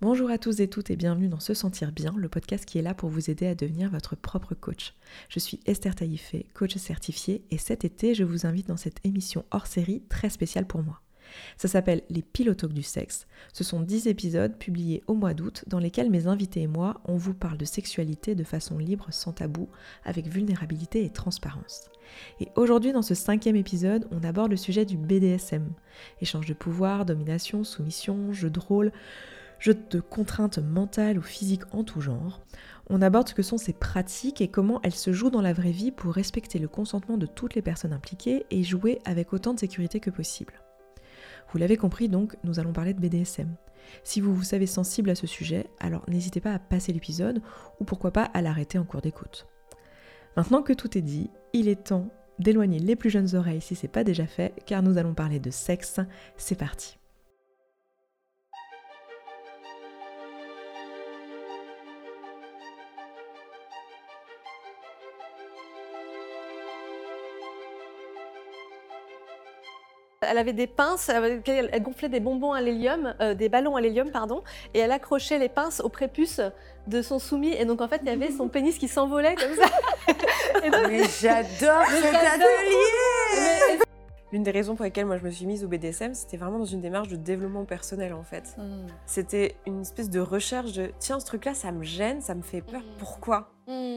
Bonjour à tous et toutes et bienvenue dans Se Sentir Bien, le podcast qui est là pour vous aider à devenir votre propre coach. Je suis Esther Taïfé, coach certifiée, et cet été, je vous invite dans cette émission hors série très spéciale pour moi. Ça s'appelle Les pilotoques du sexe. Ce sont 10 épisodes publiés au mois d'août dans lesquels mes invités et moi, on vous parle de sexualité de façon libre, sans tabou, avec vulnérabilité et transparence. Et aujourd'hui, dans ce cinquième épisode, on aborde le sujet du BDSM. Échange de pouvoir, domination, soumission, jeu de rôle jeux de contraintes mentales ou physiques en tout genre. On aborde ce que sont ces pratiques et comment elles se jouent dans la vraie vie pour respecter le consentement de toutes les personnes impliquées et jouer avec autant de sécurité que possible. Vous l'avez compris donc, nous allons parler de BDSM. Si vous vous savez sensible à ce sujet, alors n'hésitez pas à passer l'épisode ou pourquoi pas à l'arrêter en cours d'écoute. Maintenant que tout est dit, il est temps d'éloigner les plus jeunes oreilles si c'est pas déjà fait, car nous allons parler de sexe. C'est parti. Elle avait des pinces, elle gonflait des bonbons à l'hélium, euh, des ballons à l'hélium, pardon, et elle accrochait les pinces au prépuce de son soumis. Et donc en fait, il y avait son pénis qui s'envolait comme ça. mais j'adore cet atelier L'une des raisons pour lesquelles moi je me suis mise au BDSM, c'était vraiment dans une démarche de développement personnel en fait. Hmm. C'était une espèce de recherche de tiens, ce truc-là, ça me gêne, ça me fait peur, hmm. pourquoi? Hmm.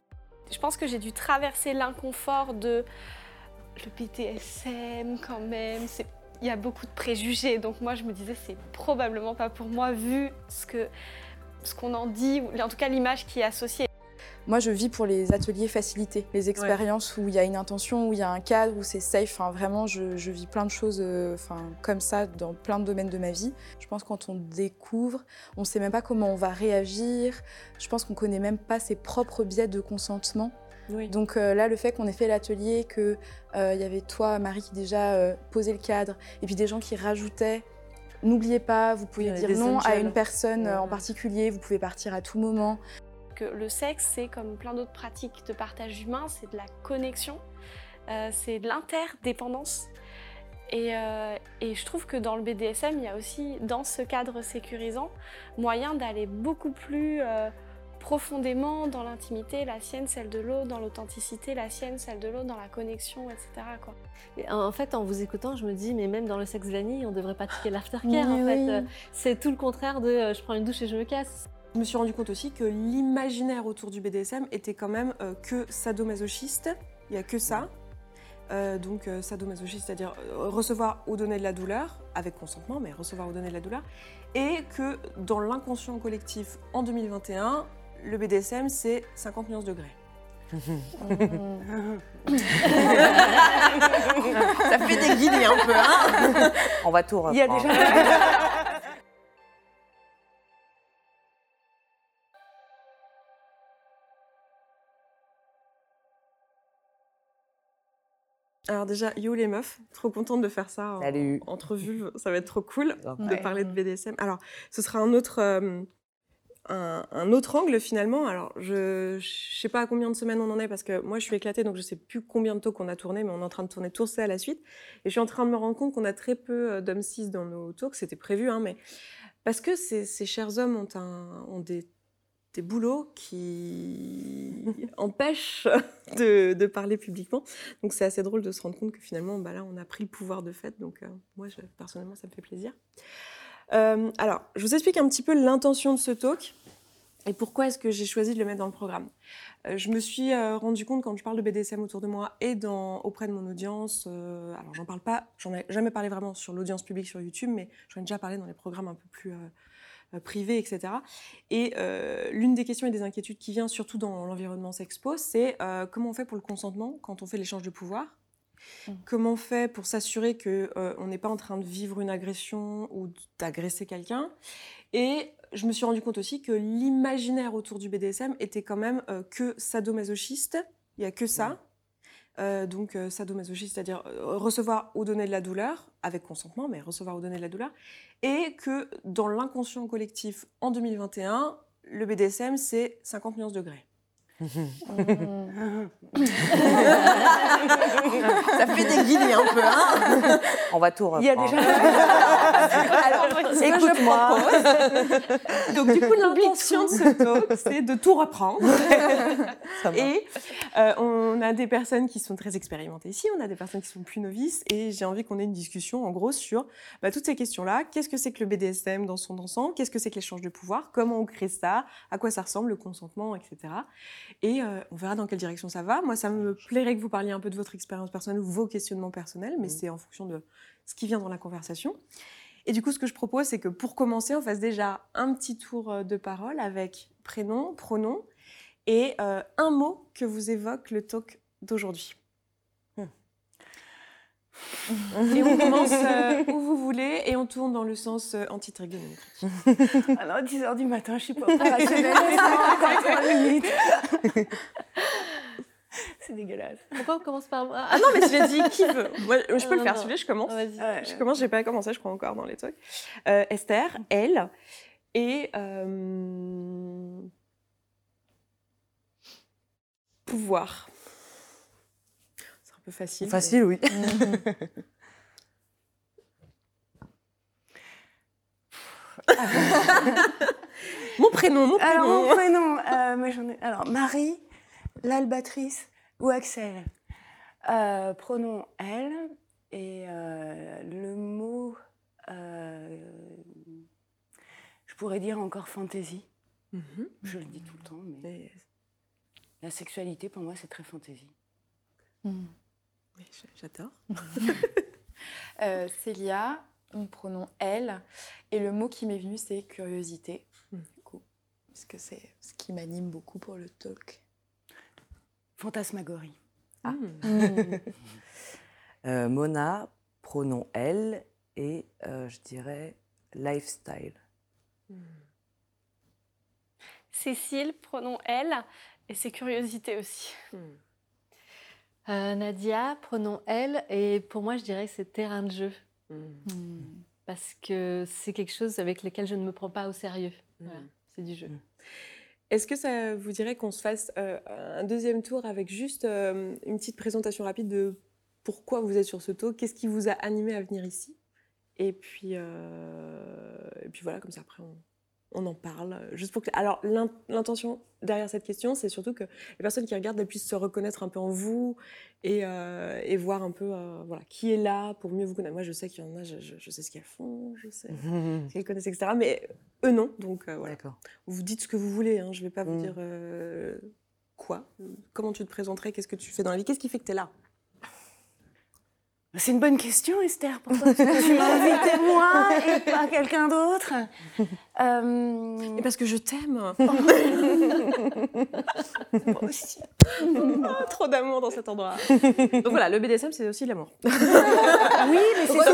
Je pense que j'ai dû traverser l'inconfort de le BDSM quand même, il y a beaucoup de préjugés. Donc moi je me disais c'est probablement pas pour moi vu ce que ce qu'on en dit, ou en tout cas l'image qui est associée. Moi, je vis pour les ateliers facilités, les expériences où il y a une intention, où il y a un cadre, où c'est safe. Enfin, vraiment, je, vis plein de choses euh, enfin, comme ça dans plein de domaines de ma vie. Je pense que quand on découvre, on ne sait même pas comment on va réagir. Je pense qu'on ne connaît même pas ses propres biais de consentement. Donc euh, là, le fait qu'on ait fait l'atelier, qu'il euh, y avait toi, Marie, qui déjà euh, posait le cadre, et puis des gens qui rajoutaient N'oubliez pas, vous pouvez dire non à une personne en particulier, vous pouvez partir à tout moment. Que le sexe, c'est comme plein d'autres pratiques de partage humain, c'est de la connexion, c'est de l'interdépendance. Et, et, je trouve que dans le BDSM, il y a aussi, dans ce cadre sécurisant, moyen d'aller beaucoup plus profondément dans l'intimité, la sienne, celle de l'autre, dans l'authenticité, la sienne, celle de l'autre, dans la connexion, etc. Quoi. en fait, en vous écoutant, je me dis, mais même dans le sexe vanille, on devrait pratiquer l'aftercare. en fait, euh, c'est tout le contraire de euh, je prends une douche et je me casse. Je me suis rendu compte aussi que l'imaginaire autour du BDSM était quand même euh, que sadomasochiste. Il n'y a que ça. donc sadomasochiste, c'est-à-dire recevoir ou donner de la douleur, avec consentement, mais recevoir ou donner de la douleur. Et que dans l'inconscient collectif en 2021, le BDSM, c'est 50 nuances degrés. ça fait des guillemets un peu, hein On va tout reprendre. Il y a déjà... Alors déjà, yo les meufs, trop contente de faire ça en, entrevue, ça va être trop cool de parler de BDSM. Alors, ce sera un autre, euh, un, autre angle finalement. Alors, je ne sais pas à combien de semaines on en est parce que moi, je suis éclatée, donc je ne sais plus combien de taux qu'on a tourné, mais on est en train de tourner tout ça à la suite. Et je suis en train de me rendre compte qu'on a très peu euh, d'hommes cis dans nos talks. C'était prévu, hein, mais parce que ces, chers hommes ont, un, ont des, des boulots qui empêchent de, parler publiquement. Donc, c'est assez drôle de se rendre compte que finalement, bah là, on a pris le pouvoir de fait. Donc, euh, moi, personnellement, ça me fait plaisir. Euh, alors, je vous explique un petit peu l'intention de ce talk et pourquoi est-ce que j'ai choisi de le mettre dans le programme. Euh, je me suis euh, rendu compte quand je parle de BDSM autour de moi et auprès de mon audience, alors j'en parle pas, j'en ai jamais parlé vraiment sur l'audience publique sur YouTube, mais j'en ai déjà parlé dans les programmes un peu plus privés, etc. Et l'une des questions et des inquiétudes qui vient surtout dans l'environnement sexpo, c'est comment on fait pour le consentement quand on fait l'échange de pouvoir Mmh. Comment on fait pour s'assurer qu'on euh, n'est pas en train de vivre une agression ou d'agresser quelqu'un? Et je me suis rendu compte aussi que l'imaginaire autour du BDSM était quand même euh, que sadomasochiste. Il n'y a que ça. Mmh. Euh, donc sadomasochiste, c'est-à-dire recevoir ou donner de la douleur, avec consentement, mais recevoir ou donner de la douleur. Et que dans l'inconscient collectif en 2021, le BDSM, c'est 50 nuances degrés. Ça fait des guillemets un peu, hein On va tout. Alors, écoute-moi. Donc, du coup, l'intention de ce talk, c'est de tout reprendre. et euh, on a des personnes qui sont très expérimentées ici, on a des personnes qui sont plus novices, et j'ai envie qu'on ait une discussion, en gros, sur bah, toutes ces questions-là. Qu'est-ce que c'est que le BDSM dans son ensemble? Qu'est-ce que c'est que l'échange de pouvoir? Comment on crée ça? À quoi ça ressemble, le consentement, etc. Et euh, on verra dans quelle direction ça va. Moi, ça me plairait que vous parliez un peu de votre expérience personnelle ou vos questionnements personnels, mais mmh. c'est en fonction de ce qui vient dans la conversation. Et du coup, ce que je propose, c'est que pour commencer, on fasse déjà un petit tour euh, de parole avec prénom, pronom et euh, un mot que vous évoque le talk d'aujourd'hui. Hmm. Et on commence euh, où vous voulez et on tourne dans le sens anti-trigonométrique. Alors, 10h du matin, je suis pas opérationnelle. C'est dégueulasse. Pourquoi on commence par moi Ah non, mais tu l'as dit, qui veut? Moi, Je peux le faire, celui-là, je commence. je commence, j'ai pas commencé, je crois encore dans les trucs. Euh, Esther, elle, et... Euh, pouvoir. C'est un peu facile. Facile, oui. mon prénom, mon prénom. Alors, mon prénom, euh, moi, ai... Alors, Marie, l'albatrice ou Axel. Euh, pronom elle et euh, le mot, euh, je pourrais dire encore fantaisie. Mhm. Je le dis tout le temps, mais la sexualité pour moi c'est très fantaisie. Mm. J'adore. Célia, mon pronom elle, et le mot qui m'est venu c'est curiosité, mm. parce que c'est ce qui m'anime beaucoup pour le talk. Fantasmagorie. Ah. Hmm. Euh, Mona, pronom elle, et euh, je dirais lifestyle. Hmm. Cécile, pronom elle, et c'est curiosité aussi. Hmm. Euh, Nadia, pronom elle, et pour moi je dirais que c'est terrain de jeu. Parce que c'est quelque chose avec lequel je ne me prends pas au sérieux. c'est du jeu. Est-ce que ça vous dirait qu'on se fasse euh, un deuxième tour avec juste euh, une petite présentation rapide de pourquoi vous êtes sur ce taux, qu'est-ce qui vous a animé à venir ici? Et puis, euh, et puis voilà, comme ça après on, on en parle. Juste pour que... Alors, l'intention derrière cette question, c'est surtout que les personnes qui regardent puissent se reconnaître un peu en vous et, euh, et voir un peu euh, voilà, qui est là pour mieux vous connaître. Moi, je sais qu'il y en a, je, je, sais ce qu'elles font, je sais qu'elles connaissent, etc. Mais eux, non. Donc, euh, voilà. Vous dites ce que vous voulez. Hein. Je ne vais pas vous mm. dire quoi. Comment tu te présenterais Qu'est-ce que tu fais dans la vie Qu'est-ce qui fait que tu es là? C'est une bonne question, Esther. Pourquoi tu m'as invité moi et pas quelqu'un d'autre euh... Et parce que je t'aime. moi aussi. Ah, trop d'amour dans cet endroit. Donc voilà, le BDSM, c'est aussi l'amour. oui, mais c'est surtout,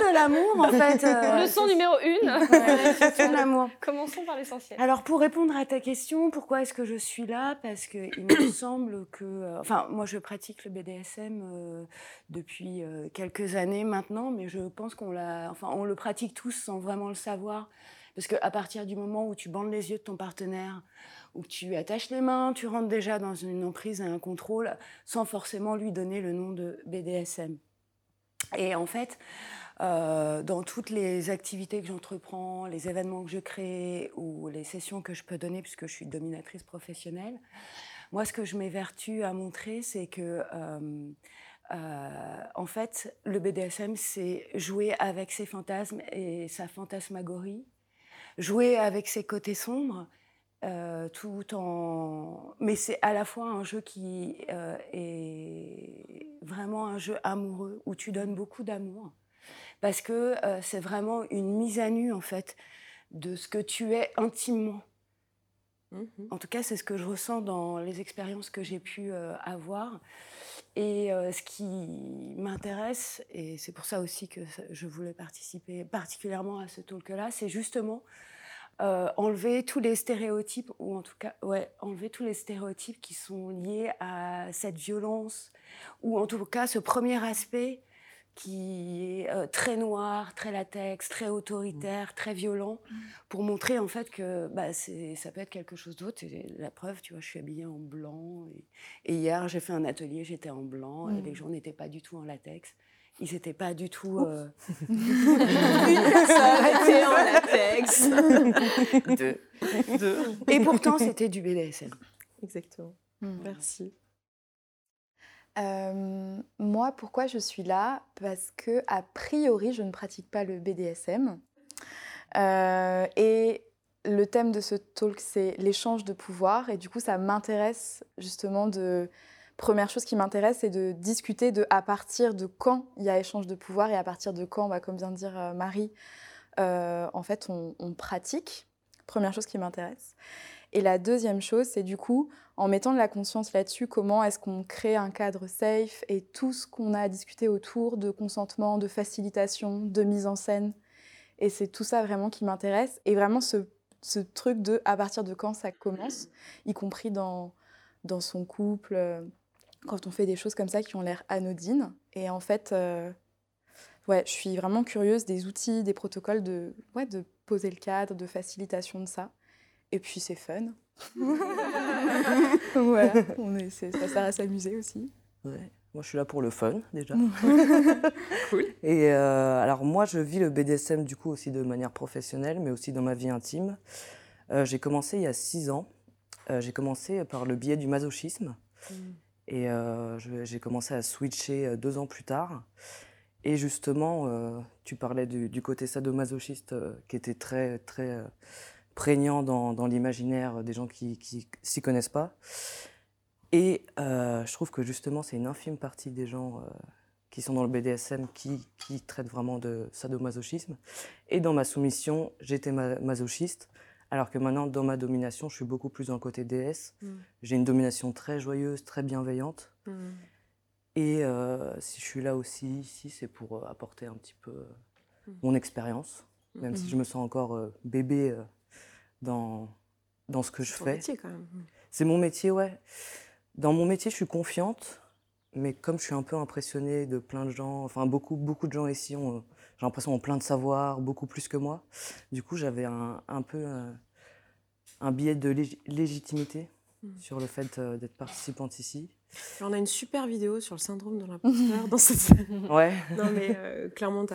de l'amour, en fait. Euh, Leçon numéro une. Ouais, l'amour. Commençons par l'essentiel. Alors, pour répondre à ta question, pourquoi est-ce que je suis là? Parce qu'il me semble que... Euh, enfin, moi, je pratique le BDSM euh, depuis euh, quelques années maintenant, mais je pense qu'on l'a, enfin, on le pratique tous sans vraiment le savoir, parce qu'à partir du moment où tu bandes les yeux de ton partenaire, où tu attaches les mains, tu rentres déjà dans une emprise et un contrôle, sans forcément lui donner le nom de BDSM. Et en fait, euh, dans toutes les activités que j'entreprends, les événements que je crée ou les sessions que je peux donner, puisque je suis dominatrice professionnelle, moi, ce que je m'évertue à montrer, c'est que euh, en fait, le BDSM, c'est jouer avec ses fantasmes et sa fantasmagorie, jouer avec ses côtés sombres, euh, tout en. Mais c'est à la fois un jeu qui euh, est vraiment un jeu amoureux où tu donnes beaucoup d'amour, parce que c'est vraiment une mise à nu en fait de ce que tu es intimement. Mmh en tout cas, c'est ce que je ressens dans les expériences que j'ai pu avoir. Et euh, ce qui m'intéresse, et c'est pour ça aussi que je voulais participer particulièrement à ce talk-là, c'est justement euh, enlever tous les stéréotypes, ou en tout cas, ouais, enlever tous les stéréotypes qui sont liés à cette violence, ou en tout cas ce premier aspect qui est euh, très noir, très latex, très autoritaire, mmh. très violent, mmh. pour montrer en fait que bah, ça peut être quelque chose d'autre. la preuve, tu vois, je suis habillée en blanc. Et, hier, j'ai fait un atelier, j'étais en blanc, et les mmh. gens n'étaient pas du tout en latex. ils n'étaient pas du tout. Euh... Une personne en latex. Deux. Deux. Et pourtant, c'était du BDSM. Exactement. Merci. Euh, moi, pourquoi je suis là? Parce que, a priori, je ne pratique pas le BDSM. Euh, et le thème de ce talk, c'est l'échange de pouvoir. Et du coup, ça m'intéresse justement de. Première chose qui m'intéresse, c'est de discuter de à partir de quand il y a échange de pouvoir et à partir de quand, bah, comme vient de dire euh, Marie, en fait, on, on, pratique. Première chose qui m'intéresse. Et la deuxième chose, c'est du coup, en mettant de la conscience là-dessus, comment est-ce qu'on crée un cadre safe et tout ce qu'on a à discuter autour de consentement, de facilitation, de mise en scène. Et c'est tout ça vraiment qui m'intéresse. Et vraiment ce, truc de à partir de quand ça commence, y compris dans, dans son couple, euh, quand on fait des choses comme ça qui ont l'air anodines. Et en fait, euh, ouais, je suis vraiment curieuse des outils, des protocoles de, ouais, de poser le cadre, de facilitation de ça. Et puis c'est fun. voilà, on est, ça sert à s'amuser aussi. Ouais. Moi, je suis là pour le fun, déjà. cool. Et euh, alors, moi, je vis le BDSM, du coup, aussi de manière professionnelle, mais aussi dans ma vie intime. Euh, j'ai commencé il y a six ans. Euh, j'ai commencé par le biais du masochisme. Mm. Et j'ai commencé à switcher deux ans plus tard. Et justement, tu parlais du, du côté sadomasochiste qui était très, très prégnant dans, l'imaginaire des gens qui ne s'y connaissent pas. Et euh, je trouve que justement, c'est une infime partie des gens euh, qui sont dans le BDSM qui, qui, traitent vraiment de sadomasochisme. Et dans ma soumission, j'étais masochiste, alors que maintenant, dans ma domination, je suis beaucoup plus dans le côté DS. Mm. J'ai une domination très joyeuse, très bienveillante. Mm. Et euh, si je suis là aussi, ici, c'est pour apporter un petit peu mm. mon expérience, même si je me sens encore bébé dans, dans ce que je fais. C'est quand même. C'est mon métier, ouais. Dans mon métier, je suis confiante, mais comme je suis un peu impressionnée de plein de gens, enfin beaucoup, beaucoup de gens ici ont, j'ai l'impression, ont plein de savoir, beaucoup plus que moi. Du coup, j'avais un, un peu euh, un, biais de légitimité hmm. sur le fait euh, d'être participante ici on a une super vidéo sur le syndrome de l'imposteur dans cette scène. Ouais. Non, mais euh, clairement,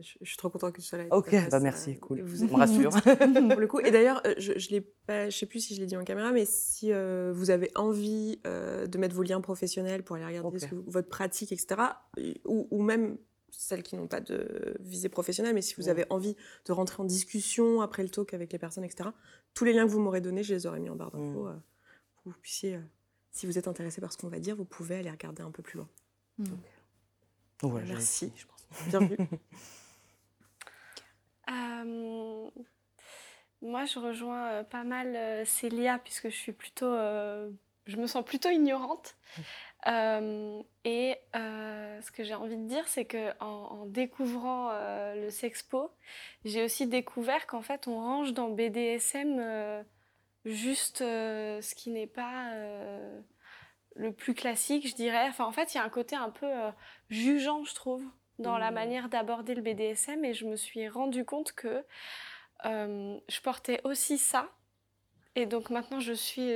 je, suis trop contente que tu sois là. Ok, bah merci, cool. Vous me rassure. pour le coup. Et d'ailleurs, euh, je ne pas, je sais plus si je l'ai dit en caméra, mais si euh, vous avez envie de mettre vos liens professionnels pour aller regarder votre pratique, etc., ou, ou même celles qui n'ont pas de visée professionnelle, mais si vous avez envie de rentrer en discussion après le talk avec les personnes, etc., tous les liens que vous m'aurez donnés, je les aurais mis en barre d'infos mm. pour que vous puissiez si vous êtes intéressé par ce qu'on va dire, vous pouvez aller regarder un peu plus loin. Hmm. Merci, je pense. Bienvenue. Euh, moi, je rejoins euh, pas mal euh, Célia, puisque je suis plutôt. je me sens plutôt ignorante. et ce que j'ai envie de dire, c'est que en, découvrant le Sexpo, j'ai aussi découvert qu'en fait, on range dans BDSM juste euh, ce qui n'est pas euh, le plus classique, je dirais. Enfin, en fait, il y a un côté un peu euh, jugeant, je trouve, dans la mmh. manière d'aborder le BDSM, et je me suis rendu compte que je portais aussi ça. Et donc maintenant, je suis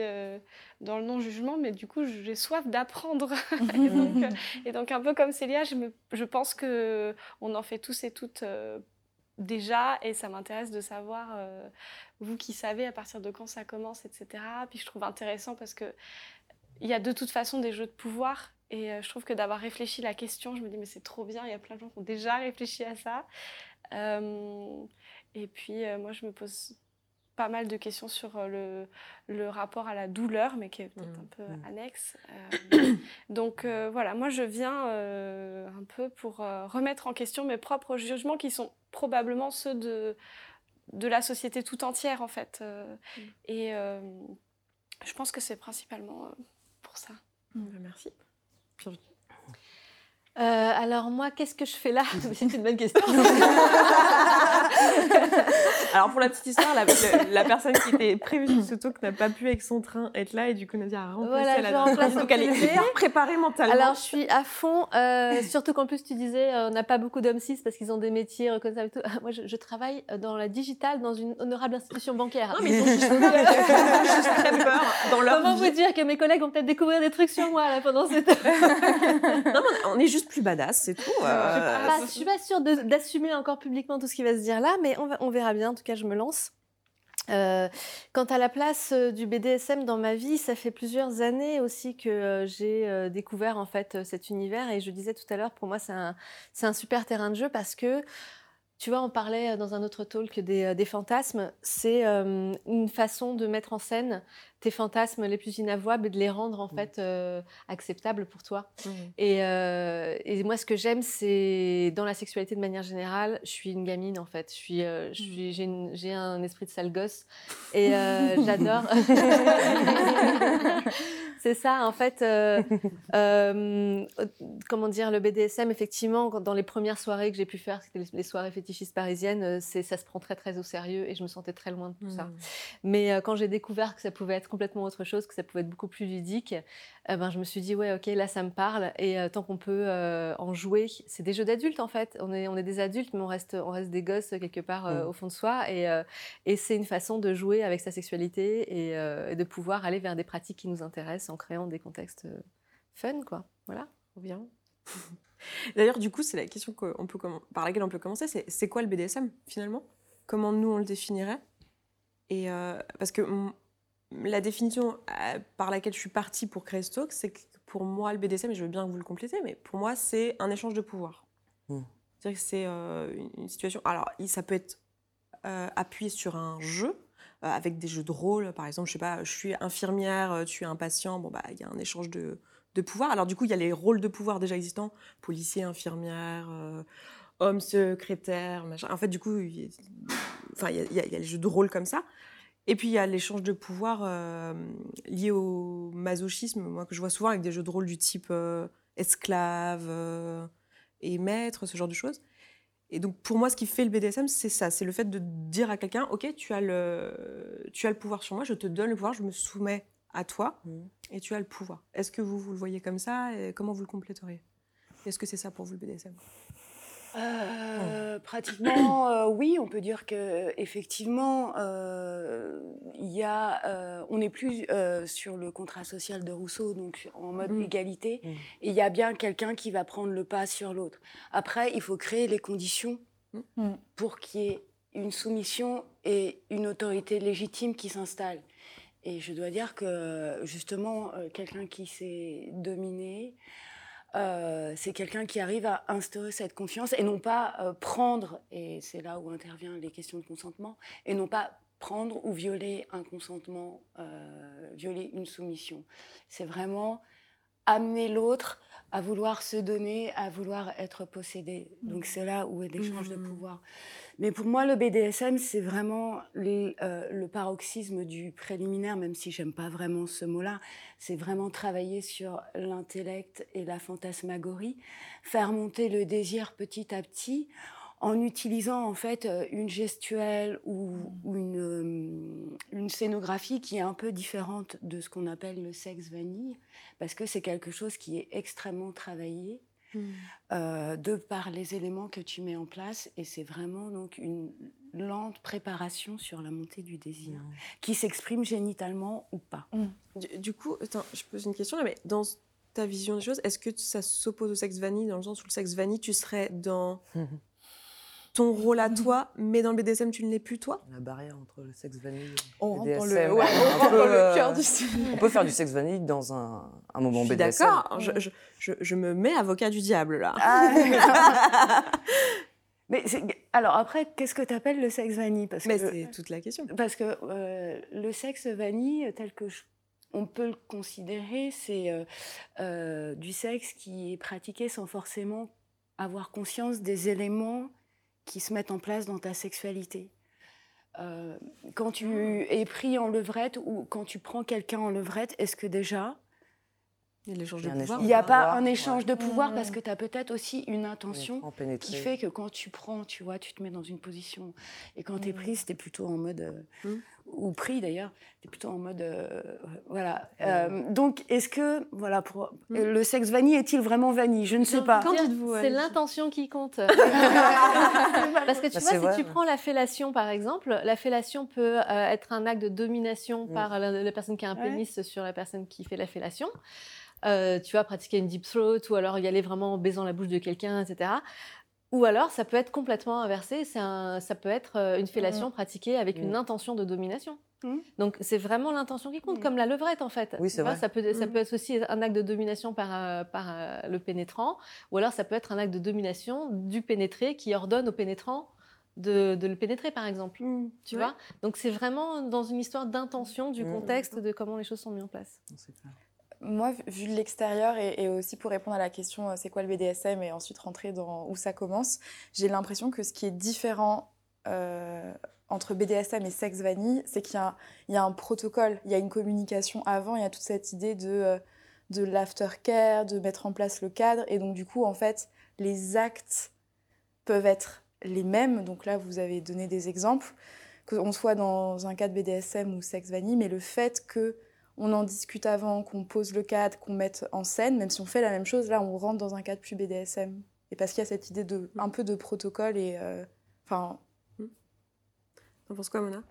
dans le non-jugement, mais du coup, j'ai soif d'apprendre. et, donc, un peu comme Célia, je, je pense qu'on en fait tous et toutes déjà et ça m'intéresse de savoir, euh, vous qui savez à partir de quand ça commence, etc. Puis je trouve intéressant parce que il y a de toute façon des jeux de pouvoir et euh, je trouve que d'avoir réfléchi la question, je me dis mais c'est trop bien, il y a plein de gens qui ont déjà réfléchi à ça. Euh, et puis moi je me pose pas mal de questions sur le, le, rapport à la douleur, mais qui est peut-être mmh, un peu mmh. annexe. donc voilà, moi je viens un peu pour remettre en question mes propres jugements qui sont probablement ceux de, de la société tout entière, en fait. Euh, mm. Et euh, je pense que c'est principalement euh, pour ça. Mm. Bah, merci. alors moi, qu'est-ce que je fais là? C'est une bonne question. Alors pour la petite histoire, la, personne qui était prévue sur ce talk n'a pas pu avec son train être là et du coup Nadia a remplacé voilà, la remplace, Donc elle est préparée mentalement. Alors je suis à fond, euh, surtout qu'en plus tu disais euh, on n'a pas beaucoup d'hommes cis parce qu'ils ont des métiers reconnaissables et tout. Moi je, travaille dans la digitale dans une honorable institution bancaire. Non mais ils ont juste, très peur dans leur Comment vous dire que mes collègues vont peut-être découvrir des trucs sur moi là pendant cette... non mais on est juste juste plus badass, c'est tout. Je ne suis pas sûre d'assumer encore publiquement tout ce qui va se dire là, mais on, on verra bien. En tout cas, je me lance. Euh, quant à la place euh, du BDSM dans ma vie, ça fait plusieurs années aussi que euh, j'ai découvert en fait cet univers et je disais tout à l'heure, pour moi c'est un, un, super terrain de jeu parce que tu vois, on parlait dans un autre talk des, des fantasmes. C'est une façon de mettre en scène tes fantasmes les plus inavouables et de les rendre en mmh. fait euh, acceptables pour toi. Mmh. Et, euh, et, moi, ce que j'aime, c'est dans la sexualité de manière générale, je suis une gamine en fait. Je suis, euh, mmh. j'ai un esprit de sale gosse et j'adore. c'est ça, en fait. comment dire, le BDSM, effectivement, dans les premières soirées que j'ai pu faire, c'était les soirées fétichistes parisiennes, c'est ça se prend très très au sérieux et je me sentais très loin de tout ça. Mais quand j'ai découvert que ça pouvait être complètement autre chose, que ça pouvait être beaucoup plus ludique, euh, ben, je me suis dit, ouais, ok, là, ça me parle. Et euh, tant qu'on peut euh, en jouer, c'est des jeux d'adultes, en fait. On est, on est des adultes, mais on reste, on reste des gosses quelque part mmh. au fond de soi. Et, et c'est une façon de jouer avec sa sexualité et, de pouvoir aller vers des pratiques qui nous intéressent en créant des contextes fun, quoi. Voilà, on vient. D'ailleurs, du coup, c'est la question qu'on peut, par laquelle on peut commencer, c'est quoi le BDSM, finalement? Comment nous, on le définirait? Et parce que la définition euh, par laquelle je suis partie pour créer Stoke, c'est que pour moi, le BDSM, et je veux bien que vous le complétez, mais pour moi, c'est un échange de pouvoir. Hmm. C'est-à-dire que c'est euh, une, situation. Alors, ça peut être euh, appuyé sur un jeu, avec des jeux de rôle, par exemple, je sais pas, je suis infirmière, tu es un patient, bon, bah, il y a un échange de, de pouvoir. Alors, du coup, il y a les rôles de pouvoir déjà existants policier, infirmière, homme secrétaire, machin. En fait, du coup, il enfin, il y, a les jeux de rôle comme ça. Et puis il y a l'échange de pouvoir euh, lié au masochisme, moi que je vois souvent avec des jeux de rôle du type euh, esclave euh, et maître, ce genre de choses. Et donc pour moi, ce qui fait le BDSM, c'est ça, c'est le fait de dire à quelqu'un, ok, tu as le, tu as le pouvoir sur moi, je te donne le pouvoir, je me soumets à toi, mmh. et tu as le pouvoir. Est-ce que vous, vous le voyez comme ça et Comment vous le compléteriez? Est-ce que c'est ça pour vous le BDSM euh, pratiquement, euh, oui, on peut dire que effectivement, euh, il y a, on n'est plus sur le contrat social de Rousseau, donc en mode mmh. égalité, mmh. et il y a bien quelqu'un qui va prendre le pas sur l'autre. Après, il faut créer les conditions mmh. pour qu'il y ait une soumission et une autorité légitime qui s'installe. Et je dois dire que justement, quelqu'un qui s'est dominé, euh, c'est quelqu'un qui arrive à instaurer cette confiance et non pas euh, prendre, et c'est là où interviennent les questions de consentement, et non pas prendre ou violer un consentement, euh, violer une soumission. C'est vraiment amener l'autre à vouloir se donner, à vouloir être possédé. Donc c'est là où est l'échange de mmh. pouvoir. Mais pour moi, le BDSM, c'est vraiment euh, le paroxysme du préliminaire, même si j'aime pas vraiment ce mot-là. C'est vraiment travailler sur l'intellect et la fantasmagorie, faire monter le désir petit à petit en utilisant en fait euh, une gestuelle ou, une, euh, une, scénographie qui est un peu différente de ce qu'on appelle le sexe vanille, parce que c'est quelque chose qui est extrêmement travaillé. Hmm. Euh, de par les éléments que tu mets en place. Et c'est vraiment donc une lente préparation sur la montée du désir, qui s'exprime génitalement ou pas. Hmm. Du, coup, attends, je pose une question là, mais dans ta vision des choses, est-ce que ça s'oppose au sexe vanille dans le sens où le sexe vanille, tu serais dans ton rôle à toi, mais dans le BDSM, tu ne l'es plus toi? La barrière entre le sexe vanille et le BDSM. on, peut, cœur du on peut faire du sexe vanille dans un, un moment je BDSM. D'accord, je, je, je, me mets avocat du diable là. Ah, mais alors après, qu'est-ce que tu appelles le sexe vanille? Parce Mais c'est toute la question. Parce que euh, le sexe vanille, tel que on peut le considérer, c'est euh, euh, du sexe qui est pratiqué sans forcément avoir conscience des éléments qui se mettent en place dans ta sexualité. Euh, quand tu es pris en levrette ou quand tu prends quelqu'un en levrette, est-ce que déjà il n'y a, pas un échange de pouvoir parce que tu as peut-être aussi une intention qui fait que quand tu prends, tu vois, tu te mets dans une position. Et quand tu es prise, tu es plutôt en mode euh, mmh. Ou pris d'ailleurs. Tu plutôt en mode. voilà. donc, est-ce que. Voilà, pour, mm. le sexe vanille est-il vraiment vanille? Je ne sais pas. C'est l'intention qui compte. Parce que tu bah, vois, si tu prends la fellation par exemple, la fellation peut être un acte de domination mm. par la, personne qui a un pénis sur la personne qui fait la fellation. tu vas pratiquer une deep throat ou alors y aller vraiment en baisant la bouche de quelqu'un, etc. Ou alors, ça peut être complètement inversé. Un, ça peut être euh, une fellation mmh. pratiquée avec une mmh. intention de domination. Mmh. Donc, c'est vraiment l'intention qui compte, comme la levrette, en fait. Oui, c'est vrai. Ça peut, ça peut être aussi un acte de domination par, euh, par euh, le pénétrant, ou alors ça peut être un acte de domination du pénétré qui ordonne au pénétrant de, de le pénétrer, par exemple. Tu vois? Donc, c'est vraiment dans une histoire d'intention, du contexte, de comment les choses sont mises en place. C'est clair. Moi, vu de l'extérieur et, aussi pour répondre à la question euh, c'est quoi le BDSM et ensuite rentrer dans où ça commence, j'ai l'impression que ce qui est différent euh, entre BDSM et sexe vanille, c'est qu'il y, a un protocole, il y a une communication avant, il y a toute cette idée de, euh, de l'aftercare, de mettre en place le cadre. Et donc, du coup, en fait, les actes peuvent être les mêmes. Donc là, vous avez donné des exemples, qu'on soit dans un cadre BDSM ou sexe vanille, mais le fait que on en discute avant, qu'on pose le cadre, qu'on mette en scène, même si on fait la même chose, là on rentre dans un cadre plus BDSM. Et parce qu'il y a cette idée de un peu de protocole et euh, enfin. T'en penses quoi, Mona?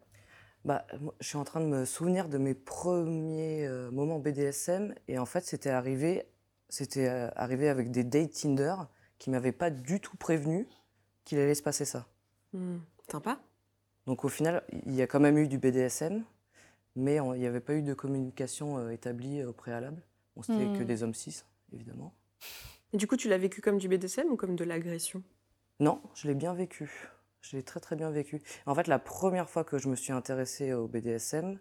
Bah, je suis en train de me souvenir de mes premiers euh, moments BDSM et en fait c'était arrivé, c'était euh, arrivé avec des dates Tinder qui m'avaient pas du tout prévenu qu'il allait se passer ça. Mmh. Sympa. Donc au final, il y a quand même eu du BDSM, mais il n'y avait pas eu de communication euh, établie euh, au préalable. On c'était que hmm. des hommes cis, évidemment. Et du coup, tu l'as vécu comme du BDSM ou comme de l'agression? Non, je l'ai bien vécu. Je l'ai très très bien vécu. En fait, la première fois que je me suis intéressée au BDSM,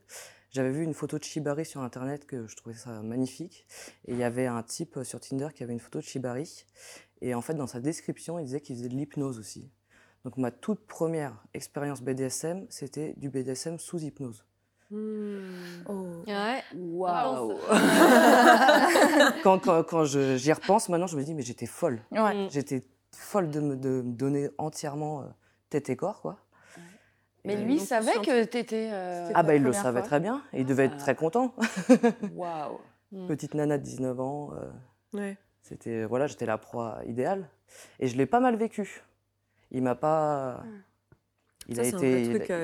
j'avais vu une photo de Shibari sur internet que je trouvais ça magnifique. Et il y avait un type sur Tinder qui avait une photo de Shibari. Et en fait, dans sa description, il disait qu'il faisait de l'hypnose aussi. Donc ma toute première expérience BDSM, c'était du BDSM sous hypnose. Hmm. Oh. Ouais. Waouh. quand, quand, quand j'y repense, maintenant, je me dis, mais j'étais folle. Ouais. J'étais folle de me, de me, donner entièrement euh, tête et corps, quoi. Mais lui savait que tu étais. Euh, ah, bah, il le savait très bien. Et il devait être très content. Waouh. Hmm. Petite nana de 19 ans. Euh, ouais. C'était, voilà, j'étais la proie idéale. Et je l'ai pas mal vécu. Il m'a pas. Hmm. Il a été,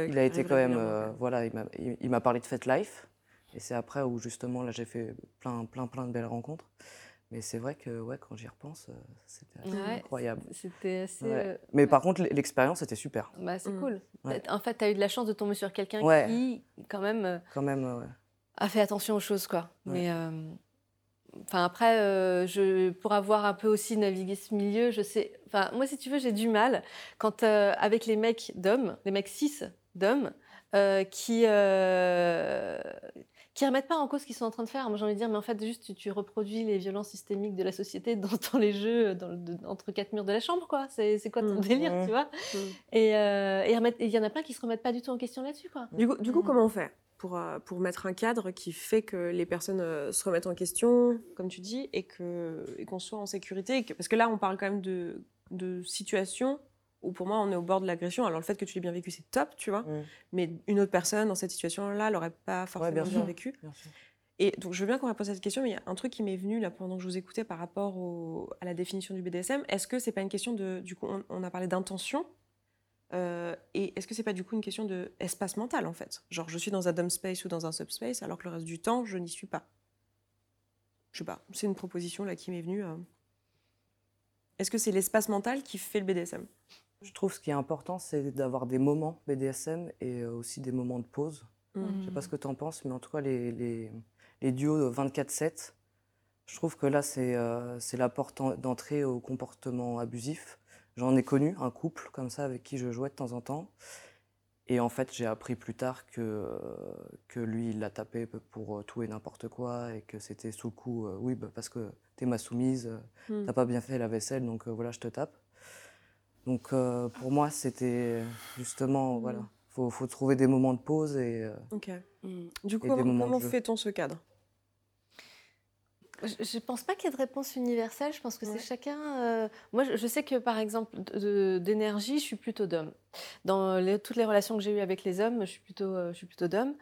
il, a été quand même, euh, voilà, il m'a parlé de Fat Life, et c'est après où justement là j'ai fait plein, plein, plein de belles rencontres. Mais c'est vrai que ouais, quand j'y repense, euh, c'était incroyable. C'était assez. Euh, Mais par contre, l'expérience était super. Bah, c'est mmh. cool. En fait, tu as eu de la chance de tomber sur quelqu'un qui, quand même, quand même a fait attention aux choses. Quoi. Mais Enfin, après, euh, je, pour avoir un peu aussi navigué ce milieu, je sais. Enfin, moi, si tu veux, j'ai du mal quand euh, avec les mecs d'hommes, les mecs cis d'hommes, euh, qui qui remettent pas en cause ce qu'ils sont en train de faire. Moi, j'ai envie de dire, mais en fait, juste tu, reproduis les violences systémiques de la société dans, les jeux, dans, entre quatre murs de la chambre, quoi. C'est quoi ton mmh. délire, tu vois? Mmh. Et il y en a plein qui se remettent pas du tout en question là-dessus, quoi. Du coup, du coup mmh. comment on fait? Pour, euh, pour mettre un cadre qui fait que les personnes euh, se remettent en question, comme tu dis, et qu'on et qu'on soit en sécurité. parce que là, on parle quand même de, de situations où pour moi, on est au bord de l'agression. Alors le fait que tu l'aies bien vécu, c'est top, tu vois. Mais une autre personne dans cette situation-là l'aurait pas forcément bien, vécu. Et donc, je veux bien qu'on réponde à cette question, mais il y a un truc qui m'est venu là pendant que je vous écoutais par rapport à la définition du BDSM. Est-ce que c'est pas une question de. Du coup, on a parlé d'intention. Euh, et est-ce que c'est pas du coup une question d'espace mental en fait? Genre je suis dans un dumb space ou dans un subspace alors que le reste du temps je n'y suis pas. Je sais pas, c'est une proposition là qui m'est venue. Euh. Est-ce que c'est l'espace mental qui fait le BDSM Je trouve ce qui est important c'est d'avoir des moments BDSM et euh, aussi des moments de pause. Je Je sais pas ce que tu en penses, mais en tout cas les, les, les duos 24-7, je trouve que là c'est la porte d'entrée au comportement abusif J'en ai connu un couple comme ça avec qui je jouais de temps en temps. Et en fait, j'ai appris plus tard que, que lui, il l'a tapé pour euh, tout et n'importe quoi et que c'était sous le coup, euh, oui, bah, parce que t'es ma soumise, tu hmm. t'as pas bien fait la vaisselle, donc euh, voilà, je te tape. Donc pour moi, c'était justement, hmm. voilà, faut, faut trouver des moments de pause et. ok. Hmm. Du coup, comment, comment fait-on ce cadre? Je ne pense pas qu'il y ait de réponse universelle. Je pense que c'est chacun. Euh, moi, je, sais que par exemple, d'énergie, je suis plutôt d'homme. Dans toutes les relations que j'ai eues avec les hommes, je suis plutôt, euh, je suis plutôt d'homme.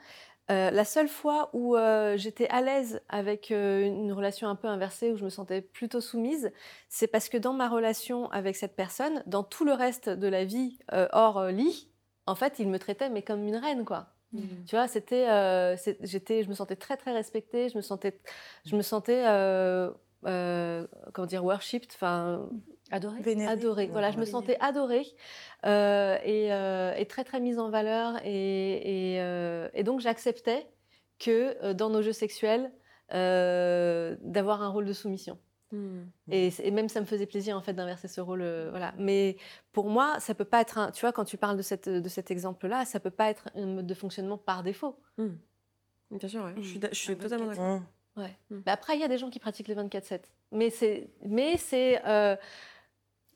Euh, la seule fois où j'étais à l'aise avec une relation un peu inversée, où je me sentais plutôt soumise, c'est parce que dans ma relation avec cette personne, dans tout le reste de la vie hors lit, en fait, il me traitait mais comme une reine, quoi. Mmh. Tu vois, c'était, euh, j'étais, je me sentais très très respectée, je me sentais, je me sentais, euh, euh, comment dire, worshipped, enfin, adorée, adorée. Voilà, je me sentais adorée et, très très mise en valeur et, et donc j'acceptais que dans nos jeux sexuels d'avoir un rôle de soumission. Mmh. Et, même ça me faisait plaisir en fait d'inverser ce rôle, euh, voilà. Mais pour moi, ça peut pas être un, tu vois, quand tu parles de, cette, de cet exemple-là, ça peut pas être un mode de fonctionnement par défaut. Mmh. Bien sûr, je suis, je suis totalement d'accord. Ouais. Mmh. après, il y a des gens qui pratiquent les 24/7, mais c'est, mais c'est, euh,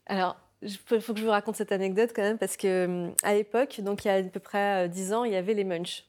alors. Il faut que je vous raconte cette anecdote quand même parce que hum, à l'époque, donc il y a à peu près 10 euh, ans, il y avait les munchs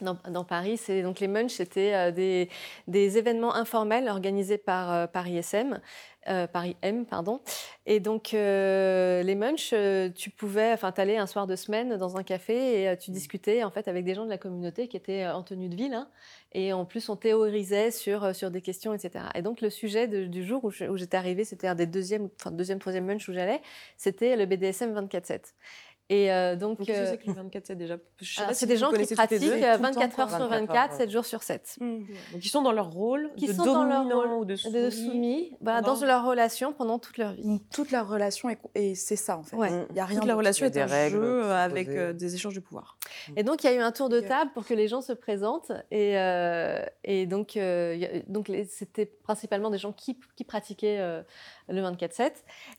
dans, Paris. C'est donc les Munch, c'était euh, des, des, événements informels organisés par euh, Paris SM, euh, Paris M, pardon. Et donc les Munch, tu pouvais, enfin, t'allais un soir de semaine dans un café et tu mmh. discutais en fait avec des gens de la communauté qui étaient en tenue de ville. Hein. et en plus, on théorisait sur sur des questions, etc. Et donc le sujet du jour où j'étais arrivée, c'était un des deuxièmes, enfin deuxième, troisième Munch où j'allais, c'était le BDSM 24/7. Et euh, donc, donc euh, que 24 7 déjà C'est des gens qui pratiquent 24 heures sur 24, 7 jours sur 7. Mmh. Donc ils sont dans leur rôle qui de sont dans leur rôle ou de soumis, de soumis voilà, dans leur relation pendant toute leur vie. Toute leur relation et c'est ça en fait. Il y a rien. Toute la relation est un règles, jeu avec euh, des échanges de pouvoir. Et donc il y a eu un tour de table pour que les gens se présentent et, euh, et donc donc c'était principalement des gens qui, qui pratiquaient le 24/7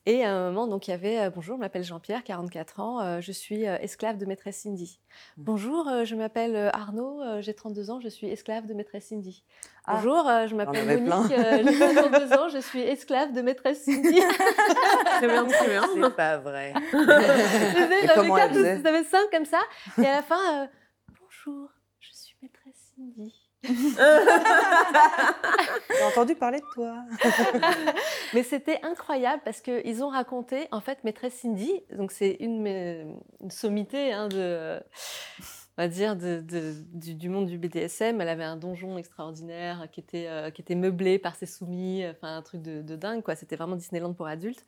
et à un moment donc il y avait bonjour, je m'appelle Jean-Pierre, 44 ans euh, je suis euh, esclave de maîtresse Cindy. Mmh. Bonjour, euh, je m'appelle Arnaud, j'ai 32 ans, je suis esclave de maîtresse Cindy. Ah. Bonjour, je m'appelle Monique, j'ai 32 ans, je suis esclave de maîtresse Cindy. très bien, très bien. C'est pas vrai. J'avais cinq comme ça, et la fin, bonjour, je suis maîtresse Cindy. J'ai entendu parler de toi. Mais c'était incroyable parce qu'ils ont raconté, en fait, maîtresse Cindy, donc c'est une, sommité hein, de, on va dire, de, du, monde du BDSM. Elle avait un donjon extraordinaire qui était, euh, qui était meublé par ses soumis, enfin un truc de, dingue, quoi. C'était vraiment Disneyland pour adultes.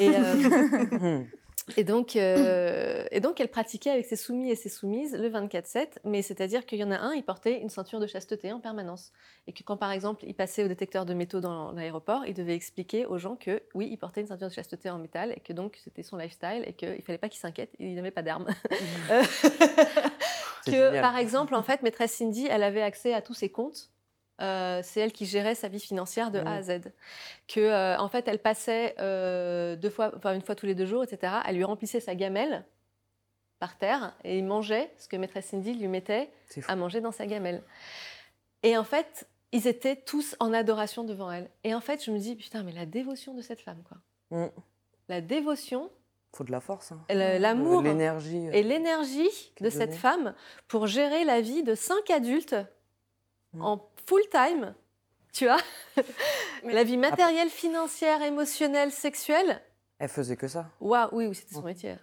Et, euh, Et donc, euh, et donc, elle pratiquait avec ses soumis et ses soumises le 24-7, mais c'est-à-dire qu'il y en a un, il portait une ceinture de chasteté en permanence. Et que quand, par exemple, il passait au détecteur de métaux dans l'aéroport, il devait expliquer aux gens que, oui, il portait une ceinture de chasteté en métal, et que donc, c'était son lifestyle, et qu'il ne fallait pas qu'il s'inquiète, il n'avait pas d'armes. que, par exemple, en fait, maîtresse Cindy, elle avait accès à tous ses comptes, euh, c'est elle qui gérait sa vie financière de A à Z. Que, euh, en fait, elle passait euh, deux fois, enfin une fois tous les deux jours, etc. Elle lui remplissait sa gamelle par terre et il mangeait ce que maîtresse Cindy lui mettait à manger dans sa gamelle. Et en fait, ils étaient tous en adoration devant elle. Et en fait, je me dis, putain, mais la dévotion de cette femme, quoi. Mm. La dévotion. Faut de la force. Hein. L'amour. L'énergie. Et l'énergie de cette femme pour gérer la vie de cinq adultes mm. en full time, tu vois, la vie matérielle, financière, émotionnelle, sexuelle. Elle faisait que ça. Waouh, oui, oui, c'était son métier.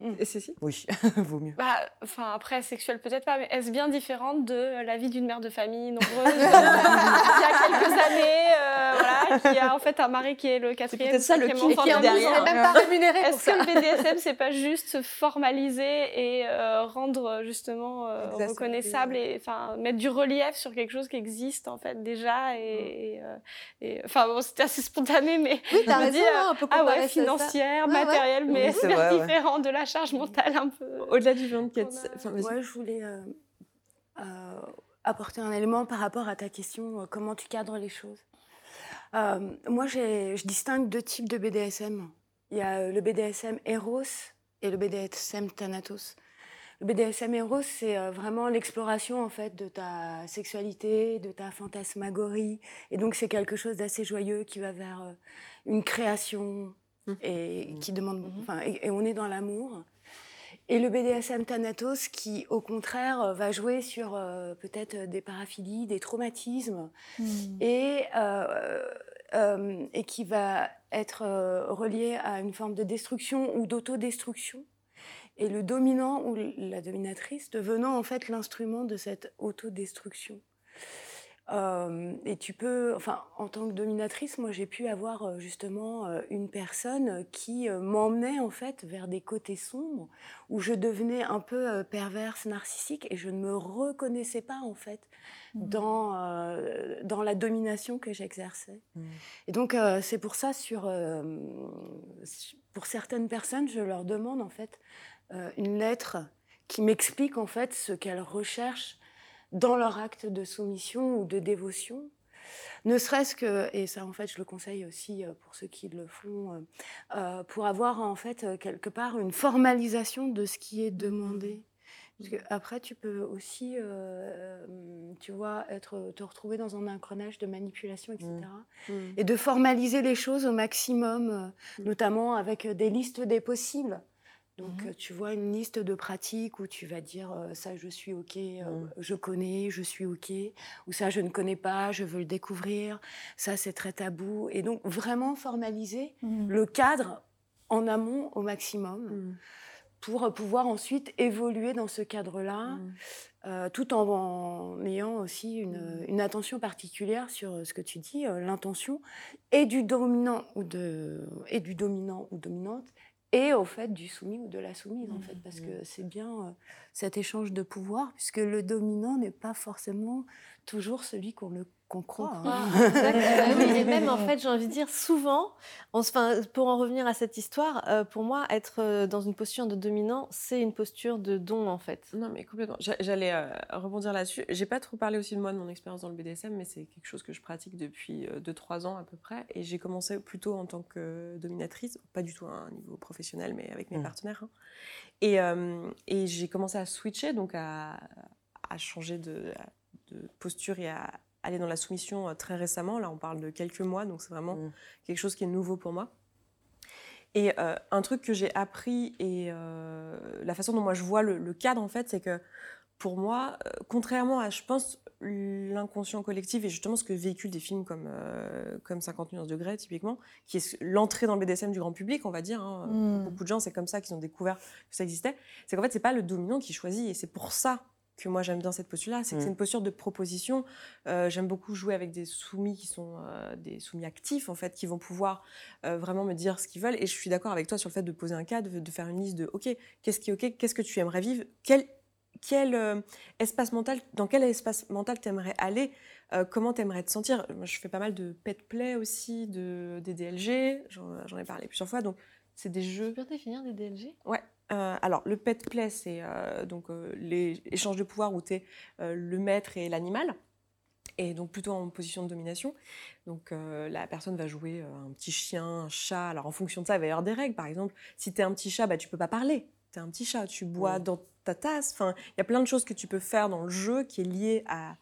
Mm. Et Cécile? Oui, vaut mieux. Bah, enfin, après, sexuelle peut-être pas, mais est-ce bien différente de la vie d'une mère de famille nombreuse il y a quelques années, euh, voilà, qui a en fait un mari qui est le quatrième, c'est ça le qui est derrière. même pas rémunéré Est-ce que le BDSM, c'est pas juste formaliser et euh, rendre justement euh, reconnaissable et enfin mettre du relief sur quelque chose qui existe en fait déjà et, mm. enfin bon, c'était assez spontané, mais oui, as raison, hein, ah ouais, financière, matérielle, mais c'est différent de la charge mentale un peu. Au-delà du 24. Enfin, ouais, je voulais euh, euh, apporter un élément par rapport à ta question, euh, comment tu cadres les choses. moi, je distingue deux types de BDSM. Il y a le BDSM Eros et le BDSM Thanatos. Le BDSM Eros, c'est vraiment l'exploration en fait de ta sexualité, de ta fantasmagorie, et donc c'est quelque chose d'assez joyeux qui va vers une création, et mmh. qui demande, mmh. enfin, et, on est dans l'amour. Et le BDSM Thanatos qui, au contraire, va jouer sur peut-être des paraphilies, des traumatismes, hmm. et, et qui va être relié à une forme de destruction ou d'autodestruction et le dominant ou la dominatrice devenant en fait l'instrument de cette autodestruction. Euh, et tu peux, enfin, en tant que dominatrice, moi j'ai pu avoir justement une personne qui m'emmenait en fait vers des côtés sombres où je devenais un peu perverse, narcissique et je ne me reconnaissais pas en fait mmh. dans, dans la domination que j'exerçais. Mmh. Et donc c'est pour ça, sur, pour certaines personnes, je leur demande en fait une lettre qui m'explique en fait ce qu'elles recherchent dans leur acte de soumission ou de dévotion. Ne serait-ce que, et ça en fait je le conseille aussi euh, pour ceux qui le font, euh, pour avoir en fait quelque part une formalisation de ce qui est demandé. Parce que après, tu peux aussi, tu vois, être, te retrouver dans un engrenage de manipulation, etc. Mmh. Mmh. Et de formaliser les choses au maximum, mmh. notamment avec des listes des possibles. Donc, mmh tu vois une liste de pratiques où tu vas dire ça, je suis OK, mmh. je connais, je suis OK, ou ça, je ne connais pas, je veux le découvrir, ça, c'est très tabou. Et donc, vraiment formaliser mmh. le cadre en amont au maximum pour pouvoir ensuite évoluer dans ce cadre-là, tout en, ayant aussi une, une, attention particulière sur ce que tu dis, l'intention, et du dominant ou de, et du dominant ou dominante, et au fait du soumis ou de la soumise, en fait, parce que c'est bien euh, cet échange de pouvoir, puisque le dominant n'est pas forcément toujours celui qu'on le qu'on croit. Hein. Ah et même en fait, j'ai envie de dire souvent, enfin, pour en revenir à cette histoire, euh, pour moi, être euh, dans une posture de dominant, c'est une posture de don en fait. Non, mais complètement. J'allais rebondir là-dessus. J'ai pas trop parlé aussi de moi de mon expérience dans le BDSM, mais c'est quelque chose que je pratique depuis 2-3 ans à peu près. Et j'ai commencé plutôt en tant que dominatrice, pas du tout à un niveau professionnel, mais avec mes mmh. partenaires. Hein. Et, et j'ai commencé à switcher, donc à, à changer de de posture et à aller dans la soumission euh, très récemment. Là, on parle de quelques mois, donc c'est vraiment mm. quelque chose qui est nouveau pour moi. Et euh, un truc que j'ai appris et euh, la façon dont moi je vois le, cadre, en fait, c'est que pour moi, contrairement à, je pense, l'inconscient collectif et justement ce que véhiculent des films comme, comme 50 nuances degrés, typiquement, qui est l'entrée dans le BDSM du grand public, on va dire. Hein. Mm. Beaucoup de gens, c'est comme ça qu'ils ont découvert que ça existait. C'est qu'en fait, c'est pas le dominant qui choisit et c'est pour ça que moi j'aime dans cette posture-là, c'est que c'est mmh. une posture de proposition. Euh, j'aime beaucoup jouer avec des soumis qui sont euh, des soumis actifs en fait, qui vont pouvoir euh, vraiment me dire ce qu'ils veulent. Et je suis d'accord avec toi sur le fait de poser un cadre, de, faire une liste de OK, qu'est-ce qui est OK, qu'est-ce que tu aimerais vivre, quel, quel espace mental, dans quel espace mental tu aimerais aller, comment tu aimerais te sentir. Moi, je fais pas mal de pet play aussi, de des DLG, j'en ai parlé plusieurs fois, donc c'est des jeux. Tu peux définir des DLG Ouais. Euh, alors, le pet play, c'est euh, donc euh, l'échange de pouvoir où tu es le maître et l'animal, et donc plutôt en position de domination. Donc, la personne va jouer un petit chien, un chat. Alors, en fonction de ça, il va y avoir des règles. Par exemple, si tu es un petit chat, bah, tu peux pas parler. Tu es un petit chat, tu bois dans ta tasse. Enfin, il y a plein de choses que tu peux faire dans le jeu qui est lié à,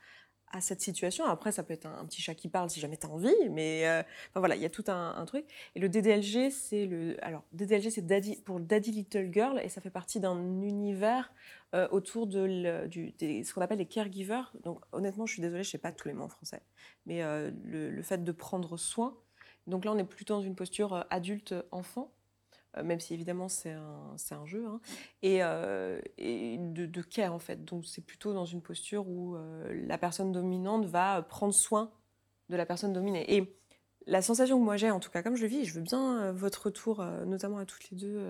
à cette situation. Après, ça peut être un, petit chat qui parle si jamais tu as envie, mais euh, voilà, il y a tout un, truc. Et le DDLG, c'est le. Alors, DDLG, c'est Daddy, pour Daddy Little Girl, et ça fait partie d'un univers euh, autour de ce qu'on appelle les caregivers. Donc, honnêtement, je suis désolée, je sais pas tous les mots en français, mais euh, le, le, fait de prendre soin. Donc là, on est plutôt dans une posture adulte-enfant. Euh, même si évidemment c'est un, un, jeu, hein, et, euh, et de, de, care en fait. Donc c'est plutôt dans une posture où euh, la personne dominante va prendre soin de la personne dominée. Et la sensation que moi j'ai, en tout cas comme je le vis, je veux bien votre retour, notamment à toutes les deux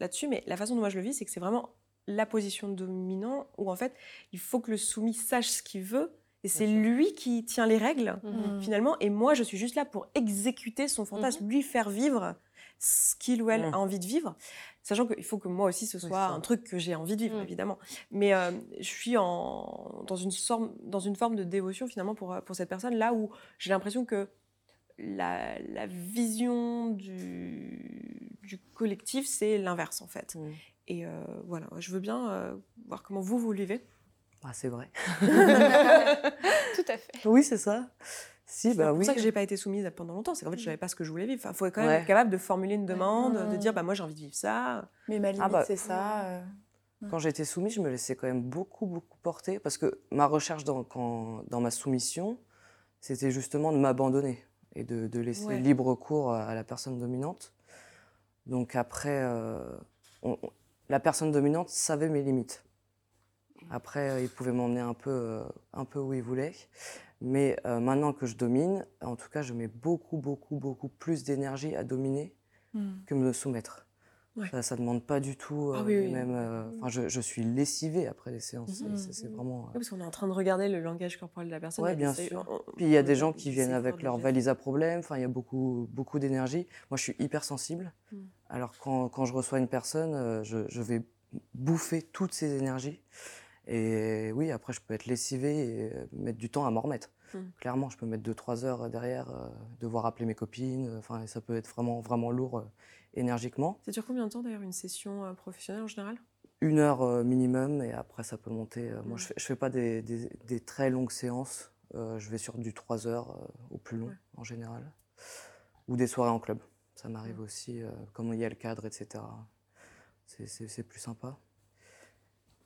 là-dessus, mais la façon dont moi je le vis, c'est que c'est vraiment la position dominante où en fait il faut que le soumis sache ce qu'il veut. Et c'est lui qui tient les règles, mmh. finalement. Et moi, je suis juste là pour exécuter son fantasme, mmh. lui faire vivre ce qu'il ou elle mmh. a envie de vivre, sachant qu'il faut que moi aussi ce soit un truc que j'ai envie de vivre, mmh. évidemment. Mais euh, je suis en, dans, une forme, dans une forme de dévotion finalement pour, euh, pour cette personne, là où j'ai l'impression que la, la vision du, du collectif, c'est l'inverse en fait. Mmh. Et euh, voilà, je veux bien voir comment vous, vous le vivez. Ah, c'est vrai. Tout à fait. Oui, c'est ça. Si, bah oui. C'est pour ça que j'ai pas été soumise pendant longtemps. C'est qu'en fait, je savais pas ce que je voulais vivre. Il faut quand même être capable de formuler une demande, de dire, bah moi j'ai envie de vivre ça. Mais ma ah limite, bah, c'est ça. Euh. Quand j'étais soumise, je me laissais quand même beaucoup, beaucoup porter parce que ma recherche dans, dans ma soumission, c'était justement de m'abandonner et de, laisser libre cours à la personne dominante. Donc après, euh, la personne dominante savait mes limites. Après, euh, il pouvait m'emmener un peu, un peu où il voulait. Mais maintenant que je domine, en tout cas, je mets beaucoup, beaucoup, beaucoup plus d'énergie à dominer hmm. que me soumettre. Ça ne demande pas du tout. Ah euh, même, euh, je, je, suis lessivée après les séances. Mhm. C'est vraiment. Euh parce qu'on est en train de regarder le langage corporel de la personne. Oui, bien sûr. Puis il y a des gens qui viennent avec leur valise à problème. Enfin, il y a beaucoup, beaucoup d'énergie. Moi, je suis hyper sensible. Mm. Alors, quand, quand, je reçois une personne, je, je, vais bouffer toutes ces énergies. Et oui, après, je peux être lessivée et mettre du temps à m'en remettre. Mm. Clairement, je peux mettre 2-3 heures derrière, devoir appeler mes copines. Enfin, ça peut être vraiment, vraiment lourd énergiquement. Ça dure combien de temps d'ailleurs une session euh, professionnelle en général? Une heure euh, minimum et après ça peut monter. Euh, moi je fais, fais pas des, très longues séances, je vais sur du 3 heures au plus long en général. Ou des soirées en club, ça m'arrive aussi, comme il y a le cadre, etc. C'est plus sympa.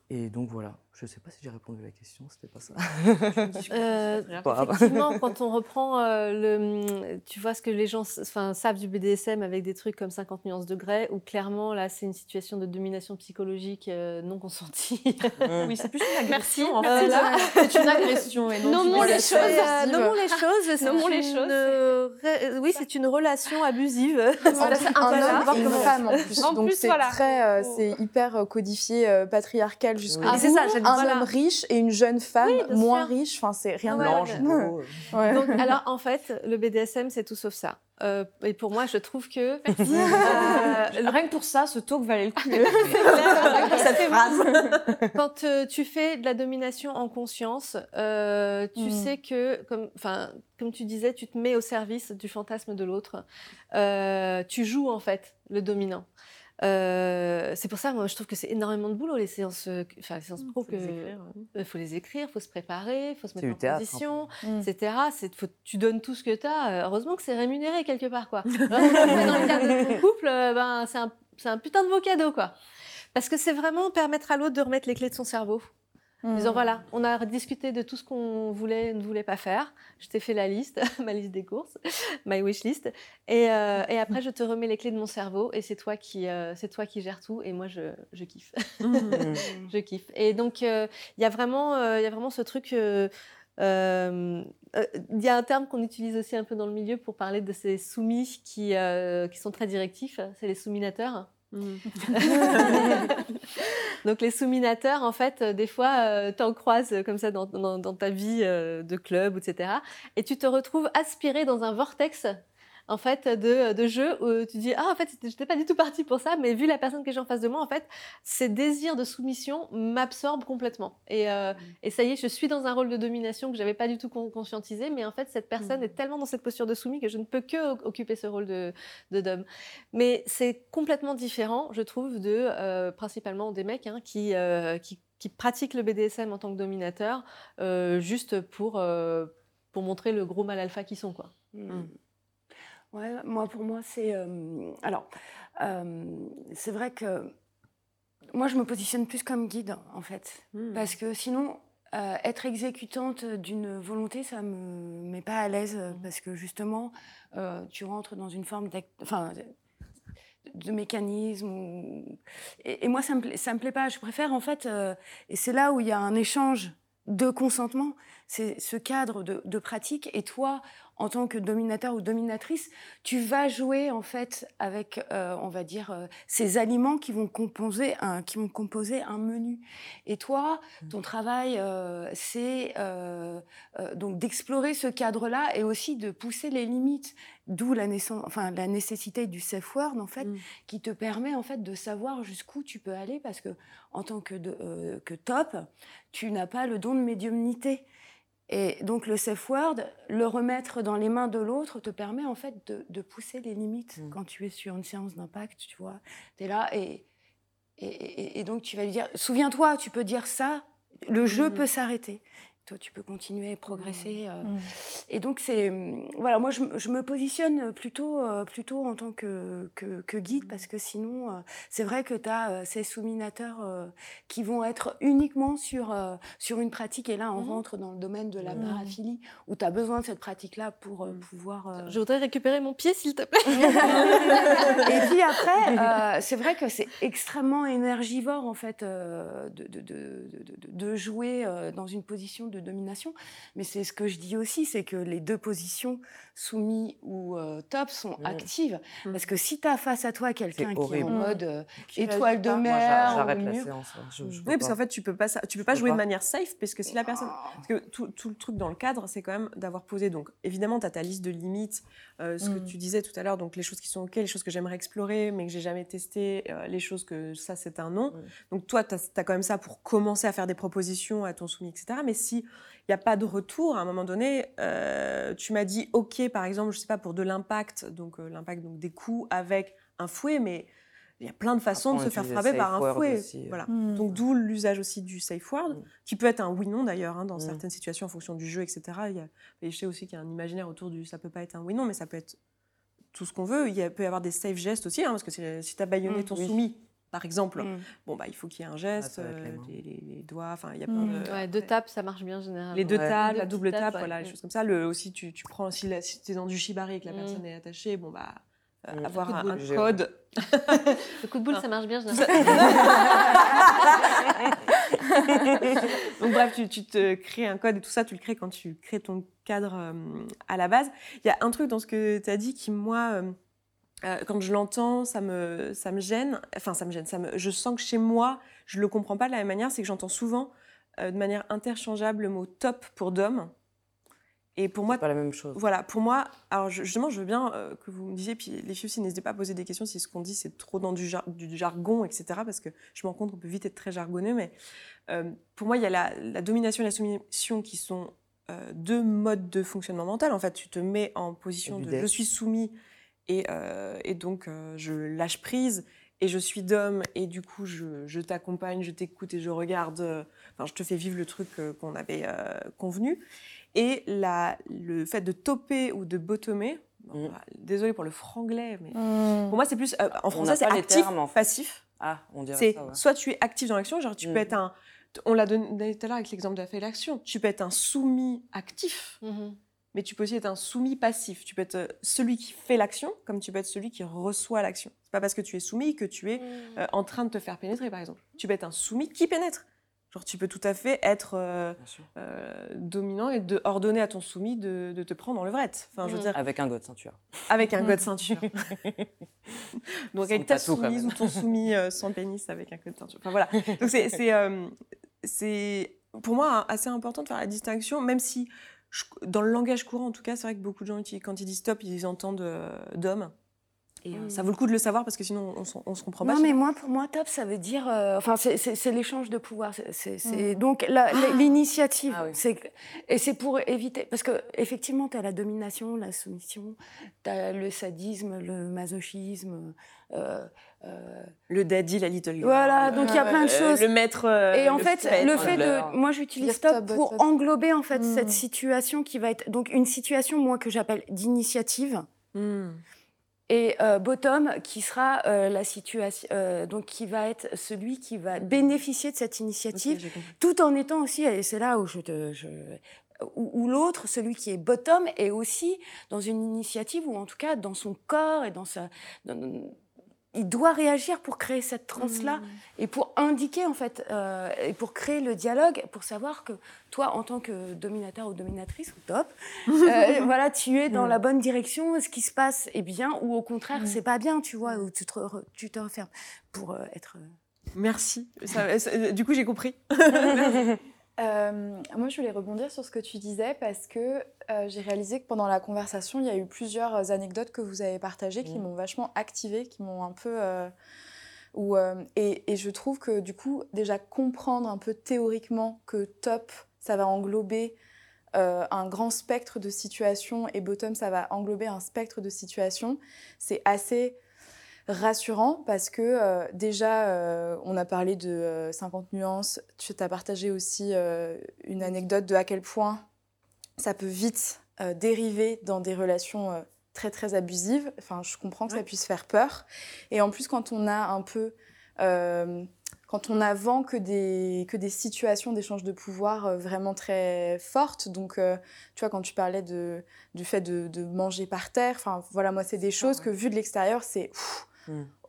Et donc voilà, je ne sais pas si j'ai répondu à la question, c'était pas ça. euh, effectivement, quand on reprend euh, le, tu vois ce que les gens savent du BDSM avec des trucs comme 50 nuances de grès, où clairement là c'est une situation de domination psychologique euh, non consentie. oui, c'est plus une agression. En fait, c'est une agression et non nommons les, choses, nommons les choses. Nommons les choses. oui, c'est une relation abusive. Voilà, un homme comme une femme en plus. En Donc c'est très, euh, c'est hyper codifié patriarcal ah, c'est ça, un homme riche et une jeune femme moins riche. Enfin, c'est rien de ouais. Alors, en fait, le BDSM, c'est tout sauf ça. Euh, et pour moi, je trouve que euh, rien que pour ça, ce talk valait le coup. cette phrase. Quand euh, tu fais de la domination en conscience, tu mm. sais que, comme tu disais, tu te mets au service du fantasme de l'autre. tu joues en fait le dominant. Euh, c'est pour ça, moi, je trouve que c'est énormément de boulot, les séances, euh, enfin, les séances mmh, pro. Il faut les écrire, il faut se préparer, il faut se mettre en position, etc. Faut, tu donnes tout ce que tu as. Heureusement que c'est rémunéré quelque part, quoi. dans le cadre de ton couple, euh, ben, c'est un, un, putain de beau cadeau, quoi. Parce que c'est vraiment permettre à l'autre de remettre les clés de son cerveau. En disant mmh. voilà, on a discuté de tout ce qu'on voulait, ne voulait pas faire. Je t'ai fait la liste, ma liste des courses, my wish list. Et, euh, et, après, je te remets les clés de mon cerveau et c'est toi qui, euh, c'est toi qui gères tout. Et moi, je, je kiffe. Mmh. je kiffe. Et donc, euh, il y a vraiment, il y a vraiment ce truc. Il y a un terme qu'on utilise aussi un peu dans le milieu pour parler de ces soumis qui, qui sont très directifs. C'est les souminateurs. Mm. Donc les souminateurs, en fait, euh, des fois, euh, t'en croises comme ça dans, ta vie euh, de club, etc. Et tu te retrouves aspiré dans un vortex en fait de, de jeu où tu dis ah en fait j'étais pas du tout partie pour ça mais vu la personne que j'ai en face de moi en fait ces désirs de soumission m'absorbent complètement et, euh, mmh. et, ça y est je suis dans un rôle de domination que j'avais pas du tout conscientisé mais en fait cette personne mmh. est tellement dans cette posture de soumis que je ne peux que occuper ce rôle de, de dom mais c'est complètement différent je trouve de euh, principalement des mecs hein, qui, euh, qui, qui pratiquent le BDSM en tant que dominateur juste pour pour montrer le gros mal alpha qu'ils sont quoi. Mmh. Ouais, moi, pour moi, c'est. Euh, alors, euh, c'est vrai que moi, je me positionne plus comme guide, en fait. Mmh. Parce que sinon, euh, être exécutante d'une volonté, ça me met pas à l'aise. Mmh. Parce que justement, tu rentres dans une forme enfin, de mécanisme. Et, moi, ça me, ça me plaît pas. Je préfère, en fait. et c'est là où il y a un échange de consentement, ce cadre de, de, pratique. Et toi, en tant que dominateur ou dominatrice, tu vas jouer en fait avec, euh, on va dire, euh, ces aliments qui vont composer un, qui vont composer un menu. Et toi, mmh. ton travail, euh, c'est donc d'explorer ce cadre-là et aussi de pousser les limites. D'où la, enfin, la nécessité du safe word en fait, mmh. qui te permet en fait de savoir jusqu'où tu peux aller parce que en tant que, que top, tu n'as pas le don de médiumnité. Et donc le safe word, le remettre dans les mains de l'autre te permet en fait de, pousser les limites mm. quand tu es sur une séance d'impact, tu vois. Tu es là et, et, donc tu vas lui dire, souviens-toi, tu peux dire ça, le jeu mm. peut s'arrêter. Toi, tu peux continuer progresser. Mmh. Mmh. Et donc, c'est. Mmh, voilà, moi, je, me positionne plutôt, plutôt en tant que, que, guide, parce que sinon, c'est vrai que tu as ces souminateurs qui vont être uniquement sur, sur une pratique. Et là, on rentre dans le domaine de la paraphilie, où tu as besoin de cette pratique-là pour pouvoir. Je voudrais récupérer mon pied, s'il te plaît. et puis après, c'est vrai que c'est extrêmement énergivore, en fait, de, de, de, de, jouer dans une position de domination. Mais c'est ce que je dis aussi, c'est que les deux positions, soumis ou euh, top, sont mmh. actives. Mmh. Parce que si tu as face à toi quelqu'un qui est en mode euh, étoile de mer, j'arrête la séance. Hein. Je, oui, parce qu'en fait, tu peux pas, tu peux pas jouer de manière safe, parce que si la personne, ah. parce que tout, tout le truc dans le cadre, c'est quand même d'avoir posé. Donc, évidemment, tu as ta liste de limites, euh, ce que mmh. tu disais tout à l'heure, donc les choses qui sont ok, les choses que j'aimerais explorer, mais que j'ai jamais testé, les choses que ça c'est un non. Donc toi, tu as, as, quand même ça pour commencer à faire des propositions à ton soumis, etc. Mais si il n'y a pas de retour. À un moment donné, euh, tu m'as dit OK, par exemple, je sais pas, pour de l'impact, donc euh, l'impact donc des coups avec un fouet, mais il y a plein de façons de se faire frapper par un fouet. voilà. Hmm. Donc d'où l'usage aussi du safe word, hmm. qui peut être un oui-non d'ailleurs, hein, dans hmm. certaines situations en fonction du jeu, etc. Il y a, je sais aussi qu'il y a un imaginaire autour du ça peut pas être un oui-non, mais ça peut être tout ce qu'on veut. Il y peut y avoir des safe gestes aussi, hein, parce que si tu as baïonné ton soumis, par exemple, mmh. bon bah il faut qu'il y ait un geste, euh, les, doigts, enfin il y a mmh. de... deux tapes, ça marche bien généralement. Les deux tapes, la double tape, voilà, les choses comme ça. Le, aussi, tu, tu prends si, si tu es dans du shibari et que la mmh. personne est attachée, bon bah euh, avoir un, code. le coup de boule, ça marche bien généralement. Donc bref, tu, tu, te crées un code et tout ça, tu le crées quand tu crées ton cadre euh, à la base. Il y a un truc dans ce que tu as dit qui, moi, euh, quand je l'entends, ça me, ça me gêne. Enfin, ça me gêne. Ça me, je sens que chez moi, je ne le comprends pas de la même manière. C'est que j'entends souvent euh, de manière interchangeable le mot top pour d'homme. Et pour moi, pas la même chose. Voilà, pour moi, alors justement, je veux bien euh, que vous me disiez, puis les filles aussi, n'hésitez pas à poser des questions si ce qu'on dit c'est trop dans du, du, jargon, etc. Parce que je me rends compte qu'on peut vite être très jargonneux, mais pour moi, il y a la, la, domination et la soumission qui sont deux modes de fonctionnement mental. En fait, tu te mets en position de je suis soumis euh, et, donc, euh, je lâche prise et je suis d'homme et du coup, je, t'accompagne, je t'écoute et je regarde, euh, enfin, je te fais vivre le truc qu'on avait convenu. Et la, le fait de toper ou de bottomer, mmh. bah, désolé pour le franglais, mais mmh. pour moi, c'est plus. en français, c'est actif, termes, passif. Ah, on dirait c'est ça. Ouais. Soit tu es actif dans l'action, genre tu peux mmh. être un. On l'a donné tout à l'heure avec l'exemple de la l'action. Tu peux être un soumis actif mais tu peux aussi être un soumis passif. Tu peux être euh, celui qui fait l'action, comme tu peux être celui qui reçoit l'action. C'est pas parce que tu es soumis que tu es mmh. euh, en train de te faire pénétrer, par exemple. Tu peux être un soumis qui pénètre. Genre, tu peux tout à fait être euh, dominant et de ordonner à ton soumis de, te prendre dans le vrai. Enfin, je veux mmh. dire... Avec un god ceinture. Avec un god ceinture. Donc, avec ta soumise ou ton soumis sans pénis avec un god ceinture. Enfin, voilà. Donc, c'est, pour moi assez important de faire la distinction, même si dans le langage courant, en tout cas, c'est vrai que beaucoup de gens, quand ils disent stop, ils entendent euh, d'homme. Et euh, ça vaut le coup de le savoir parce que sinon on, on se comprend pas. Non, mais moi, pour moi, top, ça veut dire. Euh, enfin, c'est l'échange de pouvoir. C'est mm. donc ah l'initiative. Ah et c'est pour éviter. Parce que effectivement, tu as la domination, la soumission, tu as le sadisme, le masochisme. le daddy, la little girl. Voilà, donc il y a plein de choses. le maître. et en fait, le fait de, moi j'utilise stop pour englober en fait cette mm. situation qui va être donc une situation moi que j'appelle d'initiative. Et euh, bottom qui sera euh, la situation euh, donc qui va être celui qui va bénéficier de cette initiative tout en étant aussi et c'est là où je, te, je où, l'autre, celui qui est bottom, est aussi dans une initiative ou en tout cas dans son corps et dans sa, il doit réagir pour créer cette transe-là mmh. et pour indiquer, en fait, euh, et pour créer le dialogue, pour savoir que toi, en tant que dominateur ou dominatrice, ou top, euh, voilà, tu es dans mmh. la bonne direction, ce qui se passe est bien, ou au contraire, mmh. c'est pas bien, tu vois, ou tu te, tu te refermes pour euh, être. Merci. du coup, j'ai compris. Euh, moi, je voulais rebondir sur ce que tu disais parce que euh, j'ai réalisé que pendant la conversation, il y a eu plusieurs anecdotes que vous avez partagées qui mmh. m'ont vachement activée, qui m'ont un peu. Euh, et, et, je trouve que du coup, déjà comprendre un peu théoriquement que top, ça va englober un grand spectre de situations et bottom, ça va englober un spectre de situations, c'est assez rassurant parce que déjà, on a parlé de 50 nuances. Tu as partagé aussi une anecdote de à quel point ça peut vite dériver dans des relations très très abusives. Enfin, je comprends que ça puisse faire peur. Et en plus, quand on a un peu quand on a vent que des, que des situations d'échange de pouvoir euh, vraiment très fortes. Donc, euh, tu vois, quand tu parlais de, du fait de, de manger par terre, enfin, voilà, moi, c'est des choses que, vu de l'extérieur, c'est mm.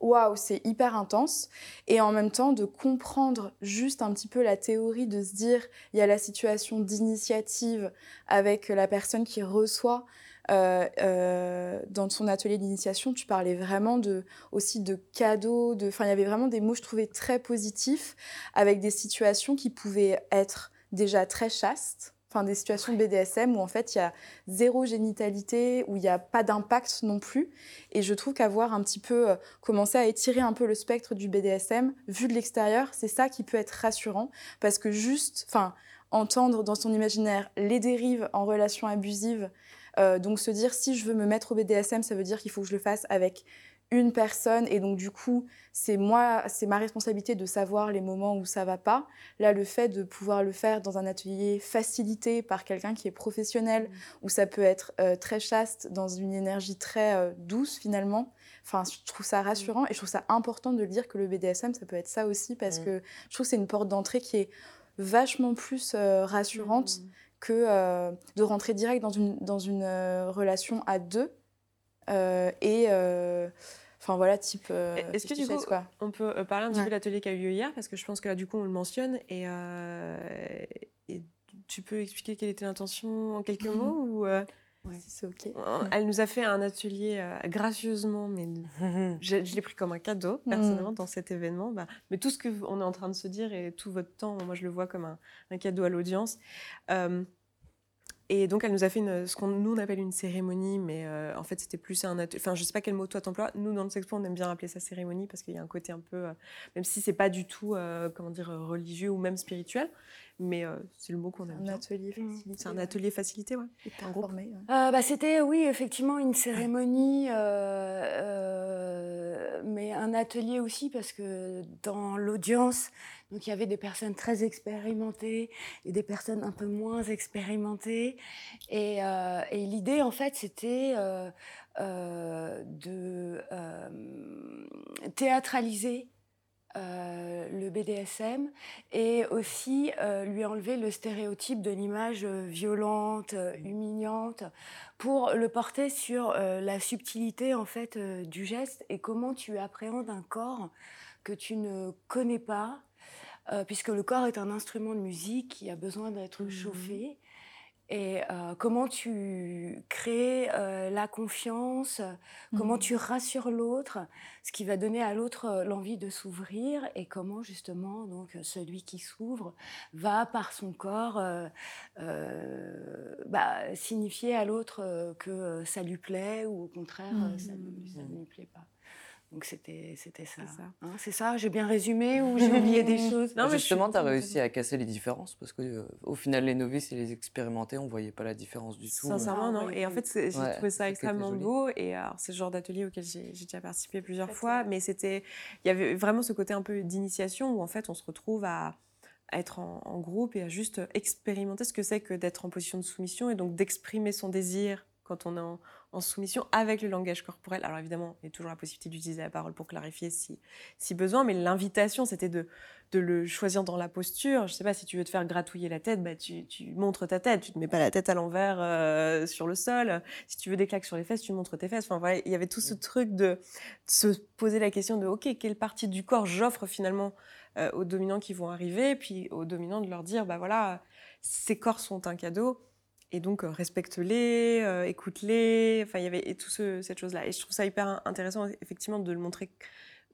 Waouh, c'est hyper intense. Et en même temps, de comprendre juste un petit peu la théorie, de se dire, il y a la situation d'initiative avec la personne qui reçoit euh, euh, dans son atelier d'initiation, tu parlais vraiment de, aussi de cadeaux, de, il y avait vraiment des mots, je trouvais, très positifs, avec des situations qui pouvaient être déjà très chastes, enfin, des situations BDSM où en fait, il y a zéro génitalité, où il n'y a pas d'impact non plus. Et je trouve qu'avoir un petit peu euh, commencé à étirer un peu le spectre du BDSM, vu de l'extérieur, c'est ça qui peut être rassurant, parce que juste, enfin, entendre dans son imaginaire les dérives en relation abusive, euh, donc se dire si je veux me mettre au BDSM, ça veut dire qu'il faut que je le fasse avec une personne et donc du coup c'est moi c'est ma responsabilité de savoir les moments où ça va pas là le fait de pouvoir le faire dans un atelier facilité par quelqu'un qui est professionnel mmh. où ça peut être euh, très chaste dans une énergie très euh, douce finalement enfin je trouve ça rassurant et je trouve ça important de le dire que le BDSM ça peut être ça aussi parce mmh. que je trouve que c'est une porte d'entrée qui est vachement plus rassurante mmh que euh, de rentrer direct dans une, dans une euh, relation à deux. Euh, et enfin voilà, type. Est-ce que du coup, quoi. on peut parler un petit peu de l'atelier qui a eu lieu hier? Parce que je pense que là, du coup, on le mentionne. Et, et tu peux expliquer quelle était l'intention en quelques mots ou c'est ok. Elle nous a fait un atelier euh, gracieusement, mais je, l'ai pris comme un cadeau personnellement mm. dans cet événement. Bah, mais tout ce que on est en train de se dire et tout votre temps, moi je le vois comme un, cadeau à l'audience. Euh, et donc, elle nous a fait ce qu'on appelle une cérémonie, mais euh, en fait, c'était plus un atelier. Enfin, je sais pas quel mot toi t'emploies. Nous, dans le Sexpo, on aime bien appeler ça cérémonie parce qu'il y a un côté un peu, même si c'est pas du tout, comment dire, religieux ou même spirituel, mais euh, c'est le mot qu'on aime. Un atelier mmh. facilité. C'est un atelier facilité, ouais. Informé, euh, bah, C'était, oui, effectivement, une cérémonie, euh, mais un atelier aussi, parce que dans l'audience, donc il y avait des personnes très expérimentées et des personnes un peu moins expérimentées. Et, et l'idée, en fait, c'était de théâtraliser euh, le BDSM et aussi euh, lui enlever le stéréotype de l'image euh, violente, humiliante, pour le porter sur la subtilité en fait du geste et comment tu appréhendes un corps que tu ne connais pas, puisque le corps est un instrument de musique qui a besoin d'être mmh. chauffé et euh, comment tu crées euh, la confiance, comment mmh. tu rassures l'autre, ce qui va donner à l'autre euh, l'envie de s'ouvrir et comment justement donc celui qui s'ouvre va par son corps bah, signifier à l'autre que ça lui plaît ou au contraire ça ne lui plaît pas. Donc c'était c'était ça. C'est ça, hein, j'ai bien résumé ou j'ai oublié des choses? Non, mais justement, tu as réussi à casser les différences parce que euh, au final, les novices et les expérimentés, on voyait pas la différence du tout. Sincèrement, non. Et en fait, j'ai trouvé ça extrêmement beau. Et alors, c'est le genre d'atelier auquel j'ai déjà participé plusieurs fois, mais c'était, il y avait vraiment ce côté un peu d'initiation où en fait, on se retrouve à être en, en, groupe et à juste expérimenter ce que c'est que d'être en position de soumission et donc d'exprimer son désir quand on est en, en soumission avec le langage corporel. Alors évidemment, il y a toujours la possibilité d'utiliser la parole pour clarifier si, si besoin, mais l'invitation, c'était de, de le choisir dans la posture. Je sais pas, si tu veux te faire gratouiller la tête, bah, tu, tu montres ta tête, tu ne mets pas la tête à l'envers euh, sur le sol. Si tu veux des claques sur les fesses, tu montres tes fesses. Enfin voilà, il y avait tout ce truc de, se poser la question de, ok, quelle partie du corps j'offre finalement euh, aux dominants qui vont arriver, puis aux dominants de leur dire, bah voilà, ces corps sont un cadeau et donc, euh, respecte-les, euh, écoute-les. Enfin, il y avait tout ce, cette chose-là. Et je trouve ça hyper intéressant, effectivement, de le montrer,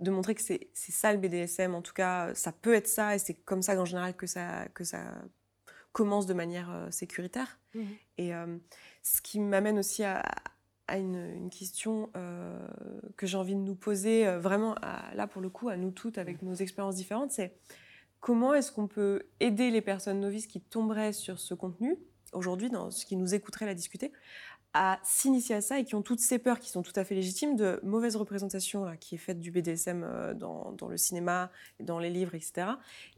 de montrer que c'est ça le BDSM. En tout cas, ça peut être ça, et c'est comme ça qu'en général que ça, que ça commence de manière euh, sécuritaire. Mmh et ce qui m'amène aussi à, à une, une, question que j'ai envie de nous poser, vraiment, à, là, pour le coup, à nous toutes, avec nos expériences différentes, c'est comment est-ce qu'on peut aider les personnes novices qui tomberaient sur ce contenu aujourd'hui, dans ce qui nous écouterait la discuter, à s'initier à ça et qui ont toutes ces peurs qui sont tout à fait légitimes de mauvaise représentation là, qui est faite du BDSM euh, dans, dans, le cinéma, dans les livres, etc.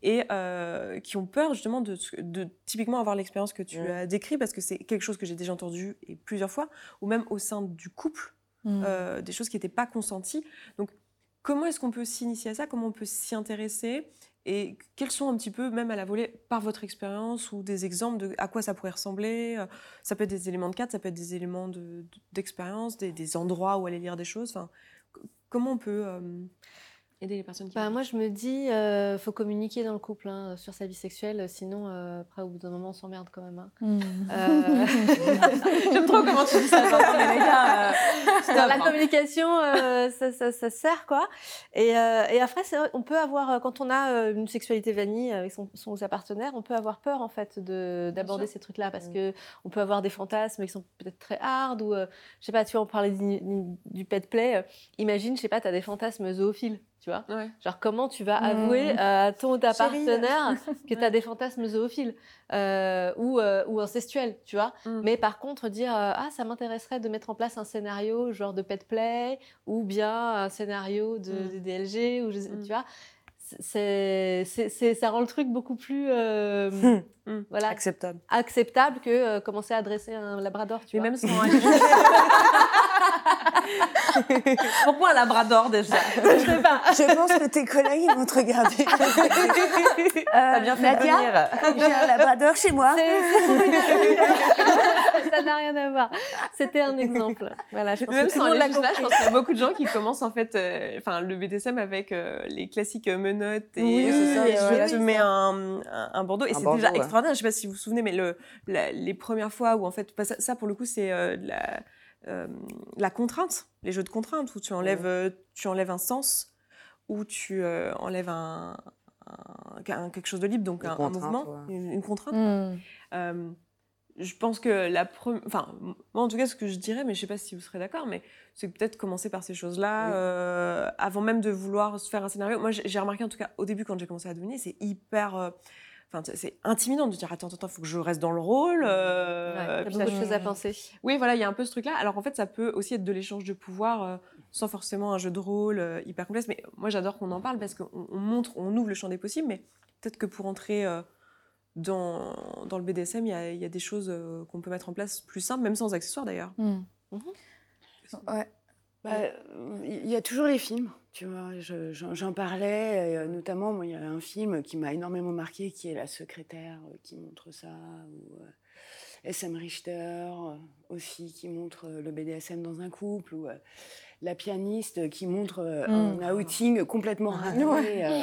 Et euh, qui ont peur justement de, de typiquement avoir l'expérience que tu mmh. as décrit parce que c'est quelque chose que j'ai déjà entendu et plusieurs fois, ou même au sein du couple, mmh. euh, des choses qui n'étaient pas consenties. Donc comment est-ce qu'on peut s'initier à ça? Comment on peut s'y intéresser? Et quels sont un petit peu, même à la volée, par votre expérience ou des exemples de à quoi ça pourrait ressembler euh, Ça peut être des éléments de cadre, ça peut être des éléments d'expérience, de, des, endroits où aller lire des choses. Comment on peut euh, aider les personnes qui bah, Moi, je me dis, il euh, faut communiquer dans le couple hein, sur sa vie sexuelle, sinon, euh, après, au bout d'un moment, on s'emmerde quand même. Hein. Mmh. Euh... J'aime trop comment tu dis ça. gars, euh, la communication, ça, ça, ça, sert, quoi. Et, et après, c'est on peut avoir, quand on a une sexualité vanille avec son, son sa partenaire, on peut avoir peur, en fait, d'aborder ces trucs-là, parce mmh. que on peut avoir des fantasmes qui sont peut-être très hard, ou, je sais pas, tu vois, on parlait du, du pet play. imagine, je sais pas, tu as des fantasmes zoophiles tu vois. Genre, comment tu vas avouer mmh. à ton ta partenaire que tu as des fantasmes zoophiles euh, ou, euh, ou incestuels, tu vois. Mmh. Mais par contre, dire euh, Ah, ça m'intéresserait de mettre en place un scénario genre de pet play ou bien un scénario de, mmh. DLG, ou tu vois. C'est, c'est, ça rend le truc beaucoup plus voilà, acceptable. acceptable que commencer à dresser un labrador. Tu vois. même sans Pourquoi un labrador déjà Je sais pas. Je pense que tes collègues vont te regarder. euh, bien fait Nadia, j'ai un labrador chez moi. Ça n'a rien à voir. C'était un exemple. Voilà, je pense Même sans là, je pense qu'il y a beaucoup de gens qui commencent en fait, euh, enfin le BDSM avec euh, les classiques euh, menottes et, oui, ça, et je te mets un, un, bandeau et c'est déjà extraordinaire. Je sais pas si vous vous souvenez, mais le, les premières fois où en fait, ça, ça pour le coup c'est la euh, la contrainte, les jeux de contrainte, où tu enlèves, euh, tu enlèves un sens, où tu euh, enlèves un, quelque chose de libre, donc un, mouvement, une, contrainte. Mmh. je pense que la première. Enfin, moi en tout cas, ce que je dirais, mais je sais pas si vous serez d'accord, mais c'est peut-être commencer par ces choses-là, avant même de vouloir se faire un scénario. Moi, j'ai remarqué en tout cas au début, quand j'ai commencé à devenir, c'est hyper Enfin, c'est intimidant de dire attends, attends, il faut que je reste dans le rôle. Euh, ouais, beaucoup de choses à penser. Oui, voilà, il y a un peu ce truc-là. Alors en fait, ça peut aussi être de l'échange de pouvoir euh, sans forcément un jeu de rôle euh, hyper complexe. Mais moi, j'adore qu'on en parle parce qu'on montre, on ouvre le champ des possibles. Mais peut-être que pour entrer euh, dans, dans, le BDSM, il y a, y a, des choses qu'on peut mettre en place plus simples, même sans accessoires d'ailleurs. Mmh. Mmh. Ouais. Bah, il y a toujours les films. Tu vois, j'en parlais, euh, notamment, moi, il y a un film qui m'a énormément marqué, qui est La secrétaire, euh, qui montre ça, ou euh, S.M. Richter aussi, qui montre le BDSM dans un couple, ou la pianiste qui montre euh, mmh. un outing complètement raté. Euh.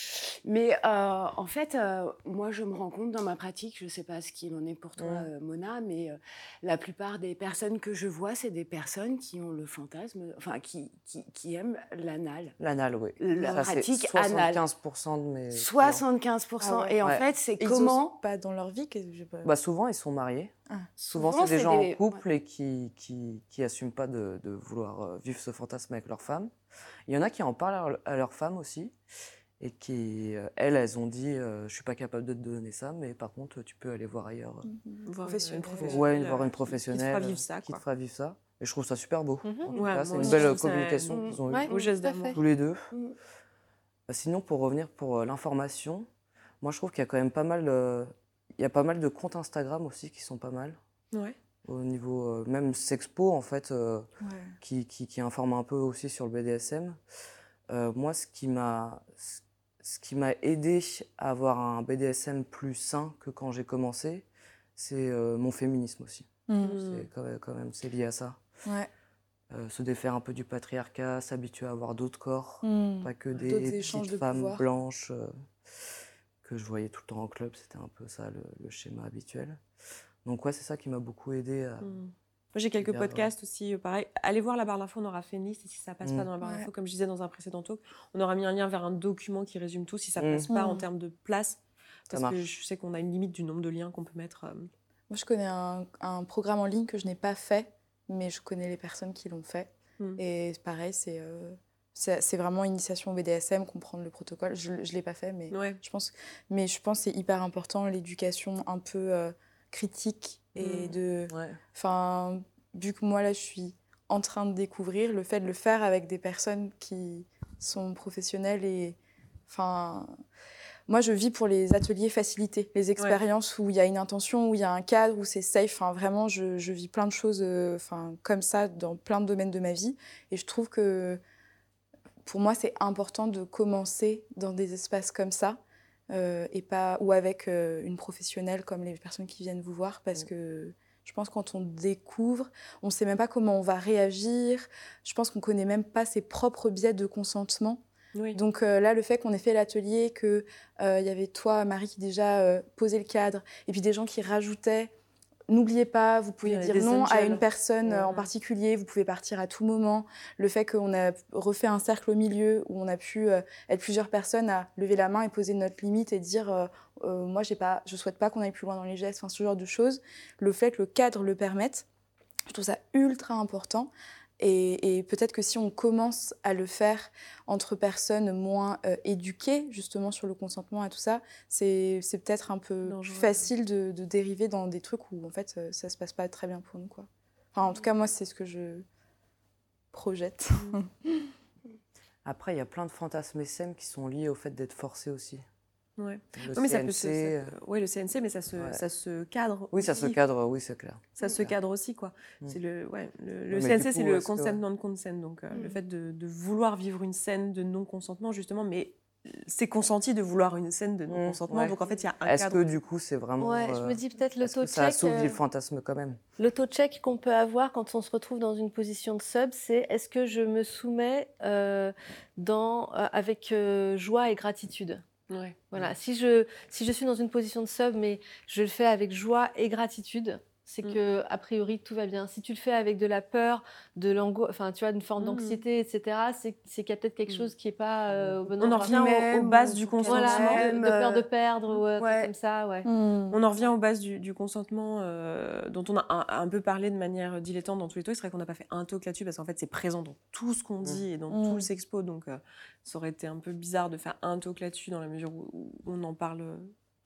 Mais euh, en fait, moi, je me rends compte dans ma pratique, je ne sais pas ce qu'il en est pour toi, mmh. Mona, mais la plupart des personnes que je vois, c'est des personnes qui ont le fantasme, enfin, qui, qui, aiment l'anal. L'anal, oui. La pratique 75% anale. 75% de mes. 75%. Ah Et en fait, c'est comment. pas dans leur vie que bah, Souvent, ils sont mariés. Ah. Souvent, c'est des gens en couple et qui qui, assument pas de, vouloir euh, vivre ce fantasme avec leur femme. Il y en a qui en parlent à leur femme aussi et qui, euh, elles, elles ont dit euh, Je suis pas capable de te donner ça, mais par contre, tu peux aller voir ailleurs. Mmh. Voir une professionnelle. Ouais, voir une professionnelle. Qui te fera vivre ça. Qui te fera vivre ça. Et je trouve ça super beau. Mmh. c'est une belle communication qu'ils ont eue tous les deux. Mmh. Bah, sinon, pour revenir pour l'information, moi, je trouve qu'il y a quand même pas mal y a pas mal de comptes Instagram aussi qui sont pas mal. Ouais. Au niveau, euh, même Sexpo, en fait, euh, qui, qui, qui, informe un peu aussi sur le BDSM. Euh, moi, ce qui m'a ce qui m'a aidé à avoir un BDSM plus sain que quand j'ai commencé, c'est mon féminisme aussi. Mmh. C'est quand même, quand même c'est lié à ça. Ouais. se défaire un peu du patriarcat, s'habituer à avoir d'autres corps, mmh. pas que des petites femmes blanches que je voyais tout le temps en club. C'était un peu ça le, schéma habituel. Donc ouais, c'est ça qui m'a beaucoup aidé à... Mmh. Moi, j'ai quelques podcasts aussi, euh, pareil. Allez voir la barre d'infos, on aura fait une liste. Et si ça passe pas mmh. dans la barre d'infos, comme je disais dans un précédent talk, on aura mis un lien vers un document qui résume tout si ça mmh. passe pas en termes de place. Parce que je sais qu'on a une limite du nombre de liens qu'on peut mettre. Euh. Moi, je connais un, programme en ligne que je n'ai pas fait, mais je connais les personnes qui l'ont fait. Et pareil, c'est euh, c'est vraiment initiation au BDSM, comprendre le protocole. Je ne l'ai pas fait, mais, je pense, mais je pense que c'est hyper important, l'éducation un peu euh, critique et mmh. de... Enfin, vu que moi là je suis en train de découvrir, le fait de le faire avec des personnes qui sont professionnelles et enfin moi, je vis pour les ateliers facilités, les expériences où il y a une intention, où il y a un cadre, où c'est safe. Enfin, vraiment, je, vis plein de choses euh, enfin, comme ça dans plein de domaines de ma vie. Et je trouve que pour moi, c'est important de commencer dans des espaces comme ça. Euh, et pas, ou avec euh, une professionnelle comme les personnes qui viennent vous voir, parce que je pense que quand on découvre, on ne sait même pas comment on va réagir. Je pense qu'on ne connaît même pas ses propres biais de consentement. Donc euh, là, le fait qu'on ait fait l'atelier, qu'il y avait toi, Marie, qui déjà posait le cadre, et puis des gens qui rajoutaient N'oubliez pas, vous pouvez dire non à une personne en particulier, vous pouvez partir à tout moment. Le fait qu'on a refait un cercle au milieu où on a pu être plusieurs personnes à lever la main et poser notre limite et dire moi j'ai pas, je souhaite pas qu'on aille plus loin dans les gestes, enfin, ce genre de choses. Le fait que le cadre le permette, je trouve ça ultra important. Et, peut-être que si on commence à le faire entre personnes moins euh, éduquées, justement, sur le consentement et tout ça, c'est peut-être un peu facile de, dériver dans des trucs où, en fait, euh, ça se passe pas très bien pour nous. Quoi. Enfin, en tout cas, moi, c'est ce que je projette. Après, il y a plein de fantasmes SM qui sont liés au fait d'être forcé aussi. Ouais. Le mais CNC, ça euh, oui, le CNC, mais ça se, ça se cadre. Oui, ça se cadre, oui, c'est clair. Ça se cadre aussi, quoi. Mm. C'est le, ouais, le, CNC, c'est le consent non-consent. Donc, euh, le mm. fait de, de, vouloir vivre une scène de non-consentement, justement, mais c'est consenti de vouloir une scène de mm, non-consentement. Donc, en fait, il y a un Est-ce que, du coup, c'est vraiment. Ouais, je me dis peut-être l'auto-check. Ça assouvit le fantasme quand même? L'auto-check qu'on peut avoir quand on se retrouve dans une position de sub, c'est est-ce que je me soumets euh, dans, avec joie et gratitude? Voilà. Si je, si je suis dans une position de sub, mais je le fais avec joie et gratitude, c'est mmh. que a priori tout va bien. Si tu le fais avec de la peur, de l'angoisse, enfin tu vois, une forme mmh. d'anxiété, etc., c'est qu'il y a peut-être quelque mmh. chose qui n'est pas euh, au bon On en revient aux, bases du consentement. de, peur de perdre ou ouais. comme ça, ouais. On en revient aux bases du, consentement euh, dont on a un, peu parlé de manière dilettante dans tous les talks. C'est vrai qu'on n'a pas fait un talk là-dessus parce qu'en fait c'est présent dans tout ce qu'on dit et dans tout le sexpo, donc euh, ça aurait été un peu bizarre de faire un talk là-dessus dans la mesure où on en parle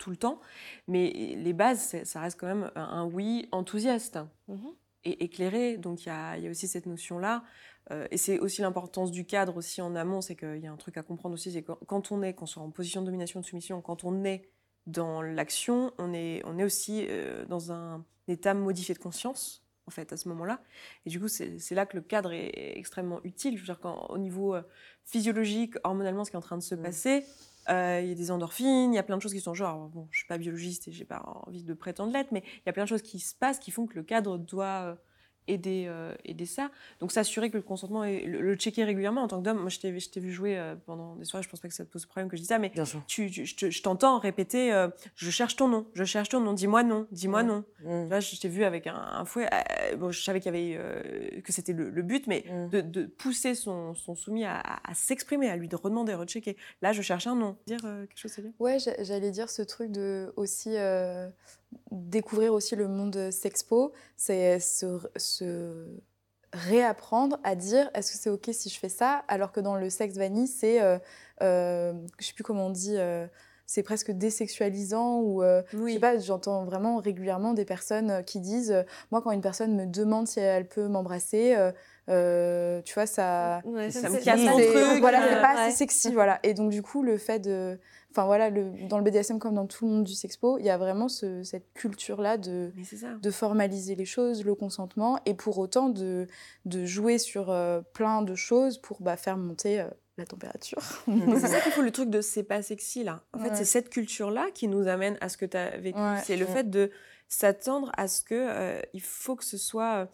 tout le temps. Mais les bases, ça reste quand même un, oui enthousiaste mmh et éclairé. Donc il y a, y a, aussi cette notion-là. Euh, et c'est aussi l'importance du cadre aussi en amont. C'est qu'il y a un truc à comprendre aussi, c'est que quand on est, qu'on soit en position de domination, de soumission, quand on est dans l'action, on est, on est aussi euh, dans un état modifié de conscience en fait, à ce moment-là. Et du coup, c'est là que le cadre est extrêmement utile. Je veux dire, quand, au niveau euh, physiologique, hormonalement, ce qui est en train de se mmh. Euh, il y a des endorphines, il y a plein de choses qui sont genre, bon, je suis pas biologiste et j'ai pas envie de prétendre l'être, mais il y a plein de choses qui se passent qui font que le cadre doit euh, aider, euh, aider ça. Donc s'assurer que le consentement est le, checker régulièrement en tant que d'homme. Moi, je t'ai vu jouer euh, pendant des soirées, je pense pas que ça te pose problème que je dis ça, mais Bien sûr. Tu, je t'entends répéter euh, je cherche ton nom, je cherche ton nom, dis-moi non, dis-moi non. Mmh. Là, je t'ai vu avec un, fouet. bon, je savais qu'il y avait que c'était le, but, mais mmh. de, de, pousser son, son soumis à, à, s'exprimer, à lui de redemander, rechecker. Là, je cherche un nom. Dire quelque chose, c'est bien Ouais, j'allais dire ce truc de aussi découvrir aussi le monde sexpo, c'est se, réapprendre à dire est-ce que c'est ok si je fais ça? Alors que dans le sexe vanille c'est euh, euh, je sais plus comment on dit euh, c'est presque désexualisant ou je sais pas j'entends vraiment régulièrement des personnes qui disent moi quand une personne me demande si elle peut m'embrasser tu vois ça ça, me casse mon truc voilà c'est pas assez sexy voilà et donc du coup le fait de Enfin voilà, dans le BDSM comme dans tout le monde du sexpo, il y a vraiment cette culture-là de, de formaliser les choses, le consentement, et pour autant de, de jouer sur euh, plein de choses pour bah, faire monter euh, la température. c'est ça qu'il faut le truc de c'est pas sexy là. En fait, c'est cette culture-là qui nous amène à ce que tu as vécu. C'est le fait de s'attendre à ce que euh, il faut que ce soit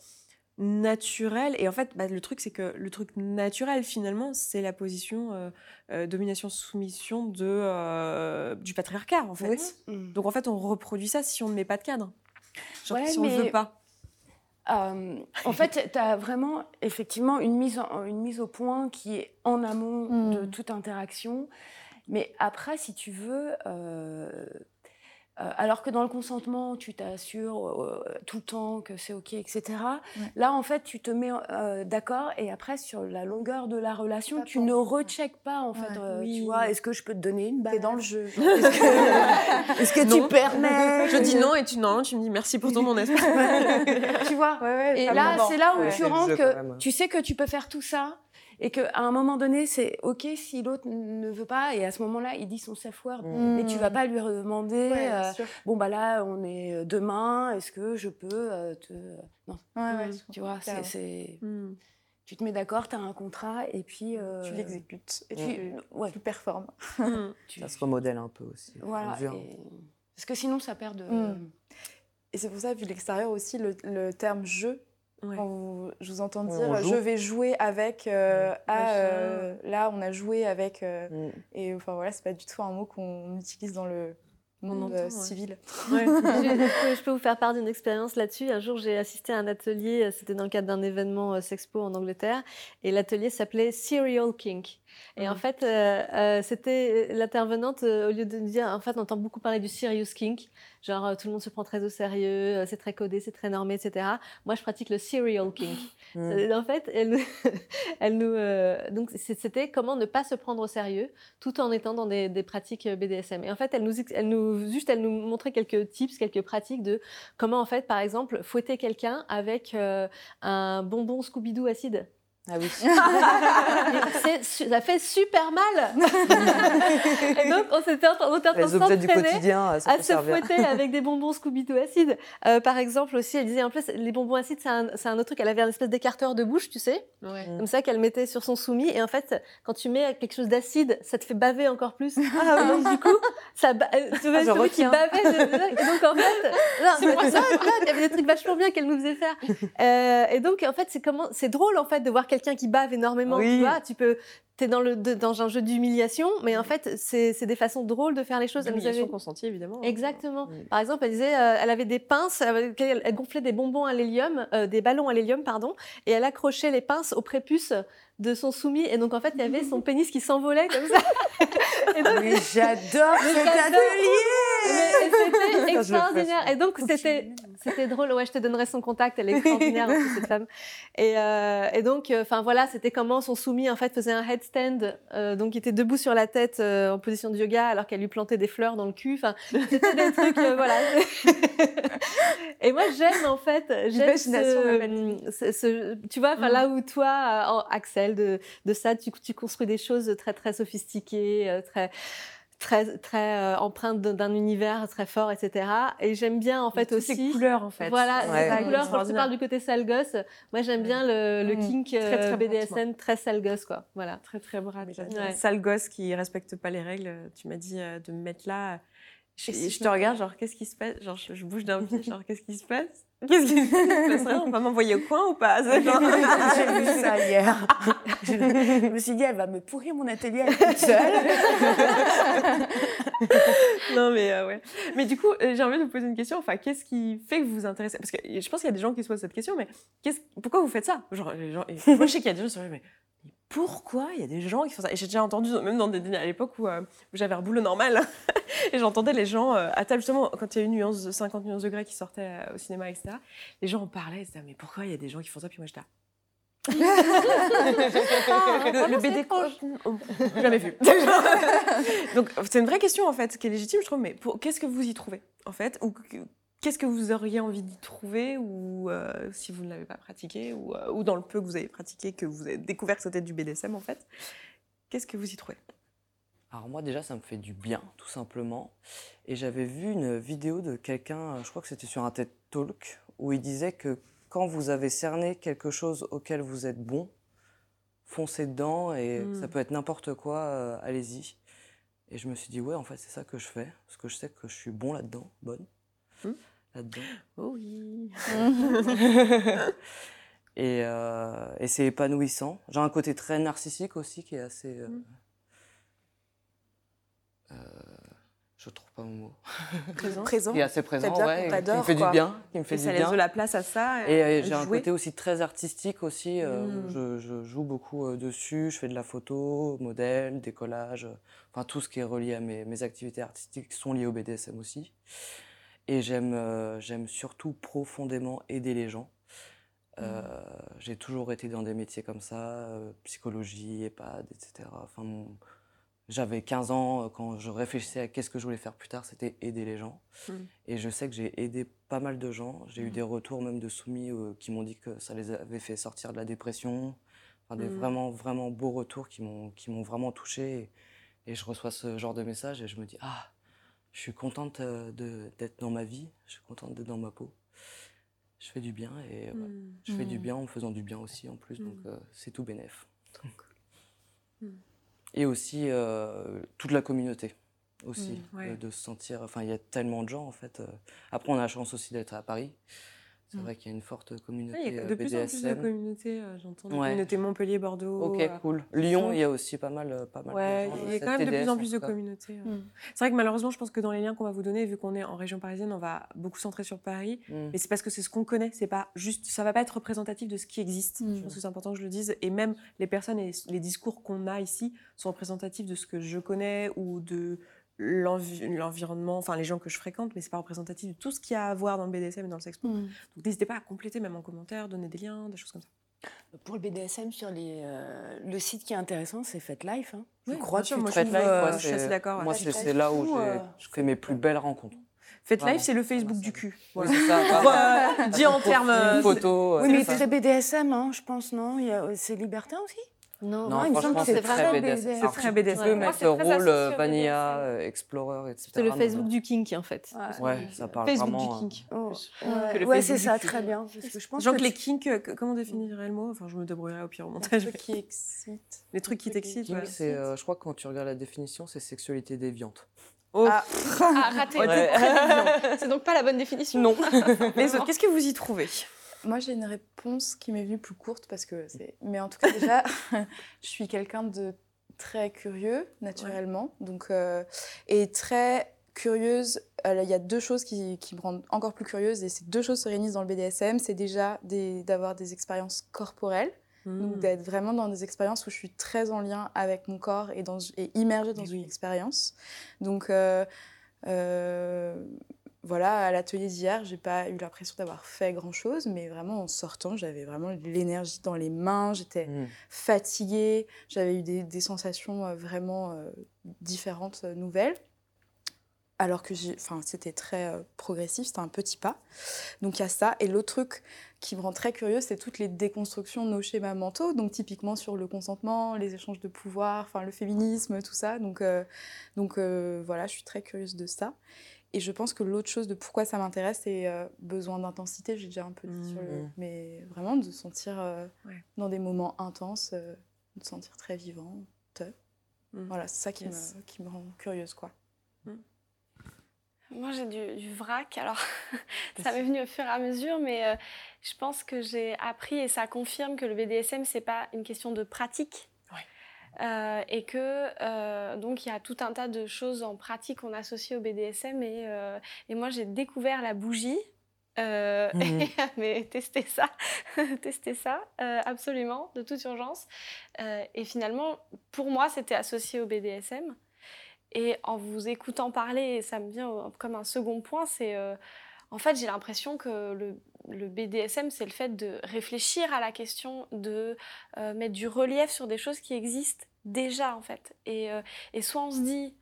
naturel. Et en fait, bah, le truc, c'est que le truc naturel, finalement, c'est la position euh, euh, domination-soumission de, euh, du patriarcat, en fait. Mmh. Donc, en fait, on reproduit ça si on ne met pas de cadre. Genre, si on ne veut pas. en fait, tu as vraiment, effectivement, une mise, une mise au point qui est en amont de mmh. toute interaction. Mais après, si tu veux Euh, alors que dans le consentement, tu t'assures euh, tout le temps que c'est OK, etc. Là, en fait, tu te mets euh, d'accord et après, sur la longueur de la relation, tu ne recheckes pas, en fait. Tu vois, est-ce que je peux te donner une balle? T'es dans le jeu. Est-ce que, tu permets? Je dis non et tu non, tu me dis merci pour ton mon espace. tu vois? Et là, c'est là où tu rentres que tu sais que tu peux faire tout ça et qu'à un moment donné, c'est OK si l'autre ne veut pas, et à ce moment-là, il dit son self-worth. Mm. Mais tu vas pas lui demander, euh, bon, bah là, on est euh, demain, est-ce que je peux euh, te. Non. Ouais, tu vois, c'est. Mm. Tu te mets d'accord, tu as un contrat, et puis. tu l'exécutes, et tu, ouais. tu performes. Ça se remodèle un peu aussi. Voilà. Parce que sinon, ça perd de. Et c'est pour ça, vu l'extérieur aussi, le, le terme jeu quand je vous entends dire je vais jouer avec euh, ah, euh, là on a joué avec euh, mm. et enfin voilà c'est pas du tout un mot qu'on utilise dans le monde civil. je, peux, vous faire part d'une expérience là-dessus. Un jour, j'ai assisté à un atelier, c'était dans le cadre d'un événement Sexpo en Angleterre, et l'atelier s'appelait Serial Kink. Et en fait, euh, euh, c'était l'intervenante, euh, au lieu de dire, en fait, on entend beaucoup parler du serious kink, genre tout le monde se prend très au sérieux, c'est très codé, c'est très normé, etc. Moi, je pratique le serial kink. Mmh. En fait, elle, elle nous, donc c'était comment ne pas se prendre au sérieux, tout en étant dans des, des, pratiques BDSM. Et en fait, elle nous, elle nous, juste, elle nous montrait quelques tips, quelques pratiques de comment, en fait, par exemple, fouetter quelqu'un avec un bonbon Scooby-Doo acide. Ah oui. ça fait super mal. et donc, on s'était en train de s'entraîner à se fouetter avec des bonbons Scooby-Doo acides. Euh, par exemple, aussi, elle disait en plus, les bonbons acides, c'est un, un, autre truc. Elle avait un espèce d'écarteur de bouche, tu sais, ouais. comme ça qu'elle mettait sur son soumis. Et en fait, quand tu mets quelque chose d'acide, ça te fait baver encore plus. Ah, donc, du coup, ça, euh, tu vois, ah, qui bavait. Et donc, en fait, il y avait des trucs vachement bien qu'elle nous faisait faire. Euh, et donc, en fait, c'est comment, c'est drôle en fait de voir quelqu'un qui bave énormément, tu vois, tu peux, es dans le dans un jeu d'humiliation, mais en fait, c'est des façons drôles de faire les choses. Humiliation avait... consentie, évidemment. Exactement. Par exemple, elle disait, euh, elle avait des pinces, elle, gonflait des bonbons à l'hélium, euh, des ballons à l'hélium, pardon, et elle accrochait les pinces au prépuce de son soumis. Et donc, en fait, il y avait son pénis qui s'envolait comme ça. et donc, mais j'adore cet atelier C'était extraordinaire. Et donc, c'était, c'était drôle. Ouais, je te donnerai son contact. Elle est extraordinaire, cette femme. Et, euh, et donc, euh, enfin, voilà, c'était comment son soumis, en fait, faisait un headstand. Euh, donc, il était debout sur la tête en position de yoga alors qu'elle lui plantait des fleurs dans le cul. Enfin, c'était des trucs, voilà. et moi, j'aime, en fait, j'aime ce, ce, tu vois, enfin, mm. là où toi, Axel, de, de ça, tu, tu, construis des choses très, très sophistiquées, très très très euh, empreinte d'un univers très fort, etc. Et j'aime bien en fait aussi ces couleurs en fait. Voilà, les couleurs. Quand tu parles du côté sale gosse, moi j'aime bien le, le mm. kink très, très BDSM très sale gosse quoi. Voilà. Très très brave. Sale gosse qui respecte pas les règles. Tu m'as dit euh, de me mettre là. Je, je te regarde genre qu'est-ce qui se passe? Genre je, je bouge d'un pied genre qu'est-ce qui se passe? Qu'est-ce qui se passerait On va m'envoyer au coin ou pas? J'ai vu ça hier. Je me suis dit, elle va me pourrir mon atelier toute seule. non, mais euh, ouais. Mais du coup, euh, j'ai envie de vous poser une question. Enfin, qu'est-ce qui fait que vous vous intéressez? Parce que je pense qu'il y a des gens qui se posent cette question, mais pourquoi vous faites ça? Genre, les gens... Moi, je sais qu'il y a des gens qui se disent, mais pourquoi il y a des gens qui font ça? Et j'ai déjà entendu, même dans des dîners à l'époque où, euh, j'avais un boulot normal, et j'entendais les gens euh, à table, justement, quand il y a une nuance, 50 nuances degrés qui sortaient euh, au cinéma, etc., les gens en parlaient, ils disaient, mais pourquoi il y a des gens qui font ça? Puis moi, j'étais là. le, le BD jamais vu. Donc c'est une vraie question en fait, qui est légitime, je trouve. Mais qu'est-ce que vous y trouvez en fait, ou Qu'est-ce que vous auriez envie d'y trouver ou euh, si vous ne l'avez pas pratiqué ou, euh, ou, dans le peu que vous avez pratiqué, que vous avez découvert que c'était du BDSM en fait? Qu'est-ce que vous y trouvez? Alors moi déjà ça me fait du bien tout simplement et j'avais vu une vidéo de quelqu'un, je crois que c'était sur un TED Talk, où il disait que quand vous avez cerné quelque chose auquel vous êtes bon, foncez dedans et ça hmm. peut être n'importe quoi, euh, allez-y. Et je me suis dit ouais en fait c'est ça que je fais parce que je sais que je suis bon là-dedans, bonne. Là-dedans. Oh oui. et, euh, et c'est épanouissant. J'ai un côté très narcissique aussi qui est assez. Euh, mm. euh, je trouve pas mon mot. Présent. présent. Qui est assez présent, ouais, qui me fait du bien, qui me fait et du ça bien. laisse de la place à ça. Et, j'ai un côté aussi très artistique aussi. Euh, mm. je, joue beaucoup euh, dessus. Je fais de la photo, modèle, décollage, enfin tout ce qui est relié à mes, mes activités artistiques sont liées au BDSM aussi. Et j'aime, j'aime surtout profondément aider les gens. Mm. j'ai toujours été dans des métiers comme ça, psychologie, EHPAD, etc. Enfin, mon, j'avais 15 ans, euh, quand je réfléchissais à qu'est-ce que je voulais faire plus tard, c'était aider les gens. Mmh. Et je sais que j'ai aidé pas mal de gens. J'ai eu mmh. des retours même de soumis euh, qui m'ont dit que ça les avait fait sortir de la dépression. Enfin, des mmh. vraiment, vraiment beaux retours qui m'ont, qui m'ont vraiment touché. Et, je reçois ce genre de message et je me dis, ah, je suis contente euh, d'être dans ma vie, je suis contente d'être dans ma peau. Je fais du bien et je fais du bien en faisant du bien aussi en plus, donc c'est tout bénef. Et aussi euh, toute la communauté aussi, de, se sentir. Enfin, il y a tellement de gens en fait. Euh. Après, on a la chance aussi d'être à Paris. C'est vrai qu'il y a une forte communauté. il y a de plus en plus de communautés, euh, j'entends. Des communautés Montpellier, Bordeaux. Ok, euh, cool. Lyon, il y a aussi pas mal, euh, pas mal ouais, Il y a quand même de plus en plus de communautés. Mm. C'est vrai que malheureusement, je pense que dans les liens qu'on va vous donner, vu qu'on est en région parisienne, on va beaucoup centrer sur Paris. Mm. Mais c'est parce que c'est ce qu'on connaît. C'est pas juste, ça va pas être représentatif de ce qui existe. Je pense que c'est important que je le dise. Et même les personnes et les discours qu'on a ici sont représentatifs de ce que je connais ou de l'environnement, enfin les gens que je fréquente, mais c'est pas représentatif de tout ce qu'il y a à voir dans le BDSM et dans le sexe. Mm. Donc n'hésitez pas à compléter même en commentaire, donner des liens, des choses comme ça. Pour le BDSM, sur les, euh, le site qui est intéressant, c'est FetLife. Hein. Je crois que moi, Life, euh, je suis assez d'accord. Moi, c'est là où euh. je fais mes plus belles rencontres. FetLife, c'est le Facebook du cul. Voilà. Oui, ça. dit en termes. photo. Oui, mais très BDSM, hein, je pense, non? C'est libertin aussi? Non, non, il me semble que c'est très BDSM. C'est très BDSM. Tu peux mettre rôle euh, Vanilla, euh, Explorer, etc. C'est le Facebook du kink en fait. Ouais, ça parle Facebook vraiment. du kink. Oh. Ouais, c'est ça, très bien. Genre que les kinks, euh, comment définirais le mot? Enfin, je me débrouillerai au pire au montage. Les trucs qui excitent. Les trucs qui t'excitent. c'est, je crois que quand tu regardes la définition, c'est sexualité déviante. Oh. Ah, ah raté. C'est donc pas la bonne définition. Non. Les autres, qu'est-ce que vous y trouvez? Moi, j'ai une réponse qui m'est venue plus courte parce que c'est. Mais en tout cas, déjà, je suis quelqu'un de très curieux naturellement, donc euh, et très curieuse. Euh, il y a deux choses qui, qui, me rendent encore plus curieuse et ces deux choses se réunissent dans le BDSM. C'est déjà d'avoir des, expériences corporelles. Donc mmh. d'être vraiment dans des expériences où je suis très en lien avec mon corps et, dans, et immergée dans une expérience. Donc euh, voilà, à l'atelier d'hier, j'ai pas eu l'impression d'avoir fait grand chose, mais vraiment en sortant, j'avais vraiment l'énergie dans les mains, j'étais mmh. fatiguée, j'avais eu des, sensations euh, vraiment euh, différentes, euh, nouvelles. Alors que c'était très progressif, c'était un petit pas. Donc il y a ça. Et l'autre truc qui me rend très curieuse, c'est toutes les déconstructions de nos schémas mentaux, donc typiquement sur le consentement, les échanges de pouvoir, le féminisme, tout ça. Donc, donc voilà, je suis très curieuse de ça. Et je pense que l'autre chose de pourquoi ça m'intéresse, c'est euh, besoin d'intensité, j'ai déjà un peu dit sur le... Mmh. Mais vraiment de sentir euh, dans des moments intenses, euh, de sentir très vivante. Mmh. Voilà, c'est ça qui, me, qui me rend curieuse, quoi. Mmh. Moi, j'ai du, vrac. Alors, ça m'est venu au fur et à mesure, mais je pense que j'ai appris et ça confirme que le BDSM, c'est pas une question de pratique, euh, et que euh, donc il y a tout un tas de choses en pratique qu'on associe au BDSM et, euh, et moi j'ai découvert la bougie mmh. mais tester ça, tester ça, absolument, de toute urgence. et finalement, pour moi, c'était associé au BDSM. Et en vous écoutant parler, ça me vient comme un second point, c'est en fait, j'ai l'impression que le, BDSM, c'est le fait de réfléchir à la question, de euh, mettre du relief sur des choses qui existent déjà, en fait. Et, euh, soit on se dit,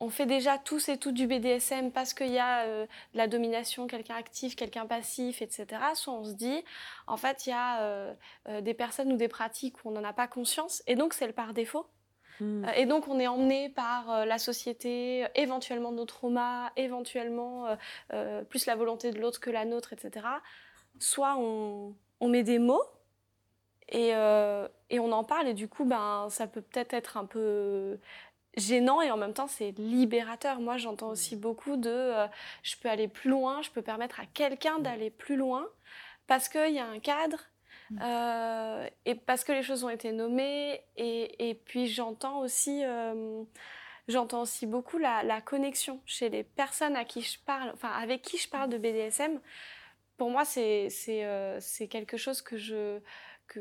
on fait déjà tous et toutes du BDSM parce qu'il y a euh, de la domination, quelqu'un actif, quelqu'un passif, etc. Soit on se dit, en fait, il y a des personnes ou des pratiques où on n'en a pas conscience, et donc c'est le par défaut. Hmm. Et donc, on est emmené par la société, éventuellement nos traumas, éventuellement plus la volonté de l'autre que la nôtre, etc soit on, met des mots euh, et, on en parle et du coup ben ça peut peut-être être un peu gênant et en même temps c'est libérateur. Moi j'entends aussi beaucoup de euh, je peux aller plus loin, je peux permettre à quelqu'un mm. d'aller plus loin parce qu'il y a un cadre mm. Euh, et parce que les choses ont été nommées et, puis j'entends aussi j'entends aussi beaucoup la, connexion chez les personnes à qui je parle, enfin avec qui je parle de BDSM. Pour moi, c'est euh, quelque chose que je, que,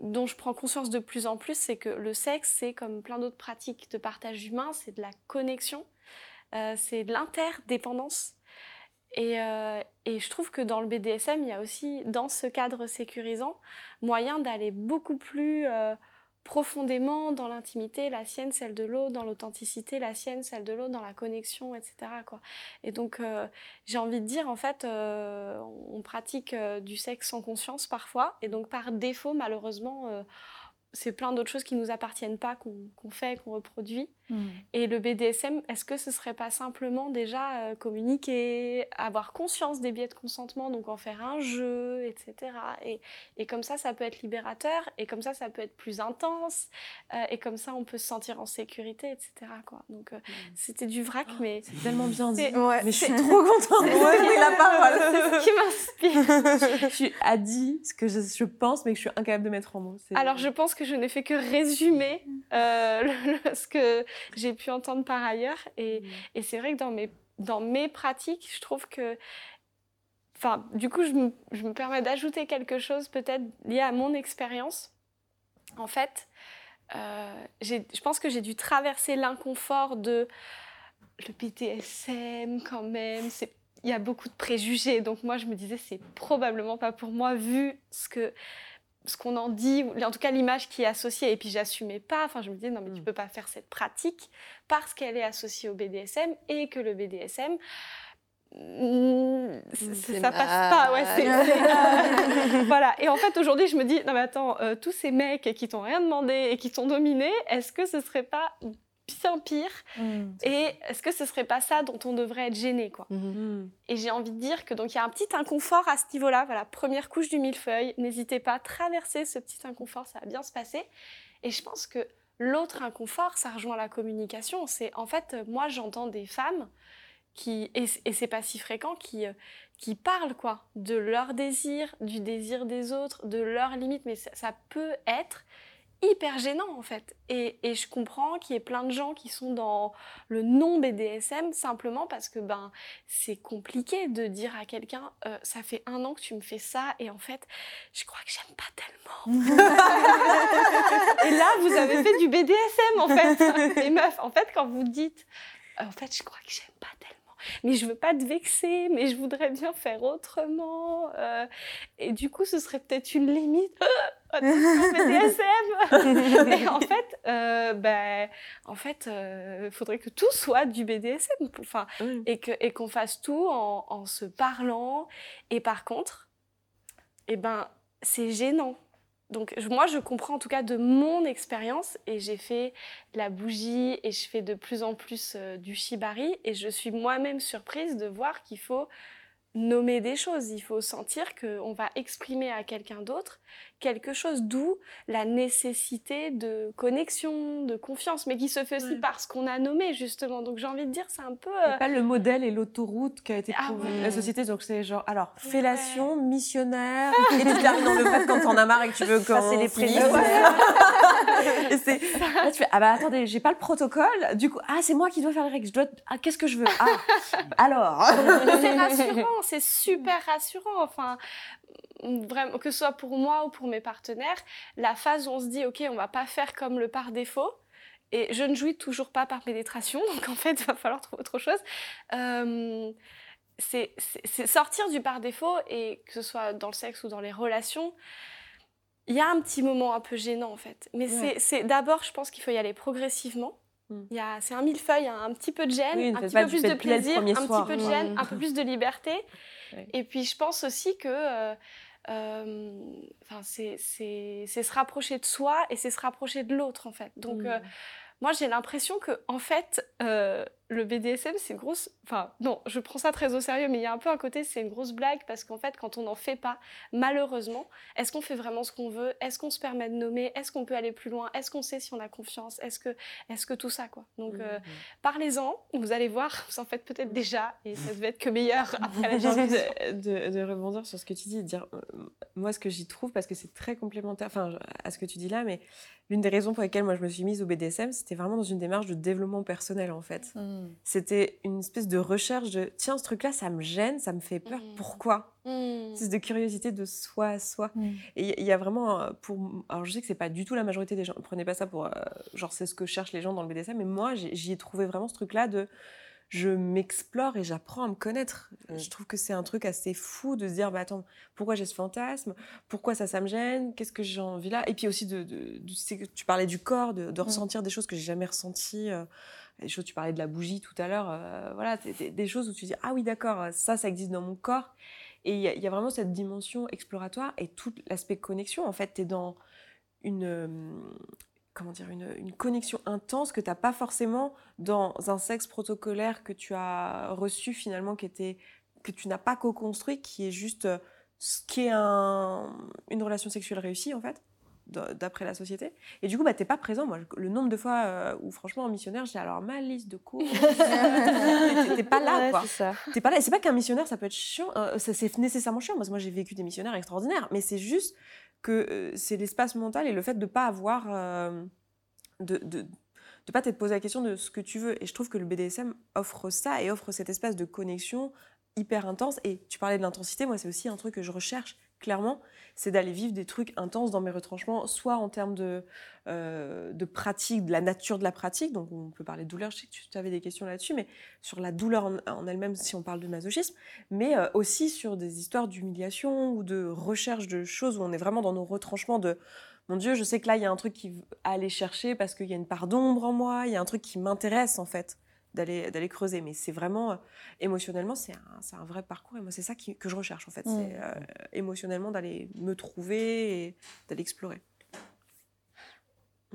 dont je prends conscience de plus en plus, c'est que le sexe, c'est comme plein d'autres pratiques de partage humain, c'est de la connexion, euh, c'est de l'interdépendance. Et, euh, et, je trouve que dans le BDSM, il y a aussi, dans ce cadre sécurisant, moyen d'aller beaucoup plus profondément dans l'intimité, la sienne, celle de l'autre, dans l'authenticité, la sienne, celle de l'autre, dans la connexion, etc. Et donc, euh, j'ai envie de dire, en fait, euh, on pratique euh, du sexe sans conscience parfois, et donc par défaut, malheureusement, c'est plein d'autres choses qui ne nous appartiennent pas, qu'on fait, qu'on reproduit. Hmm. Et le BDSM, est-ce que ce serait pas simplement déjà euh, communiquer, avoir conscience des biais de consentement, donc en faire un jeu, etc. Et, et, comme ça, ça peut être libérateur, et comme ça, ça peut être plus intense, euh, et comme ça, on peut se sentir en sécurité, etc. Quoi. Donc euh, hmm. c'était du vrac, oh, mais... C'est tellement bien dit. mais je suis trop contente de la parole. C'est ce qui m'inspire. tu as dit ce que je, je, pense, mais que je suis incapable de mettre en mots. Alors, je pense que je n'ai fait que résumer ce que j'ai pu entendre par ailleurs. Et, mmh. et c'est vrai que dans mes, dans mes pratiques, je trouve que. Enfin, du coup, je me, je me permets d'ajouter quelque chose peut-être lié à mon expérience. En fait, euh, je pense que j'ai dû traverser l'inconfort de le PTSM quand même. Il y a beaucoup de préjugés. Donc moi, je me disais, c'est probablement pas pour moi vu ce que ce qu'on en dit, en tout cas l'image qui est associée. Et puis j'assumais pas, enfin je me disais non mais tu mm. peux pas faire cette pratique parce qu'elle est associée au BDSM et que le BDSM mm, ça passe pas ouais voilà et en fait aujourd'hui je me dis non mais attends euh, tous ces mecs qui t'ont rien demandé et qui t'ont dominé est-ce que ce serait pas bien pire. Mm. Et est-ce que ce serait pas ça dont on devrait être gêné quoi mm-hmm. mm. Et j'ai envie de dire que donc il y a un petit inconfort à ce niveau-là. Voilà, première couche du millefeuille. N'hésitez pas à traverser ce petit inconfort, ça va bien se passer. Et je pense que l'autre inconfort, ça rejoint la communication. C'est en fait, moi j'entends des femmes qui et, c'est pas si fréquent qui euh, qui parlent quoi de leur désir, du désir des autres, de leurs limites. Mais ça peut être hyper gênant en fait. Et, et je comprends qu'il y ait plein de gens qui sont dans le non BDSM simplement parce que ben c'est compliqué de dire à quelqu'un euh, ça fait un an que tu me fais ça et en fait je crois que j'aime pas tellement. et là vous avez fait du BDSM en fait. Les meufs, en fait quand vous dites euh, en fait je crois que j'aime pas tellement mais je veux pas te vexer, mais je voudrais bien faire autrement. Euh, et du coup, ce serait peut-être une limite. Attention, BDSM Et en fait, euh, ben, en fait, euh, faudrait que tout soit du BDSM, enfin, et que et qu'on fasse tout en, en, se parlant. Et par contre, eh ben, c'est gênant donc moi, je comprends en tout cas de mon expérience et j'ai fait la bougie et je fais de plus en plus euh, du shibari et je suis moi-même surprise de voir qu'il faut nommer des choses, il faut sentir qu'on va exprimer à quelqu'un d'autre quelque chose, d'où la nécessité de connexion, de confiance, mais qui se fait aussi parce qu'on a nommé justement. Donc j'ai envie de dire, c'est un peu... Euh... pas le modèle et l'autoroute qui a été ah la société, donc c'est genre, alors, fellation, missionnaire, et tu termines dans le fait quand t'en as marre et que tu veux passer les préliminaires. et c'est... Là, tu fais, ah bah attendez, j'ai pas le protocole, du coup, ah c'est moi qui dois faire les règles, je dois... Ah, qu'est-ce que je veux? Ah, alors C'est rassurant, c'est super rassurant, enfin vraiment, que ce soit pour moi ou pour mes partenaires, la phase où on se dit, OK, on va pas faire comme le par défaut, et je ne jouis toujours pas par pénétration, donc en fait, il va falloir trouver autre chose. Euh, c'est sortir du par défaut, et que ce soit dans le sexe ou dans les relations, il y a un petit moment un peu gênant en fait. Mais c'est d'abord, je pense qu'il faut y aller progressivement. Hmm. C'est un millefeuille, un petit peu de gêne, un petit peu plus de plaisir, un petit peu de gêne, un peu plus de liberté. Et puis je pense aussi que euh, enfin, c'est se rapprocher de soi et c'est se rapprocher de l'autre en fait. Donc euh, mmh. moi j'ai l'impression que en fait le BDSM, c'est une grosse. Enfin, non, je prends ça très au sérieux, mais il y a un peu un côté, c'est une grosse blague parce qu'en fait, quand on n'en fait pas, malheureusement, est-ce qu'on fait vraiment ce qu'on veut? Est-ce qu'on se permet de nommer? Est-ce qu'on peut aller plus loin? Est-ce qu'on sait si on a confiance? Est-ce que, est que tout ça, quoi? Donc, mmh, euh, mmh. parlez-en, vous allez voir, vous en faites peut-être déjà et ça devait être que meilleur après la J'ai envie de, de, rebondir sur ce que tu dis, dire moi, ce que j'y trouve, parce que c'est très complémentaire enfin, à ce que tu dis là, mais l'une des raisons pour lesquelles moi je me suis mise au BDSM, c'était vraiment dans une démarche de développement personnel en fait. Mmh. C'était une espèce de recherche de tiens, ce truc-là, ça me gêne, ça me fait peur, mmh. pourquoi? Mmh. C'est de curiosité de soi à soi. Et il y a vraiment, pour. Alors je sais que c'est pas du tout la majorité des gens, prenez pas ça pour. Euh, genre, c'est ce que cherchent les gens dans le BDSM, mais moi, j'y ai trouvé vraiment ce truc-là de je m'explore et j'apprends à me connaître. Mmh. Je trouve que c'est un truc assez fou de se dire, bah attends, pourquoi j'ai ce fantasme? Pourquoi ça, ça me gêne? Qu'est-ce que j'ai envie là? Et puis aussi, de, tu parlais du corps, de, mmh. ressentir des choses que j'ai jamais ressenties. Euh, tu parlais de la bougie tout à l'heure. Euh, voilà, des, choses où tu dis, ah oui, d'accord, ça, ça existe dans mon corps. Et il y, a vraiment cette dimension exploratoire et tout l'aspect connexion. En fait, tu es dans une, comment dire, une, connexion intense que tu n'as pas forcément dans un sexe protocolaire que tu as reçu finalement, que tu n'as pas co-construit, qui est juste euh, ce qui est une relation sexuelle réussie en fait d'après la société. Et du coup, bah, t'es pas présent. Moi, le nombre de fois euh, où, franchement, en missionnaire, j'ai alors ma liste de cours. t'es pas là, quoi. T'es pas là. Et c'est pas qu'un missionnaire, ça peut être chiant. Euh, c'est nécessairement chiant. Moi, j'ai vécu des missionnaires extraordinaires. Mais c'est juste que euh, c'est l'espace mental et le fait de ne pas avoir. Euh, de, de, de pas t'être posé la question de ce que tu veux. Et je trouve que le BDSM offre ça et offre cet espace de connexion hyper intense. Et tu parlais de l'intensité, moi c'est aussi un truc que je recherche clairement, c'est d'aller vivre des trucs intenses dans mes retranchements, soit en termes de, euh, de pratique, de la nature de la pratique, donc on peut parler de douleur, je sais que tu avais des questions là-dessus, mais sur la douleur en, elle-même si on parle de masochisme, mais euh, aussi sur des histoires d'humiliation ou de recherche de choses où on est vraiment dans nos retranchements de mon Dieu, je sais que là, il y a un truc qui à aller chercher parce qu'il y a une part d'ombre en moi, il y a un truc qui m'intéresse en fait d'aller d'aller creuser mais c'est vraiment euh, émotionnellement c'est un, un, vrai parcours et moi c'est ça que je recherche en fait c'est mmh. euh, émotionnellement d'aller me trouver et d'aller explorer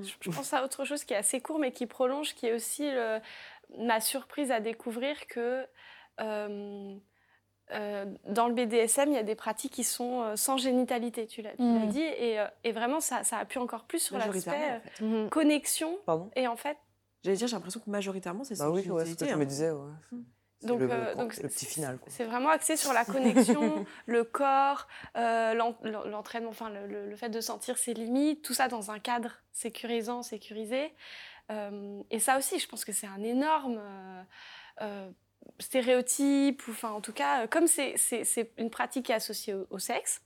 je pense à autre chose qui est assez court mais qui prolonge qui est aussi ma surprise à découvrir que euh, dans le BDSM, il y a des pratiques qui sont sans génitalité, tu l'as mmh. dit, et, et, vraiment ça, ça appuie encore plus sur l'aspect mmh. connexion. Et en fait, J'allais dire, j'ai l'impression que majoritairement, c'est ça. Bah oui, c'est ce que tu me disais. Ouais. Mmh. Donc, le, euh, donc le petit final. C'est vraiment axé sur la connexion, le corps, euh, l'entraînement, enfin le, fait de sentir ses limites, tout ça dans un cadre sécurisant, sécurisé. Euh, et ça aussi, je pense que c'est un énorme stéréotype, ou enfin en tout cas, comme c'est une pratique qui est associée au sexe,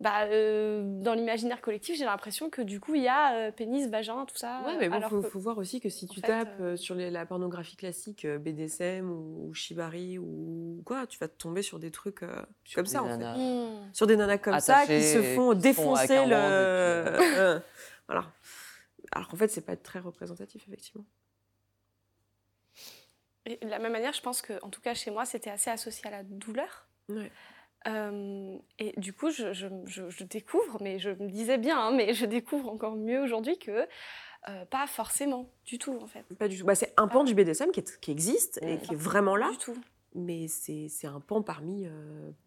bah, euh, dans l'imaginaire collectif, j'ai l'impression que du coup, il y a euh, pénis, vagin, tout ça. Ouais, mais bon, il faut, voir aussi que si tu tapes euh, sur la pornographie classique, BDSM ou, Shibari ou quoi, tu vas tomber sur des trucs comme ça, en fait. Hmm. Sur des nanas comme ça qui se font défoncer le. voilà. Alors qu'en fait, c'est pas très représentatif, effectivement. Et de la même manière, je pense que, en tout cas chez moi, c'était assez associé à la douleur. Ouais et du coup, je, découvre, mais je me disais bien, hein, mais je découvre encore mieux aujourd'hui que pas forcément du tout en fait. Pas du tout. Bah, c'est un pan du BDSM qui, qui existe et qui est vraiment là. Du tout. Mais c'est un pan parmi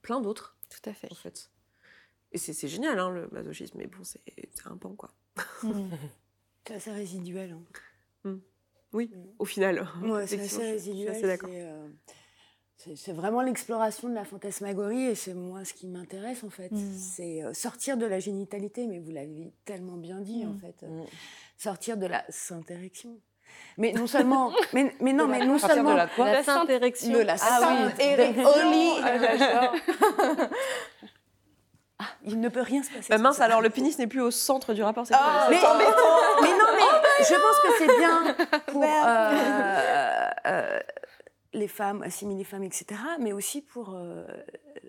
plein d'autres. Tout à fait. En fait. Et c'est génial hein, le masochisme, mais bon, c'est un pan quoi. Mmh. c'est assez résiduel. Hein. Mmh. Oui, mmh. au final. Ouais, c'est assez résiduel. Je suis assez d'accord. C'est vraiment l'exploration de la fantasmagorie et c'est moi ce qui m'intéresse en fait. Mm. C'est euh, sortir de la génitalité, mais vous l'avez tellement bien dit en mm. fait. Euh, mm. Sortir de la syntérection. Mais non seulement, mais, mais non, mais non seulement de la quoi La syntérection. De la ah, ah, il ne peut rien se passer. Bah mince, alors le pénis n'est plus au centre du rapport sexuel. Ah, mais, mais, non, mais je pense que c'est bien pour euh, les femmes, assimiler les femmes, etc., mais aussi pour... Euh,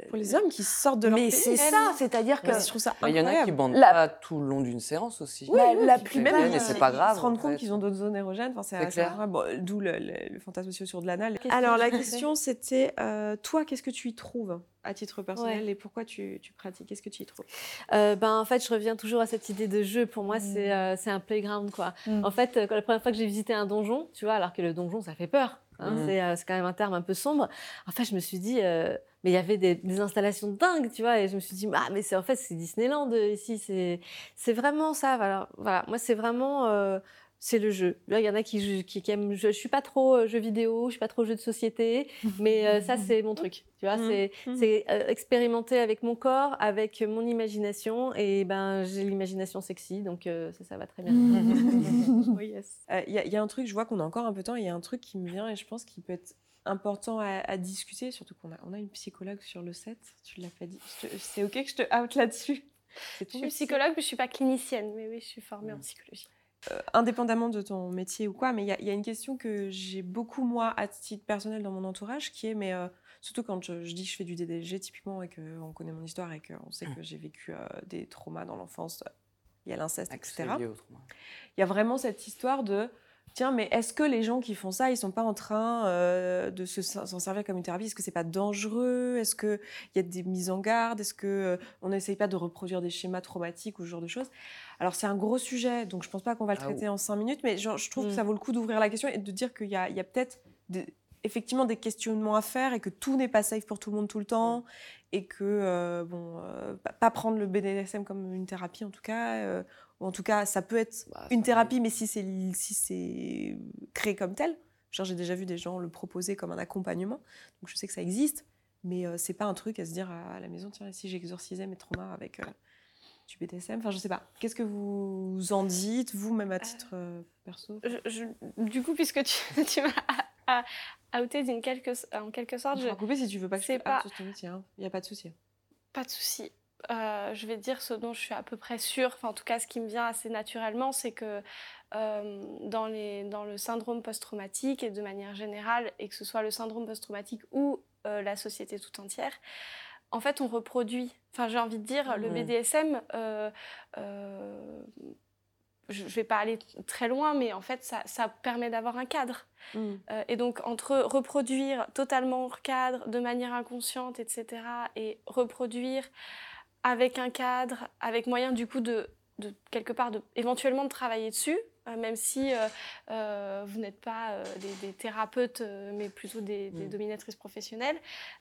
pour les hommes qui sortent de leur Mais c'est ça, c'est-à-dire que... je trouve ça Il y en a qui bandent pas tout le long d'une séance aussi. Oui, la, plus même, mais c'est pas grave. Ils se rendent compte qu'ils ont d'autres zones érogènes, enfin, c'est clair. Bon, D'où le, le, fantasme aussi sur de l'anal. Alors la question c'était, euh, toi, qu'est-ce que tu y trouves à titre personnel et pourquoi tu, tu pratiques? Qu'est-ce que tu y trouves? Euh, ben, En fait, je reviens toujours à cette idée de jeu. Pour moi, c'est c'est un playground. Quoi. Mm. En fait, la première fois que j'ai visité un donjon, tu vois, alors que le donjon, ça fait peur. Hein, mmh. euh, c'est quand même un terme un peu sombre. En fait, je me suis dit, euh, mais il y avait des, installations dingues, tu vois, et je me suis dit, ah, mais c'est en fait, c'est Disneyland euh, ici, c'est vraiment ça. Voilà, voilà. moi, c'est vraiment c'est le jeu. Là, il y en a qui, qui, aiment. Je, ne suis pas trop euh, jeu vidéo, je suis pas trop jeu de société, mais euh, ça, c'est mon truc. Tu vois, mmh. c'est mmh. expérimenter avec mon corps, avec mon imagination, et ben j'ai l'imagination sexy, donc ça, ça va très bien. Il y, a un truc, je vois qu'on a encore un peu de temps, il y a un truc qui me vient et je pense qu'il peut être important à, discuter, surtout qu'on a, on a une psychologue sur le set, tu l'as pas dit. C'est ok que je te out là-dessus. Je suis psychologue, mais je suis pas clinicienne, mais oui, je suis formée en mmh. psychologie. Euh, indépendamment de ton métier ou quoi, mais il y, a une question que j'ai beaucoup, moi, à titre personnel dans mon entourage, qui est, mais euh, surtout quand je, dis que je fais du DDG, typiquement, et qu'on connaît mon histoire et qu'on sait que j'ai vécu euh, des traumas dans l'enfance, il y a l'inceste, etc. Il y a vraiment cette histoire de tiens, mais est-ce que les gens qui font ça, ils sont pas en train euh, de s'en servir comme une thérapie? Est-ce que c'est pas dangereux? Est-ce qu'il y a des mises en garde? Est-ce qu'on euh, on n'essaye pas de reproduire des schémas traumatiques ou ce genre de choses? Alors, c'est un gros sujet, donc je pense pas qu'on va le ah traiter en cinq minutes, mais je trouve que mm. ça vaut le coup d'ouvrir la question et de dire qu'il y a, peut-être effectivement des questionnements à faire et que tout n'est pas safe pour tout le monde tout le temps et que, euh, bon, pas prendre le BDSM comme une thérapie en tout cas en tout cas, ça peut être bah, une thérapie, mais si c'est si créé comme tel. J'ai déjà vu des gens le proposer comme un accompagnement, donc je sais que ça existe, mais euh, c'est pas un truc à se dire à la maison, tiens, si j'exorcisais mes traumas avec euh, du BDSM, enfin je sais pas. Qu'est-ce que vous en dites, vous, même à titre euh, perso? Du coup, puisque tu, tu m'as outé en quelque, en quelque sorte... Je vais couper si tu veux pas que je pas... Il hein. n'y a pas de souci. Pas de souci. Euh, je vais dire ce dont je suis à peu près sûre, enfin en tout cas ce qui me vient assez naturellement, c'est que euh, dans, les, dans, le syndrome post-traumatique et de manière générale, et que ce soit le syndrome post-traumatique ou euh, la société tout entière, en fait on reproduit, enfin j'ai envie de dire, le BDSM, je ne vais pas aller très loin, mais en fait ça, ça permet d'avoir un cadre. Mm. et donc entre reproduire totalement hors cadre, de manière inconsciente, etc., et reproduire avec un cadre, avec moyen du coup de, quelque part de éventuellement de travailler dessus, euh, même si euh, euh, vous n'êtes pas des, thérapeutes, mais plutôt des, mm. dominatrices professionnelles.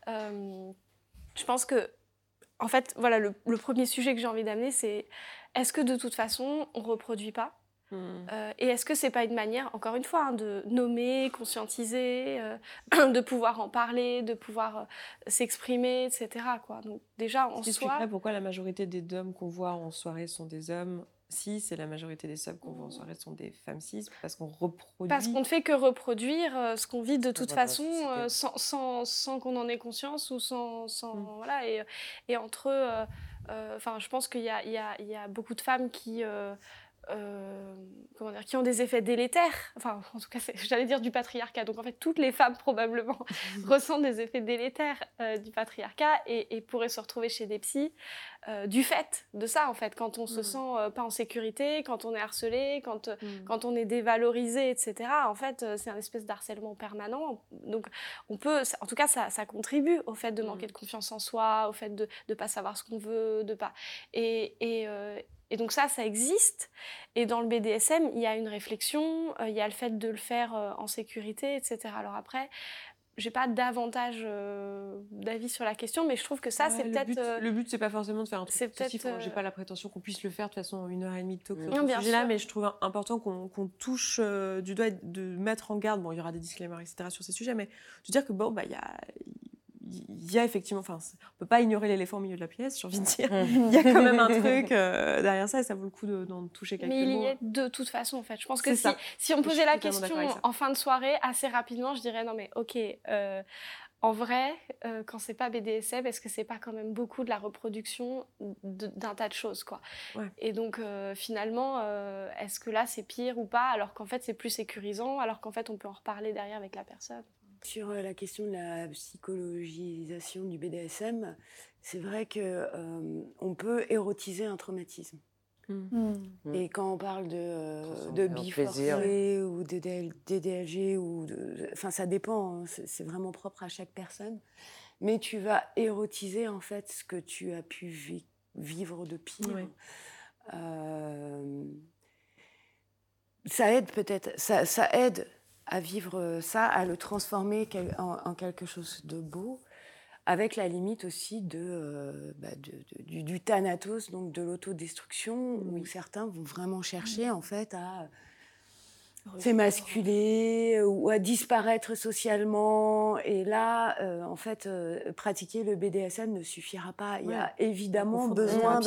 je pense que, en fait, voilà, le, le premier sujet que j'ai envie d'amener, c'est est-ce que de toute façon, on reproduit pas Hmm. Euh, et est-ce que c'est pas une manière, encore une fois, hein, de nommer, conscientiser, euh, de pouvoir en parler, de pouvoir euh, s'exprimer, etc. Quoi. Donc déjà en soi. pourquoi la majorité des hommes qu'on voit en soirée sont des hommes si c'est la majorité des hommes qu'on voit en soirée sont des femmes cis parce qu'on reproduit. Parce qu'on ne fait que reproduire ce qu'on vit de toute façon sans, sans, sans qu'on en ait conscience ou sans. sans hmm. voilà, et, et entre eux. Enfin, je pense qu'il y, y, y a, beaucoup de femmes qui euh, comment dire, qui ont des effets délétères, enfin en tout cas j'allais dire du patriarcat, donc en fait toutes les femmes probablement ressentent des effets délétères euh, du patriarcat et, pourraient se retrouver chez des psys euh, du fait de ça en fait, quand on se mm. sent pas en sécurité, quand on est harcelé, quand, mm. quand on est dévalorisé, etc. En fait c'est un espèce d'harcèlement permanent, donc on peut, en tout cas ça, ça contribue au fait de manquer mm. de confiance en soi, au fait de ne pas savoir ce qu'on veut, de pas... Et, et, et donc ça, ça existe. Et dans le BDSM, il y a une réflexion, euh, il y a le fait de le faire euh, en sécurité, etc. Alors après, j'ai pas davantage euh, d'avis sur la question, mais je trouve que ça, c'est peut-être. Le but, c'est pas forcément de faire un truc spécifique. J'ai pas la prétention qu'on puisse le faire de toute façon une heure et demie de talk sur ce sujet-là, mais je trouve important qu'on touche du doigt, de mettre en garde. Bon, il y aura des disclaimers, etc. sur ces sujets, mais de dire que bon, bah, il y a, il y a effectivement, enfin, on peut pas ignorer l'éléphant au milieu de la pièce, j'ai envie de dire. Il y a quand même un truc euh, derrière ça et ça vaut le coup d'en toucher quelques mots. Mais il y est de toute façon, en fait. Je pense que si, si, on posait la question en fin de soirée, assez rapidement, je dirais non, mais ok, euh, en vrai, euh, quand c'est pas BDSM, est-ce que c'est pas quand même beaucoup de la reproduction d'un tas de choses, quoi? Et donc, finalement, est-ce que là, c'est pire ou pas Alors qu'en fait, c'est plus sécurisant, alors qu'en fait, on peut en reparler derrière avec la personne? Sur euh, la question de la psychologisation du BDSM, c'est vrai que euh, on peut érotiser un traumatisme. Hmm. Et quand on parle de, euh, de biforcé ou de DDLG, ou enfin ça dépend, hein, c'est vraiment propre à chaque personne. Mais tu vas érotiser en fait ce que tu as pu vivre de pire. ça aide peut-être, ça, ça aide à vivre ça, à le transformer en, quelque chose de beau, avec la limite aussi de, euh, bah, du, thanatos, donc de l'autodestruction, où certains vont vraiment chercher en fait à fait masculer ou à disparaître socialement. Et là, en fait, pratiquer le BDSM ne suffira pas. Il y a évidemment besoin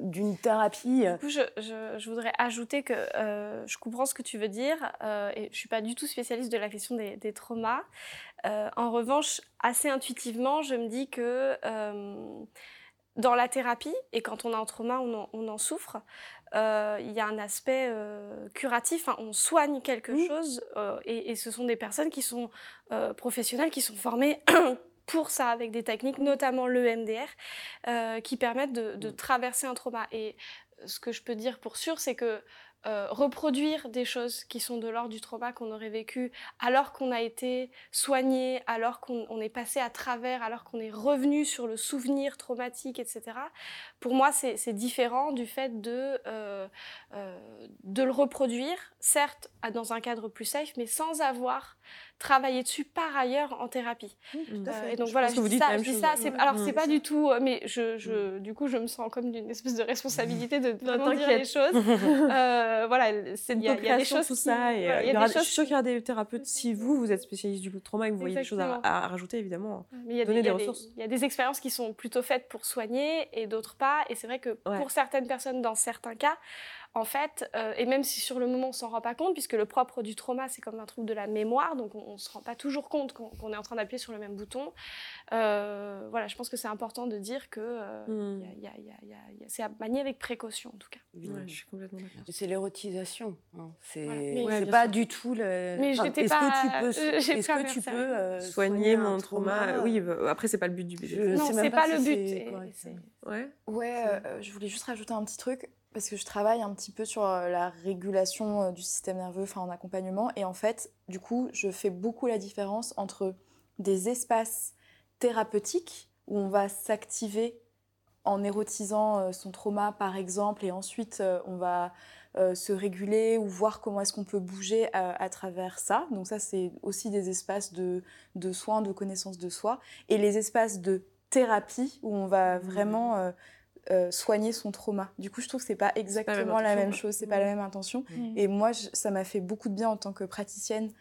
d'une thérapie. Du coup, je, je, voudrais ajouter que je comprends ce que tu veux dire et je ne suis pas du tout spécialiste de la question des, des traumas. en revanche, assez intuitivement, je me dis que dans la thérapie, et quand on a un trauma, on en, souffre, euh, il y a un aspect euh, curatif, on soigne quelque chose, euh, et, ce sont des personnes qui sont professionnelles, qui sont formées pour ça, avec des techniques, notamment l'EMDR, qui permettent de, de, traverser un trauma. Et ce que je peux dire pour sûr, c'est que euh, reproduire des choses qui sont de l'ordre du trauma qu'on aurait vécu alors qu'on a été soigné, alors qu'on est passé à travers, alors qu'on est revenu sur le souvenir traumatique, etc. Pour moi, c'est différent du fait de, euh, euh, de le reproduire, certes dans un cadre plus safe, mais sans avoir travailler dessus par ailleurs en thérapie. Mmh, euh, et donc voilà, je dis ça, je dis ça c'est, alors mmh. c'est pas du tout, euh, mais je, je, du coup je me sens comme d'une espèce de responsabilité de vraiment dire les choses. euh, voilà, c'est il y, a des choses tout ça. Et, euh, y a des choses... Je suis sûre qu'il y aura des thérapeutes. Si vous vous êtes spécialiste du trauma et que vous voyez des choses à, rajouter, évidemment, mais il y a des, ressources. Il y a des expériences qui sont plutôt faites pour soigner et d'autres pas. Et c'est vrai que pour certaines personnes, dans certains cas, en fait, euh, et même si sur le moment on s'en rend pas compte, puisque le propre du trauma c'est comme un trouble de la mémoire, donc on, ne se rend pas toujours compte qu'on est en train d'appuyer sur le même bouton. Euh, voilà, je pense que c'est important de dire que c'est à manier avec précaution en tout cas. je suis complètement d'accord. C'est l'érotisation, hein. c'est pas du tout le. Mais enfin, est-ce que tu peux, euh, est-ce que tu peux soigner, mon trauma, Oui, bah, après c'est pas le but du BD. Non, c'est pas, le but. Ouais. Ouais, je voulais juste rajouter un petit truc parce que je travaille un petit peu sur euh, la régulation euh, du système nerveux, enfin en accompagnement, et en fait, du coup, je fais beaucoup la différence entre des espaces thérapeutiques où on va s'activer en érotisant euh, son trauma, par exemple, et ensuite on va se réguler ou voir comment est-ce qu'on peut bouger à, travers ça. Donc ça, c'est aussi des espaces de, de, soins, de connaissance de soi, et les espaces de thérapie où on va mmh. vraiment euh, soigner son trauma. Du coup, je trouve que c'est pas exactement la même, chose, c'est pas la même intention. Mm. Et moi, ça m'a fait beaucoup de bien en tant que praticienne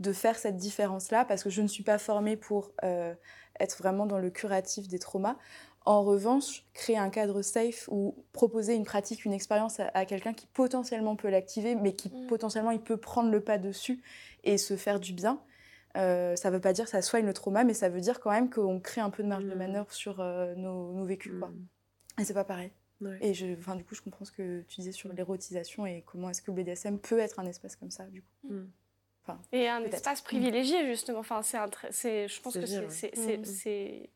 de faire cette différence-là parce que je ne suis pas formée pour euh, être vraiment dans le curatif des traumas. En revanche, créer un cadre safe ou proposer une pratique, une expérience à, quelqu'un qui potentiellement peut l'activer, mais qui mm. potentiellement il peut prendre le pas dessus et se faire du bien. Euh, ça ne veut pas dire que ça soigne le trauma, mais ça veut dire quand même qu'on crée un peu de marge de mm. manœuvre sur nos, nos, vécus. Quoi. Et c'est pas pareil. Et je, enfin, du coup, je comprends ce que tu disais sur l'érotisation et comment est-ce que le BDSM peut être un espace comme ça, du coup. Mm. Enfin, et un espace privilégié, justement. Enfin, c'est, je pense que mm. c'est,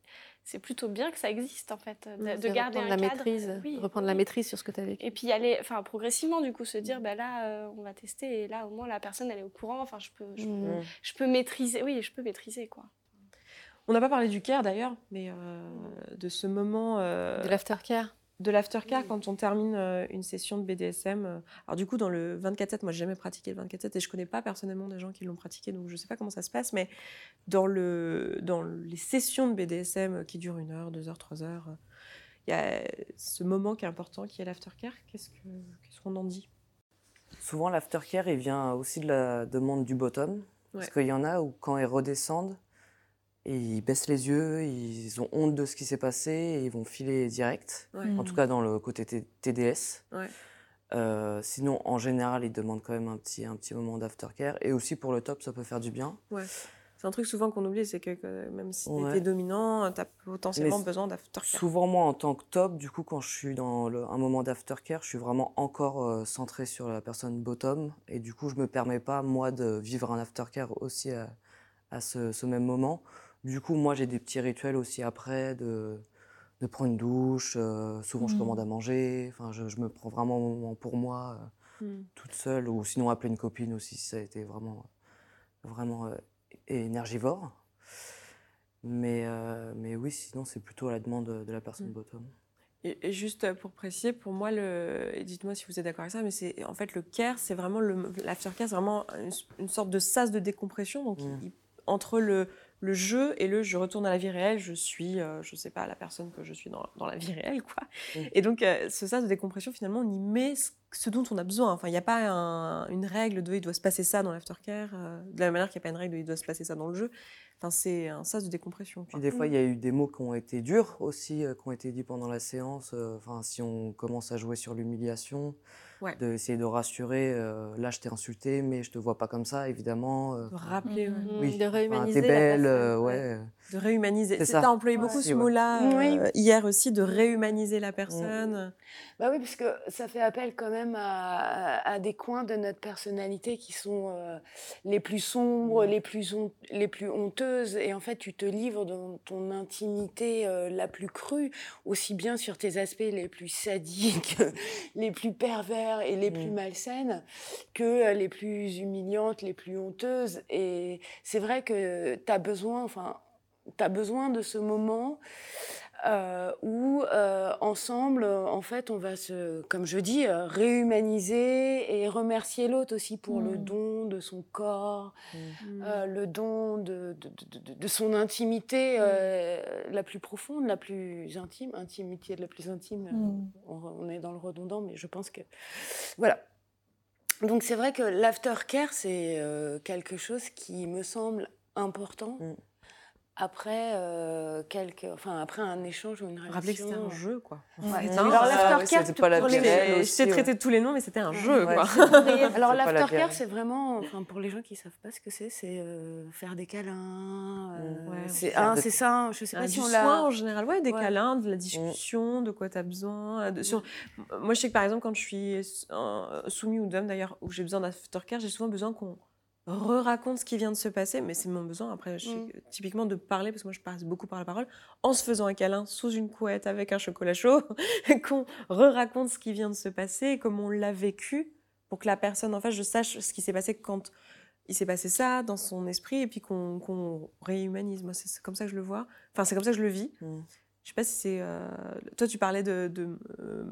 c'est plutôt bien que ça existe, en fait, de, garder un la cadre. Maîtrise, reprendre la maîtrise sur ce que tu as vécu. Et puis aller, enfin, progressivement, du coup, se dire, bah, là, euh, on va tester, et là, au moins, la personne, elle est au courant. Enfin, je peux, je, peux, je peux maîtriser. Oui, je peux maîtriser, quoi. On n'a pas parlé du care d'ailleurs, mais euh, de ce moment. Euh, de l'aftercare de l'aftercare quand on termine euh, une session de BDSM. Alors du coup, dans le 24-7, moi, j'ai jamais pratiqué le 24-7 et je connais pas personnellement des gens qui l'ont pratiqué, donc je sais pas comment ça se passe. Mais dans, le, dans les sessions de BDSM qui durent une heure, deux heures, trois heures, il y a ce moment qui est important, qui est l'aftercare. Qu'est-ce qu'on en dit? Souvent, l'aftercare, il vient aussi de la demande du bottom. Parce qu'il y en a où, quand ils redescendent, et ils baissent les yeux, ils ont honte de ce qui s'est passé et ils vont filer direct. En tout cas, dans le côté TDS. Euh, sinon, en général, ils demandent quand même un petit, un petit moment d'aftercare. Et aussi pour le top, ça peut faire du bien. Ouais. C'est un truc souvent qu'on oublie, c'est que même si tu es dominant, tu as potentiellement besoin d'aftercare. Souvent, moi, en tant que top, du coup, quand je suis dans un moment d'aftercare, je suis vraiment encore euh, centré sur la personne bottom. Et du coup, je me permets pas, moi, de vivre un aftercare aussi à, à ce, ce, même moment. Du coup, moi, j'ai des petits rituels aussi après de, de prendre une douche. Euh, souvent, je commande à mmh. manger. Enfin, je, me prends vraiment un moment pour moi, euh, mmh. toute seule. Ou sinon, appeler une copine aussi, si ça a été vraiment, vraiment euh, énergivore. Mais, mais oui, sinon, c'est plutôt à la demande de la personne mmh. bottom. Et, juste pour préciser, pour moi, le, dites-moi si vous êtes d'accord avec ça, mais c'est en fait le care, c'est vraiment l'aftercare, c'est vraiment une, sorte de sas de décompression. Donc, entre le, le jeu et le je retourne à la vie réelle, je suis, je euh, je sais pas, la personne que je suis dans, dans la vie réelle, quoi. Mmh. Et donc, euh, ce sas de décompression, finalement, on y met ce, dont on a besoin. Enfin, il n'y a pas une règle de il doit se passer ça dans l'aftercare, euh, de la même manière qu'il n'y a pas une règle de il doit se passer ça dans le jeu. Enfin, c'est un sas de décompression. Des fois, il y a eu des mots qui ont été durs aussi, qui ont été dits pendant la séance. Enfin, si on commence à jouer sur l'humiliation, d'essayer de rassurer. Euh, là, je t'ai insulté, mais je te vois pas comme ça, évidemment. Euh, de rappeler, mmh, oui. de réhumaniser. t'es belle, euh, ouais. De réhumaniser. Tu as employé beaucoup ce mot-là hier aussi, de réhumaniser la personne. Bah oui, parce que ça fait appel quand même à, des coins de notre personnalité qui sont les plus sombres, les plus, les plus honteuses. Et en fait, tu te livres dans ton intimité la plus crue, aussi bien sur tes aspects les plus sadiques, les plus pervers et les plus mmh. malsaines que euh, les plus humiliantes, les plus honteuses. Et c'est vrai que tu as besoin, enfin, tu as besoin de ce moment euh, où euh, ensemble, en fait, on va se, comme je dis, réhumaniser et remercier l'autre aussi pour le mmh. don de son corps, mmh. le don de, de, de, son intimité la plus profonde, la plus intime, intimité la plus intime. On, on, est dans le redondant, mais je pense que voilà. Donc c'est vrai que l'aftercare, c'est quelque chose qui me semble important. Après euh, quelques, enfin après un échange ou une réaction. Rappelez que c'était un jeu, quoi. Ouais. Alors l'aftercare, c'était pas la les... Je t'ai traité de tous les noms, mais c'était un jeu, quoi. Alors l'aftercare, c'est vraiment, enfin pour les gens qui savent pas ce que c'est, c'est euh, faire des câlins. Euh, c'est un, c'est ça. Je sais pas si on l'a. en général, ouais, des câlins, de la discussion, de quoi tu as besoin. De, sur... Moi, je sais que par exemple, quand je suis soumis ou d'homme d'ailleurs, où j'ai besoin d'aftercare, j'ai souvent besoin qu'on re-raconte ce qui vient de se passer, mais c'est mon besoin, après, mm. typiquement de parler, parce que moi je passe beaucoup par la parole, en se faisant un câlin sous une couette avec un chocolat chaud, qu'on re-raconte ce qui vient de se passer, comme on l'a vécu, pour que la personne en face, je sache ce qui s'est passé quand il s'est passé ça dans son esprit, et puis qu'on réhumanise. Moi, c'est comme ça que je le vois. Enfin, c'est comme ça que je le vis. Mm. Je sais pas si c'est... Euh, toi, tu parlais de, de, euh,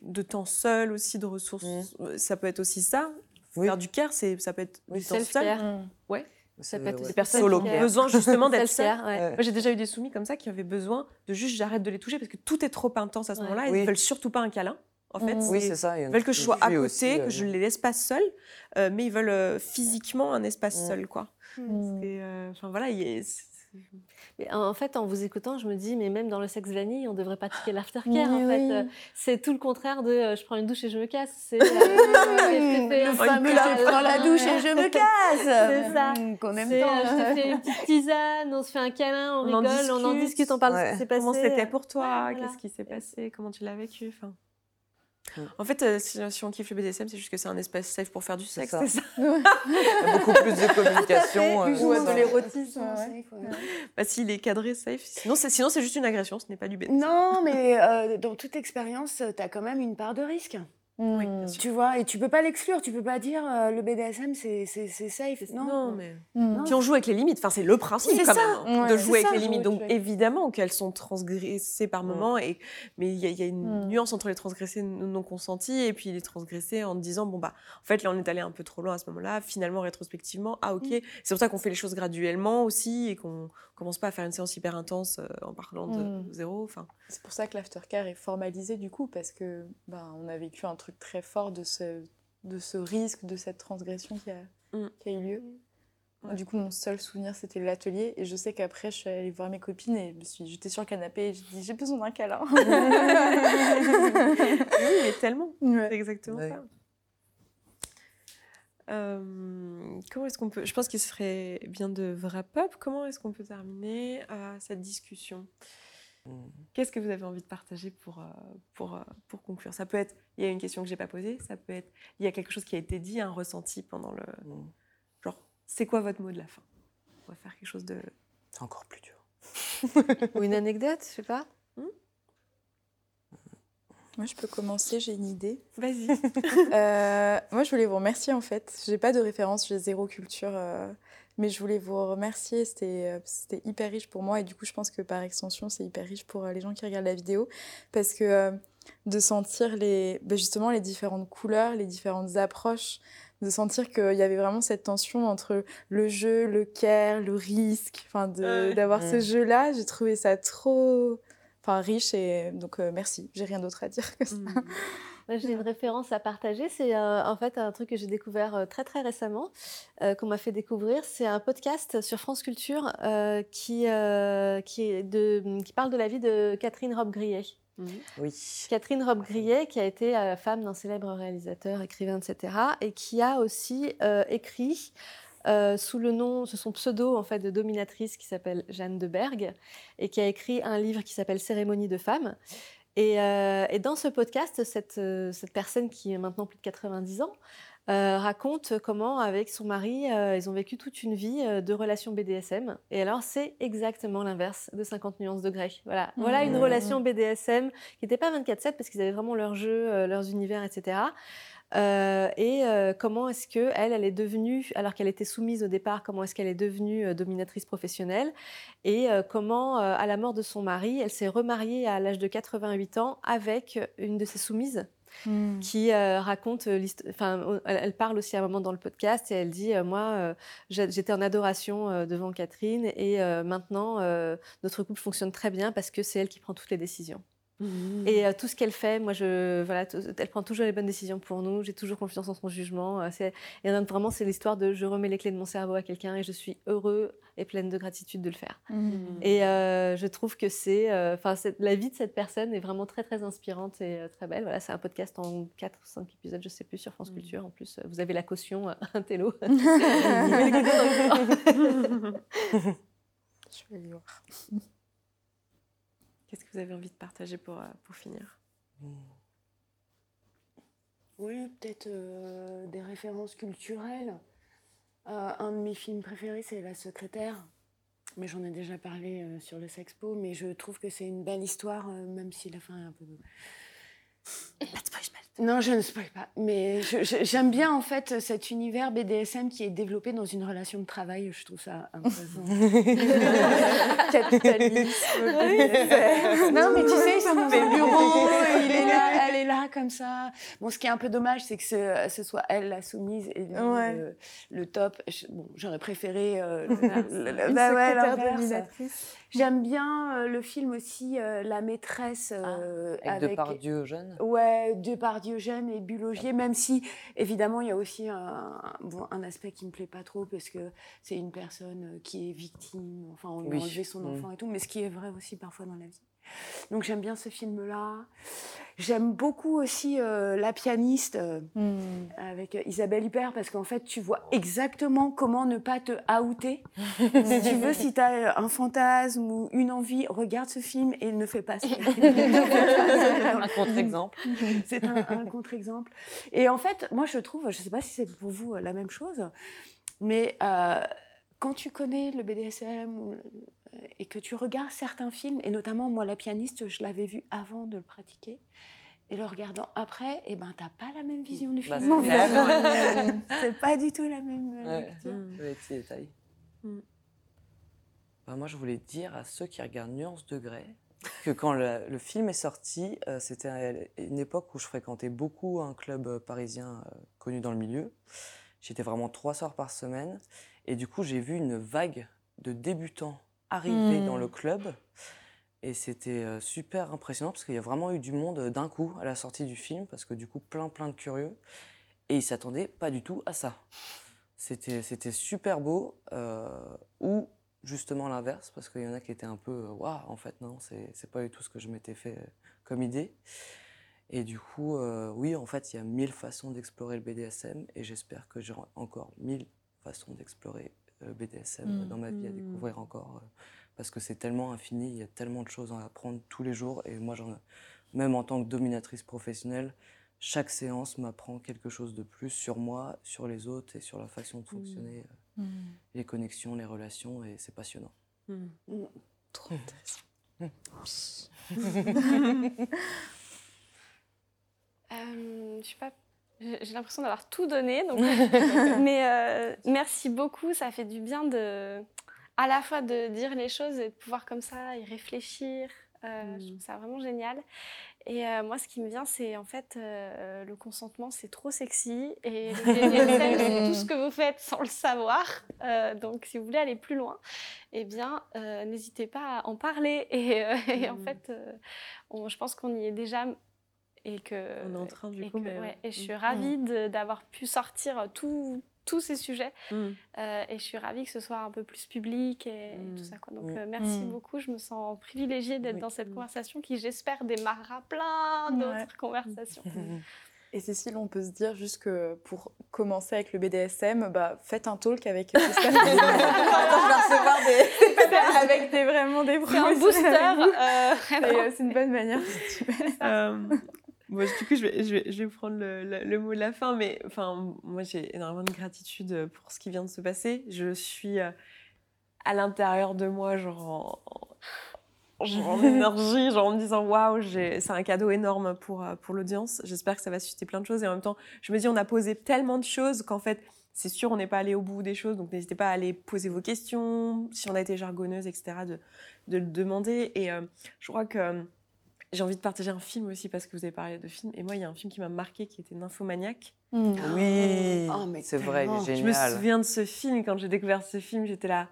de temps seul aussi, de ressources. Mm. Ça peut être aussi ça. Faire du care, c'est, ça peut être du self-care. Mmh. Ouais. Ça peut être des personnes qui ont besoin justement d'être seules. Moi, j'ai déjà eu des soumis comme ça qui avaient besoin de juste j'arrête de les toucher parce que tout est trop intense à ce moment-là. Ils ne veulent surtout pas un câlin. En fait, oui, c'est ça. Ils veulent que je sois à côté, que je ne les laisse pas seuls, euh, mais ils veulent euh, physiquement un espace mmh. seul, quoi. Mmh. Euh, enfin voilà, en fait, en vous écoutant, je me dis, mais même dans le sexe vanille, on devrait pratiquer l'aftercare. en fait, c'est tout le contraire de euh, je prends une douche et je me casse. C'est euh, le fameux je prends la douche et je me casse. C'est ça. Qu'on aime tant. je te fais une petite tisane, on se fait un câlin, on, rigole, on en discute, on parle de ce qui s'est passé. Comment c'était pour toi? Qu'est-ce qui s'est passé? Comment tu l'as vécu? Enfin... En fait, euh, si, on kiffe le BDSM, c'est juste que c'est un espace safe pour faire du sexe, c'est ça, Il y a beaucoup plus de communication. plus euh, de l'érotisme. Bah, s'il est cadré, safe. Sinon, c'est, sinon, c'est juste une agression, ce n'est pas du BDSM. Non, mais euh, dans toute expérience, tu as quand même une part de risque. Mmh. tu vois, et tu peux pas l'exclure, tu peux pas dire euh, le BDSM c'est safe. Non, non mais. Mmh. Puis on joue avec les limites, enfin, c'est le principe quand même, hein, de jouer avec les limites. Donc évidemment qu'elles sont transgressées par mmh. moment, et, mais il y, a une nuance entre les transgressées non consenties et puis les transgressées en disant bon, bah en fait là on est allé un peu trop loin à ce moment-là, finalement rétrospectivement, ah ok, c'est pour ça qu'on fait les choses graduellement aussi et qu'on commence pas à faire une séance hyper intense euh, en parlant de zéro. Enfin. C'est pour ça que l'aftercare est formalisé du coup, parce que ben, on a vécu un truc très fort de ce, de ce risque, de cette transgression qui a, mm. qui a eu lieu. Du coup, mon seul souvenir, c'était l'atelier. Et je sais qu'après, je suis allée voir mes copines et je me suis jetée sur le canapé et j'ai dit J'ai besoin d'un câlin. oui, mais tellement. C'est exactement ça. Euh, comment est-ce qu'on peut. Je pense qu'il serait bien de wrap up. Comment est-ce qu'on peut terminer euh, cette discussion? Mmh. Qu'est-ce que vous avez envie de partager pour, euh, pour, pour conclure? Ça peut être, il y a une question que j'ai pas posée, ça peut être, il y a quelque chose qui a été dit, un ressenti pendant le... Mmh. Genre, c'est quoi votre mot de la fin? On va faire quelque chose de... C'est encore plus dur. Ou une anecdote, je sais pas. Mmh. Moi, je peux commencer, j'ai une idée. Vas-y. Euh, moi, je voulais vous remercier en fait. J'ai pas de référence, j'ai zéro culture. Mais je voulais vous remercier, c'était euh, hyper riche pour moi et du coup je pense que par extension c'est hyper riche pour euh, les gens qui regardent la vidéo parce que euh, de sentir les, bah, justement les différentes couleurs, les différentes approches de sentir qu'il y avait vraiment cette tension entre le jeu, le care, le risque, enfin d'avoir ce jeu-là. J'ai trouvé ça trop enfin, riche et donc merci, j'ai rien d'autre à dire que ça. Mmh. J'ai une référence à partager. C'est euh, en fait un truc que j'ai découvert euh, très très récemment, euh, qu'on m'a fait découvrir. C'est un podcast sur France Culture qui, qui, est de, qui parle de la vie de Catherine Robe-Grillet. Mmh. Oui. Catherine Robe-Grillet, qui a été femme d'un célèbre réalisateur, écrivain, etc., et qui a aussi écrit sous le nom, ce son pseudo en fait de dominatrice qui s'appelle Jeanne de Berg et qui a écrit un livre qui s'appelle Cérémonie de femmes. Euh, et, dans ce podcast, cette, euh, cette, personne qui a maintenant plus de 90 ans euh, raconte comment, avec son mari, ils ont vécu toute une vie de relations BDSM. Et alors, c'est exactement l'inverse de 50 nuances de grey. Voilà, voilà une mmh. relation BDSM qui n'était pas 24-7 parce qu'ils avaient vraiment leur jeu, leurs univers, etc. Euh, et euh, comment est-ce que elle, elle est devenue, alors qu'elle était soumise au départ, comment est-ce qu'elle est devenue euh, dominatrice professionnelle? Et comment, à la mort de son mari, elle s'est remariée à l'âge de 88 ans avec une de ses soumises. Hmm. qui raconte enfin elle, parle aussi à un moment dans le podcast et elle dit moi j'étais en adoration devant Catherine et maintenant notre couple fonctionne très bien parce que c'est elle qui prend toutes les décisions. Et euh, tout ce qu'elle fait, moi, je, voilà, elle prend toujours les bonnes décisions pour nous. J'ai toujours confiance en son jugement. Euh, et vraiment, c'est l'histoire de je remets les clés de mon cerveau à quelqu'un et je suis heureux et pleine de gratitude de le faire. Mmh. Et euh, je trouve que c'est, enfin, la vie de cette personne est vraiment très très inspirante et très belle. Voilà, c'est un podcast en 4 ou 5 épisodes, je sais plus, sur France mmh. Culture. En plus, vous avez la caution, un télo. je vais voir. Qu'est-ce que vous avez envie de partager pour, euh, pour finir? Oui, peut-être euh, des références culturelles. Euh, un de mes films préférés, c'est La secrétaire. Mais j'en ai déjà parlé sur le Sexpo. Mais je trouve que c'est une belle histoire, même si la fin est un peu. Non, je ne spoil pas. Mais j'aime bien en fait cet univers BDSM qui est développé dans une relation de travail. Je trouve ça intéressant. Capitalisme. non, mais tu sais, ils sont dans un bureau, il est là, elle est là comme ça. Bon, ce qui est un peu dommage, c'est que ce, soit elle la soumise et le, top. Bon, j'aurais préféré euh, le, bah ouais, J'aime bien euh, le film aussi euh, La maîtresse ah, avec, Depardieu jeune. Ouais, Depardieu jeune et Bulogier, même si évidemment il y a aussi un, bon, un aspect qui me plaît pas trop parce que c'est une personne qui est victime, enfin on lui a enlevé son mm. enfant et tout, mais ce qui est vrai aussi parfois dans la vie. Donc j'aime bien ce film-là. J'aime beaucoup aussi euh, La pianiste euh, hmm. avec Isabelle Huppert parce qu'en fait, tu vois exactement comment ne pas te outer. si tu veux, si tu as un fantasme ou une envie, regarde ce film et ne fais pas ça. un contre-exemple. C'est un, contre-exemple. Et en fait, moi, je trouve, je ne sais pas si c'est pour vous la même chose, mais euh, quand tu connais le BDSM et que tu regardes certains films, et notamment moi la pianiste, je l'avais vu avant de le pratiquer, et le regardant après, et eh ben t'as pas la même vision du bah, film. c'est pas du tout la même. Euh, ouais, petits détails. Mm. Bah, moi, je voulais dire à ceux qui regardent Nuance de Grey que quand le, film est sorti, euh, c'était une époque où je fréquentais beaucoup un club euh, parisien connu dans le milieu. J'étais vraiment trois soirs par semaine. Et du coup, j'ai vu une vague de débutants arriver dans le mmh. club. Et c'était euh, super impressionnant parce qu'il y a vraiment eu du monde euh, d'un coup à la sortie du film, parce que du coup, plein, plein de curieux. Et ils s'attendaient pas du tout à ça. C'était, c'était super beau, euh, ou justement l'inverse, parce qu'il y en a qui étaient un peu waouh, en fait, non, c'est, c'est pas du tout ce que je m'étais fait comme idée. Et du coup, oui, en fait, il y a mille façons d'explorer le BDSM, et j'espère que j'aurai encore mille façons d'explorer le BDSM mmh. dans ma vie, à mmh. découvrir encore parce que c'est tellement infini, il y a tellement de choses à apprendre tous les jours. Et moi, même en tant que dominatrice professionnelle, chaque séance m'apprend quelque chose de plus sur moi, sur les autres et sur la façon de mmh. fonctionner, euh, mmh. les connexions, les relations, et c'est passionnant. Mmh. Trop intéressant. euh, je sais pas j'ai l'impression d'avoir tout donné, donc... mais euh, merci beaucoup, ça fait du bien de, à la fois de dire les choses et de pouvoir comme ça y réfléchir Euh, je trouve ça vraiment génial. Et euh, moi, ce qui me vient, c'est en fait euh, le consentement, c'est trop sexy. Et le BDSM, c'est tout ce que vous faites sans le savoir. donc, si vous voulez aller plus loin, eh bien, n'hésitez pas à en parler. Et, en mmh. fait, je pense qu'on y est déjà et que on est en train du coup et, et je suis ravie d'avoir pu sortir tout tous ces sujets. Mm. Euh, et je suis ravie que ce soit un peu plus public et, tout mm. ça. Quoi. Donc, mm. euh, merci beaucoup. Je me sens privilégiée d'être dans cette conversation qui, j'espère, démarrera plein d'autres conversations. Et Cécile, on peut se dire juste que pour commencer avec le BDSM, bah, faites un talk avec je vais recevoir des... avec des, vraiment des C'est un booster. Euh, c'est une bonne manière. Bon, du coup, je vais, je vais, je vais prendre le, le, mot de la fin, mais enfin, moi, j'ai énormément de gratitude pour ce qui vient de se passer. Je suis euh, à l'intérieur de moi, genre en, genre en énergie, genre en me disant waouh, c'est un cadeau énorme pour, euh, pour l'audience. J'espère que ça va susciter plein de choses. Et en même temps, je me dis, on a posé tellement de choses qu'en fait, c'est sûr, on n'est pas allé au bout des choses, donc n'hésitez pas à aller poser vos questions. Si on a été jargonneuse, etc., de, de le demander. Et euh, je crois que j'ai envie de partager un film aussi parce que vous avez parlé de film. Et moi, il y a un film qui m'a marqué qui était Nymphomaniac. Mmh. Oui, oh, c'est vrai, il est génial. Je me souviens de ce film. Quand j'ai découvert ce film, j'étais là.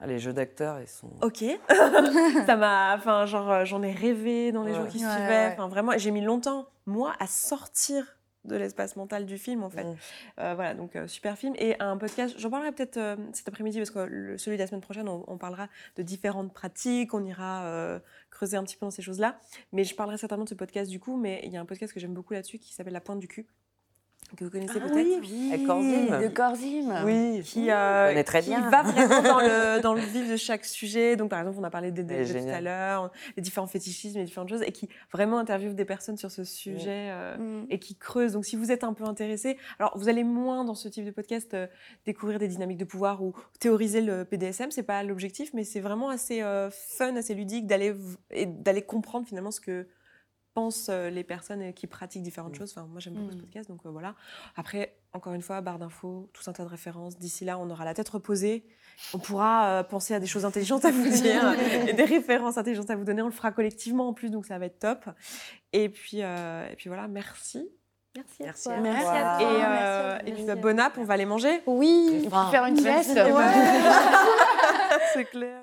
Ah, les jeux d'acteurs, ils sont. Ok. ça m'a. Enfin, genre, euh, j'en ai rêvé dans les jours qui suivaient. Enfin, vraiment, j'ai mis longtemps, moi, à sortir de l'espace mental du film en fait. Mmh. Euh, voilà, donc euh, super film. Et un podcast, j'en parlerai peut-être euh, cet après-midi parce que celui de la semaine prochaine, on, parlera de différentes pratiques, on ira creuser un petit peu dans ces choses-là. Mais je parlerai certainement de ce podcast du coup, mais il y a un podcast que j'aime beaucoup là-dessus qui s'appelle La Pointe du cul que vous connaissez ah peut-être. Oui, oui. Corzim. De Corzim. Oui, qui, euh, très bien. va vraiment dans le, dans le vif de chaque sujet. Donc, par exemple, on a parlé des délais tout à l'heure, les différents fétichismes, les différentes choses, et qui vraiment interviewe des personnes sur ce sujet euh, mm. et qui creuse. Donc, si vous êtes un peu intéressé, alors vous allez moins dans ce type de podcast euh, découvrir des dynamiques de pouvoir ou théoriser le PDSM, c'est pas l'objectif, mais c'est vraiment assez euh, fun, assez ludique d'aller comprendre finalement ce que pensent euh, les personnes qui pratiquent différentes mm. choses. Enfin, moi, j'aime beaucoup ce mm. podcast, donc euh, voilà. Après, encore une fois, barre d'infos, tout un tas de références. D'ici là, on aura la tête reposée. On pourra euh, penser à des choses intelligentes à vous dire et des références intelligentes à vous donner. On le fera collectivement en plus, donc ça va être top. Et puis, et puis voilà, merci. Merci. Merci. À merci. À toi. Et, et puis, bah, bon app, on va aller manger. Oui, faire une sieste. C'est clair.